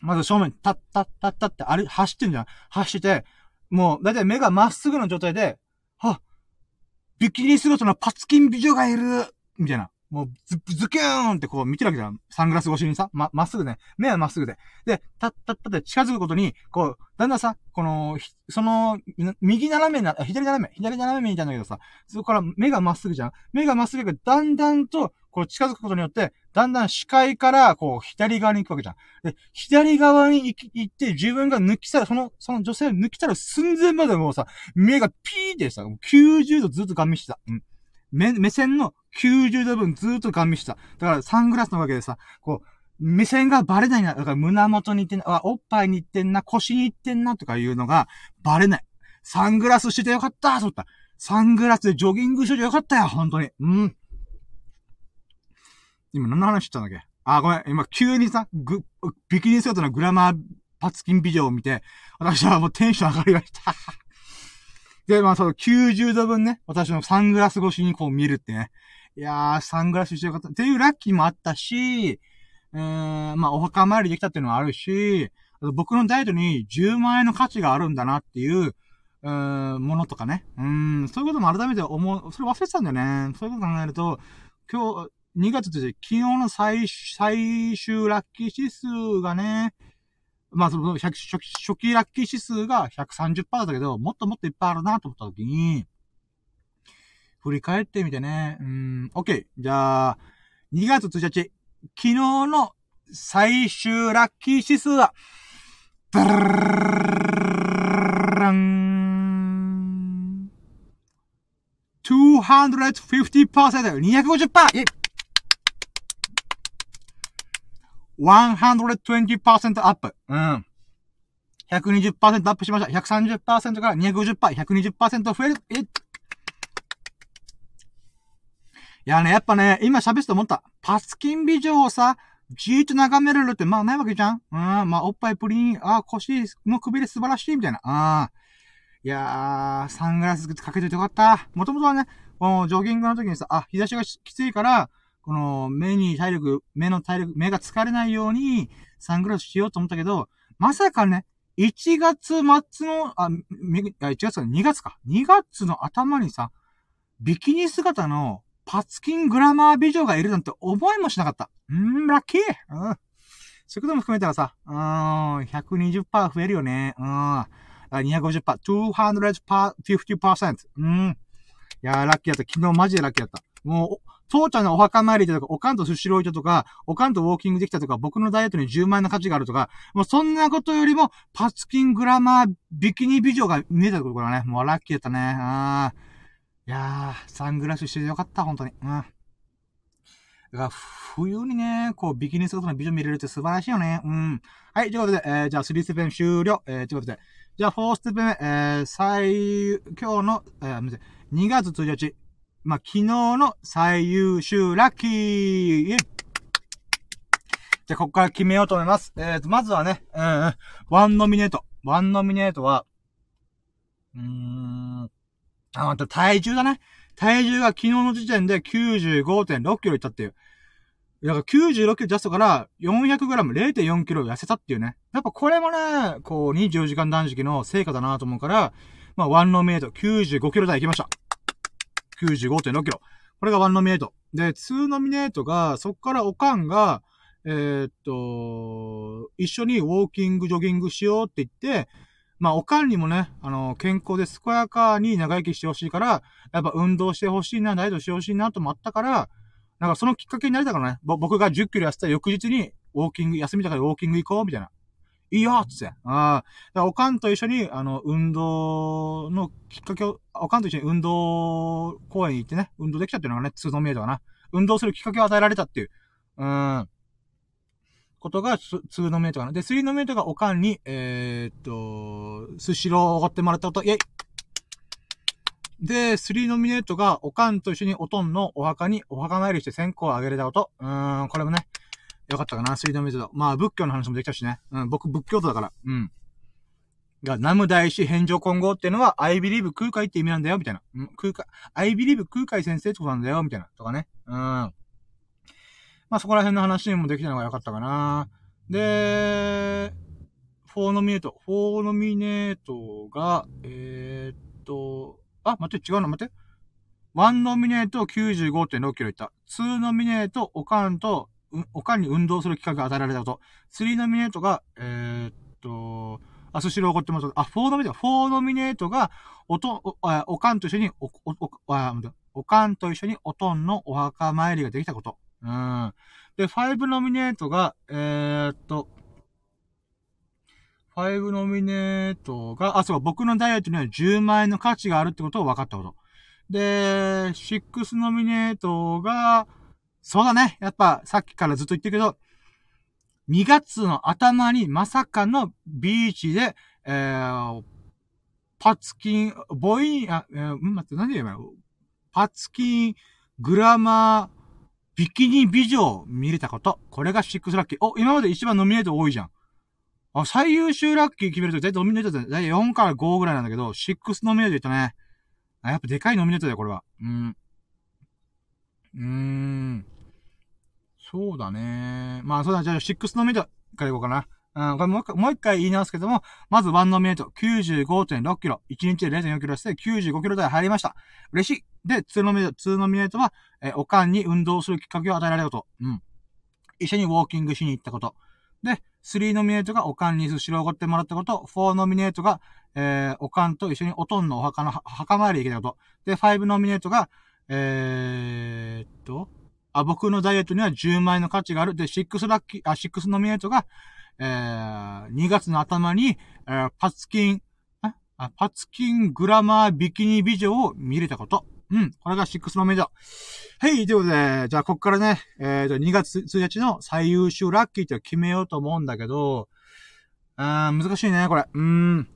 まず正面、タッタッタッタってあれ、走ってんじゃん。走ってて、もう、だいたい目がまっすぐの状態で、はビキニ姿のパツキン美女がいるみたいな。もう、ズ、ズキューンってこう見てるわけじゃん。サングラス越しにさ、ま、まっすぐね。目はまっすぐで。で、たったったって近づくことに、こう、だんだんさ、この、その、右斜めな、左斜め、左斜めみたいなんだけどさ、そこから目がまっすぐじゃん。目がまっすぐがだんだんと、こう近づくことによって、だんだん視界から、こう、左側に行くわけじゃん。で、左側に行き行って、自分が抜き去る、その、その女性を抜き去る寸前までもうさ、目がピーってさ、90度ずっとガン見してた。うん。目、目線の90度分ずっとガン見してた。だからサングラスのわけでさ、こう、目線がバレないな。だから胸元に行ってんな、あ、おっぱいに行ってんな、腰に行ってんなとかいうのがバレない。サングラスしててよかったと思った。サングラスでジョギングしててよかったよ、本当に。うん。今何の話したんだっけ？あ、ごめん。今急にさ、ぐ、ビキニ姿のグラマーパツキンビデオを見て、私はもうテンション上がりました。で、まあその90度分ね、私のサングラス越しにこう見るってね。いやー、サングラスしてよかった。っていうラッキーもあったし、えー、まあお墓参りできたっていうのもあるし、あと僕のダイエットに10万円の価値があるんだなっていう、うーん、ものとかね。うん、そういうことも改めて思う、それ忘れてたんだよね。そういうこと考えると、今日、2月って昨日の最、最終ラッキー指数がね、まあその初初期ラッキー指数が130%だけど、もっともっといっぱいあるなと思った時に、振り返ってみてね、うん、OK。じゃあ、2月1日、昨日の最終ラッキー指数は、ブルルン 250%! 250%! イェイ !120% アップ。うん。120%アップしました。130%から250%、120%増える。えいやね、やっぱね、今喋ってて思った。パスキン美女をさ、じーっと眺めれるって、まあないわけじゃんうん、まあおっぱいプリン、あ腰のくびれ素晴らしい、みたいな。ああ。いやー、サングラスかけといてよかった。もともとはね、このジョギングの時にさ、あ、日差しがきついから、この目に体力、目の体力、目が疲れないようにサングラスしようと思ったけど、まさかね、1月末の、あ、1月か、2月か。2月の頭にさ、ビキニ姿のパツキングラマー美女がいるなんて思いもしなかった。んー、ラッキー。うん。そういうことも含めたらさ、うーん、120%増えるよね。うん。250%、250%。うん。いやー、ラッキー。だった。昨日マジでラッキー。だった。もう、父ちゃんのお墓参りとか、おかんと寿司ロイトとか、おかんとウォーキングできたとか、僕のダイエットに10万円の価値があるとか、もうそんなことよりも、パツキングラマービキニ美女が見えたところがね、もうラッキーだったね。あいやー、サングラスしててよかった、本当に。うん。だから、冬にね、こう、ビキニ姿の美女見れるって素晴らしいよね。うん。はい、ということで、えー、じゃあ3ステップ目終了。えー、ということで、じゃあ4ステップ目、えー、最、今日の、えー、2月1日、まあ、昨日の最優秀ラッキーじゃ、ここから決めようと思います。えーと、まずはね、うん、ワンノミネート。ワンノミネートは、うーん、あ、また体重だね。体重が昨日の時点で95.6キロいったっていう。だから96キロジャストから400グラム0.4キロ痩せたっていうね。やっぱこれもね、こう24時間断食の成果だなと思うから、まあワンノミネート95キロ台行きました。95.6キロ。これが1ノミネート。で、2ノミネートが、そっからおかんが、えー、っと、一緒にウォーキング、ジョギングしようって言って、まあ、おかんにもね、あの、健康で健やかに長生きしてほしいから、やっぱ運動してほしいな、ダイエットしてほしいなともあったから、なんかそのきっかけになりたからね、僕が10キロ痩せた翌日に、ウォーキング、休みだからウォーキング行こう、みたいな。いいよっつって。ああ。おかんと一緒に、あの、運動のきっかけを、おかんと一緒に運動公園に行ってね、運動できたっていうのがね、ツーノミネートかな。運動するきっかけを与えられたっていう、うん、ことがツーノミネートかな。で、スリーノミネートがおかんに、えー、っと、スシローをおごってもらったこと、イェイで、スリーノミネートが、おかんと一緒におとんのお墓にお墓参りして線香をあげれたこと。うーん、これもね、よかったかな、スリードメイト。まあ、仏教の話もできたしね。うん、僕仏教徒だから。うん。が、ナム大師返上混合っていうのは、I believe 空海って意味なんだよ、みたいな。うん、空海、I believe 空海先生ってことなんだよ、みたいな。とかね。うん。まあ、そこら辺の話もできたのがよかったかな。で、4ノミネート。4ノミネートが、えー、っと、あ、待って、違うな、待って。1ノミネート95.6キロいった。2ノミネート、おかんとおかんに運動する企画が与えられたこと。3ノミネートが、えー、っと、あ、スシロー怒ってます。あ、4ノミネート、4ノミネートが、おと、お、おかんと一緒に、お、お、お、あ、おかんと一緒におとんのお墓参りができたこと。うん。で、5ノミネートが、えー、っと、5ノミネートが、あ、そう、僕のダイエットには10万円の価値があるってことを分かったこと。で、6ノミネートが、そうだね。やっぱ、さっきからずっと言ってるけど、2月の頭にまさかのビーチで、えー、パツキン、ボイン、あ、えー、待って、何で言えばいいパツキン、グラマー、ビキニ美女を見れたこと。これが6ラッキー。お、今まで一番ノミネート多いじゃん。あ、最優秀ラッキー決めると、だいたいノミネートだいたい4から5ぐらいなんだけど、6ノミネート言ったね。あ、やっぱでかいノミネートだよ、これは。うん。うーん。そうだね。まあ、そうだ、じゃあ、6ノミネートからいこうかな。うん、これもうもう一回言い直すけども、まず1ノミネート、95.6キロ。1日で0.4キロして95キロ台入りました。嬉しい。で、2ノミネート、2ノミネートは、え、おかんに運動するきっかけを与えられること。うん。一緒にウォーキングしに行ったこと。で、3ノミネートがおかんに寿司をおごってもらったこと。4ノミネートが、えー、おかんと一緒におとんのお墓の墓参り行けたこと。で、5ノミネートが、えーっと、あ、僕のダイエットには10万円の価値がある。で、6ラッキー、あ、6ノミネートが、えー、2月の頭に、えー、パツキン、あ、パツキングラマービキニ美女を見れたこと。うん。これが6ノミネート。はい、ということで、じゃあ、こっからね、えーと、2月1日の最優秀ラッキーって決めようと思うんだけど、あー、難しいね、これ。うーん。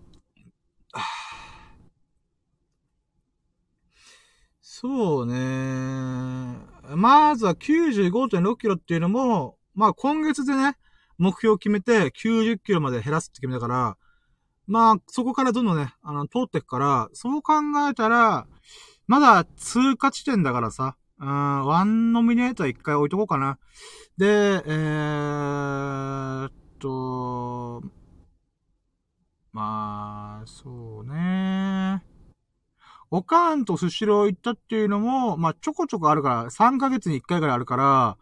そうね。まずは95.6キロっていうのも、まあ今月でね、目標を決めて90キロまで減らすって決めたから、まあそこからどんどんね、あの、通ってくから、そう考えたら、まだ通過地点だからさ、うん、ワンノミネートは一回置いとこうかな。で、えーっと、まあ、そうね。おかんとスシロー行ったっていうのも、まあ、ちょこちょこあるから、3ヶ月に1回ぐらいあるから、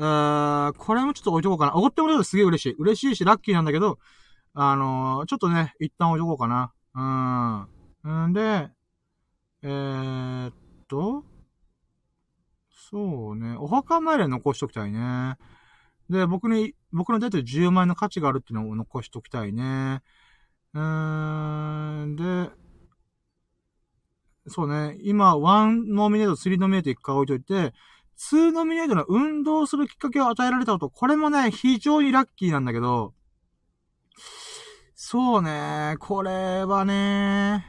えー、これもちょっと置いとこうかな。おごってもらうとすげえ嬉しい。嬉しいし、ラッキーなんだけど、あのー、ちょっとね、一旦置いとこうかな。うん。んで、えー、っと、そうね、お墓参りは残しときたいね。で、僕に、僕の出てる10万円の価値があるっていうのを残しときたいね。うーん、で、そうね、今、1ノミネート、3ノミネート1回置いといて、2ノミネートの運動するきっかけを与えられたこと、これもね、非常にラッキーなんだけど、そうね、これはね、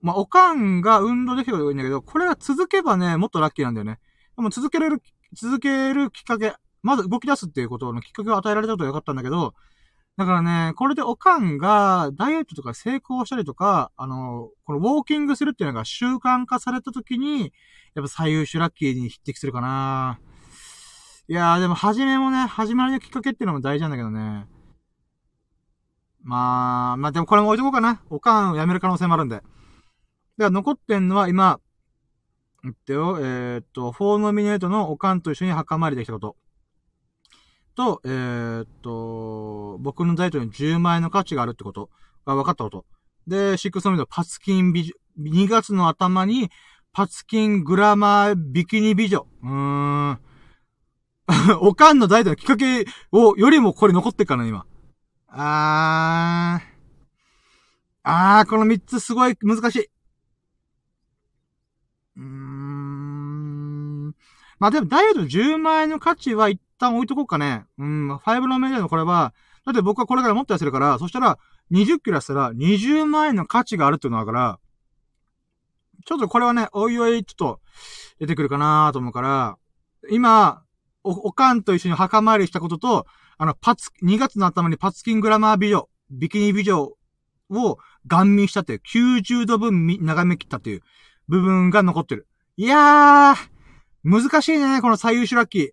まあ、おかんが運動できるといいんだけど、これが続けばね、もっとラッキーなんだよね。でも続けられる、続けるきっかけ、まず動き出すっていうことのきっかけを与えられたことはよかったんだけど、だからね、これでおかんがダイエットとか成功したりとか、あの、このウォーキングするっていうのが習慣化された時に、やっぱ最優秀ラッキーに匹敵するかないやーでも始めもね、始まりのきっかけっていうのも大事なんだけどね。まあ、まあでもこれも置いとこうかな。おかんを辞める可能性もあるんで。だから残ってんのは今、言ってよ、えー、っと、4ノミネートのおかんと一緒に墓参りできたこと。と、えー、っと、僕のダイエットに10万円の価値があるってことが分かったこと。で、シックスノミのパツキン美女、2月の頭に、パツキングラマービキニ美女。うーん。おかんのダイエットのきっかけを、よりもこれ残ってっからな、今。あー。あー、この3つすごい難しい。うーん。まあでも、ダイエット10万円の価値は一旦置いとこうかね。うん、5のメディアのこれは、だって僕はこれから持ってやせるから、そしたら、20キロやったら20万円の価値があるっていうのだから、ちょっとこれはね、おいおいちょっと出てくるかなと思うから、今、お、おかんと一緒に墓参りしたことと、あの、パツ、2月の頭にパツキングラマー美女、ビキニ美女を顔見したっていう、90度分眺め切ったっていう部分が残ってる。いやー、難しいね、この最優秀ラッキー。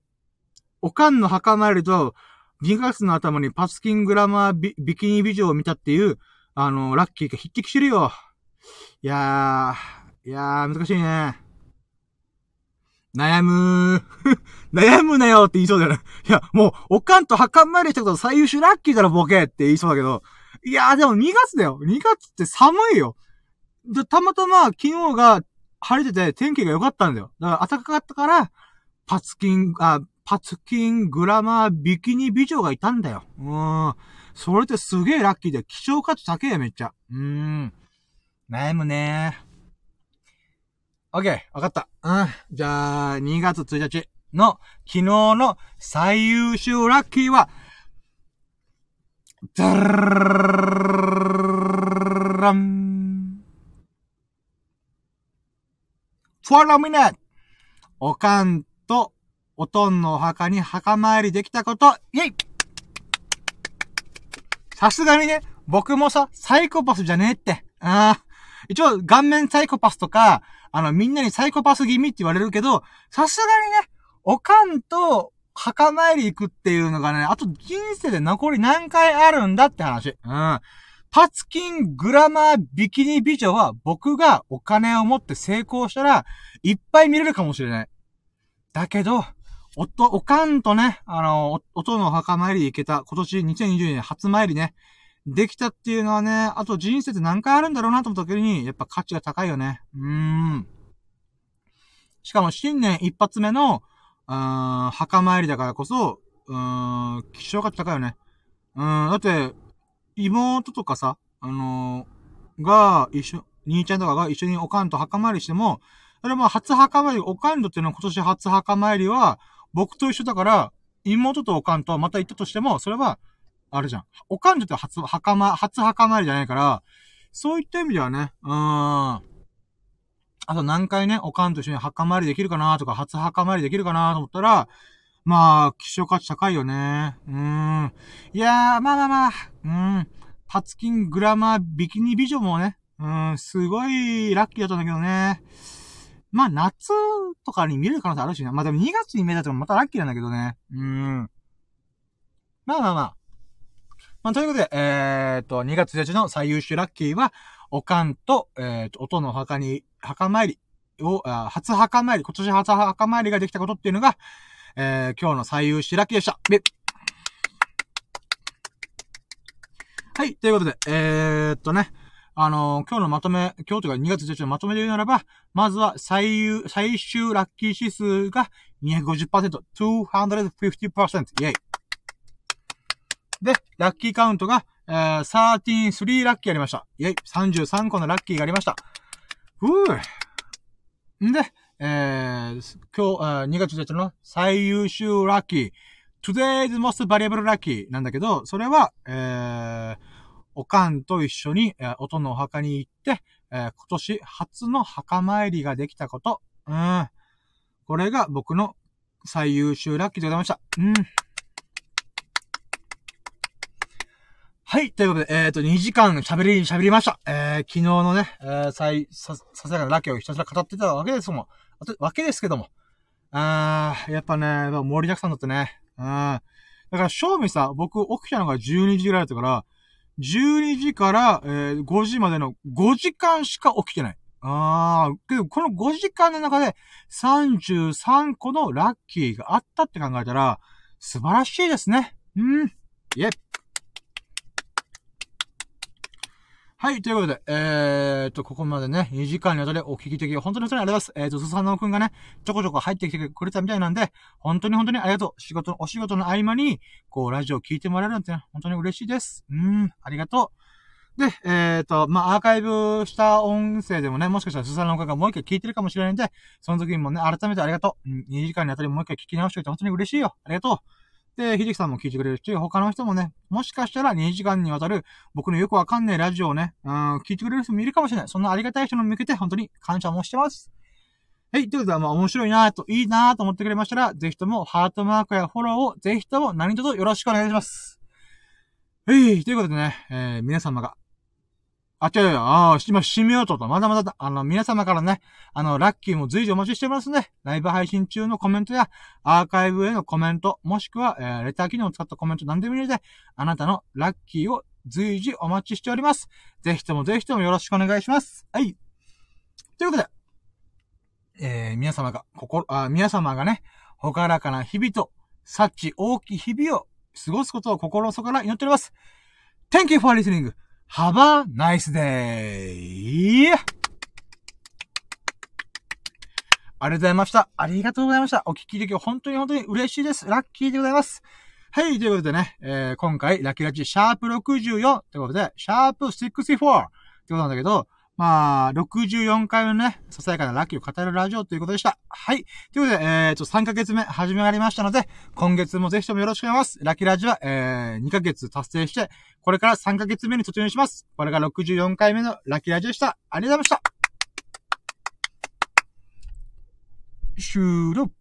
おかんの墓参りと、2月の頭にパツキングラマービビキニ美女を見たっていう、あの、ラッキーが匹敵してるよ。いやー、いやー、難しいね。悩むー。悩むなよって言いそうだよね。いや、もう、おかんと墓参りしたこと最優秀ラッキーだろ、ボケって言いそうだけど。いやー、でも2月だよ。2月って寒いよ。で、たまたま昨日が晴れてて天気が良かったんだよ。だから暖かかったから、パツキン、あ、パツキングラマービキニ美女がいたんだよ。うん。それってすげえラッキーで、希少価値高えよ、めっちゃ。うーん。悩むねー。オッケー、わかった。うん。じゃあ、2月1日の昨日の最優秀ラッキーは、ダラン。フォロミネおかんおとんのお墓に墓参りできたこと、イェイさすがにね、僕もさ、サイコパスじゃねえって。ああ。一応、顔面サイコパスとか、あの、みんなにサイコパス気味って言われるけど、さすがにね、おかんと墓参り行くっていうのがね、あと人生で残り何回あるんだって話。うん。パツキングラマービキニ美女は僕がお金を持って成功したらいっぱい見れるかもしれない。だけど、おっと、おかんとね、あの、お、おとのお墓参り行けた、今年2020年初参りね、できたっていうのはね、あと人生って何回あるんだろうなと思った時に、やっぱ価値が高いよね。うーん。しかも新年一発目の、うーん、墓参りだからこそ、うーん、希少価値高いよね。うん、だって、妹とかさ、あのーが、一緒、兄ちゃんとかが一緒におかんと墓参りしても、それも初墓参り、おかんとっての今年初墓参りは、僕と一緒だから、妹とおかんとまた行ったとしても、それは、あれじゃん。おかんとって初墓ま、初墓参りじゃないから、そういった意味ではね、うーん。あと何回ね、おかんと一緒に墓参りできるかなとか、初墓参りできるかなと思ったら、まあ、希少価値高いよね。うーん。いやー、まあまあまあ、うん。パツキングラマービキニ美女もね、うん、すごいラッキーだったんだけどね。まあ、夏とかに見れる可能性あるしね。まあでも2月に見れたとまたラッキーなんだけどね。うーん。まあまあまあ。まあ、ということで、えーっと、2月1日の最優秀ラッキーは、おかんと、えーっと、音の墓に、墓参りを、あ初墓参り、今年初墓参りができたことっていうのが、えー、今日の最優秀ラッキーでした。はい、ということで、えー、っとね、あのー今日のまとめ、今日というか2月1日のまとめで言うならば、まずは最優、最終ラッキー指数が250%、250%、イェイ。で、ラッキーカウントが、えー、13、3ラッキーありました。イェイ。33個のラッキーがありました。ふぅ。んで、えー、今日、2月1日の最優秀ラッキー、today's most valuable lucky なんだけど、それは、えー、おかんと一緒に、えー、音のお墓に行って、えー今年初の墓参りができたこと。うん。これが僕の最優秀ラッキーでございました。うん。はい。ということで、えっ、と、2時間喋り、喋りました。えー、昨日のね、えー、最、さ、ささやかなラッキーをひたすら語ってたわけですもん。あとわけですけども。あー、やっぱね、盛りだくさんだったね。うん。だから、正味さ、僕起きたのが12時ぐらいだったから、12時から、えー5時までの5時間しか起きてない。あー、けど、この5時間の中で33個のラッキーがあったって考えたら、素晴らしいですね。うん。イェッ。はい、ということで、えーっと、ここまでね、2時間にわたりお聞き的、本当に本当にありがとうございます。えーっと、すさのくんがね、ちょこちょこ入ってきてくれたみたいなんで、本当に本当にありがとう。仕事、お仕事の合間に、こう、ラジオを聞いてもらえるなんてね、本当に嬉しいです。うん、ありがとう。で、えーっと、まあ、アーカイブした音声でもね、もしかしたらすさのくんがもう一回聞いてるかもしれないんで、その時にもね、改めてありがとう。うん、2時間にあたりもう一回聞き直しておいて本当に嬉しいよ。ありがとう。で、ひじきさんも聞いてくれるし、他の人もね、もしかしたら2時間にわたる僕のよくわかんないラジオをね、うん、聞いてくれる人もいるかもしれない。そんなありがたい人に向けて本当に感謝もしてます。はい。ということで、まあ面白いなと、いいなと思ってくれましたら、ぜひともハートマークやフォローをぜひとも何卒よろしくお願いします。はい。ということでね、えー、皆様が、あ、違う違う、ああ、今締めようとと、まだまだ、あの、皆様からね、あの、ラッキーも随時お待ちしてますね。ライブ配信中のコメントや、アーカイブへのコメント、もしくは、えー、レター機能を使ったコメント何でもいいので、あなたのラッキーを随時お待ちしております。ぜひともぜひともよろしくお願いします。はい。ということで、えー、皆様が、心、あ、皆様がね、ほからかな日々と、幸大きい日々を過ごすことを心の底から祈っております。Thank you for listening. Have a nice day. ありがとうございました。ありがとうございました。お聞きでき本当に本当に嬉しいです。ラッキーでございます。はい、ということでね、えー、今回、ラッキーラッチシャープ64ってことで、シャープ64ってことなんだけど、まあ、64回目のね、ささやかなラッキーを語るラジオということでした。はい。ということで、えー、と、3ヶ月目始まりましたので、今月もぜひともよろしくお願いします。ラッキーラジは、えー、2ヶ月達成して、これから3ヶ月目に突入します。これが64回目のラッキーラジオでした。ありがとうございました。終了。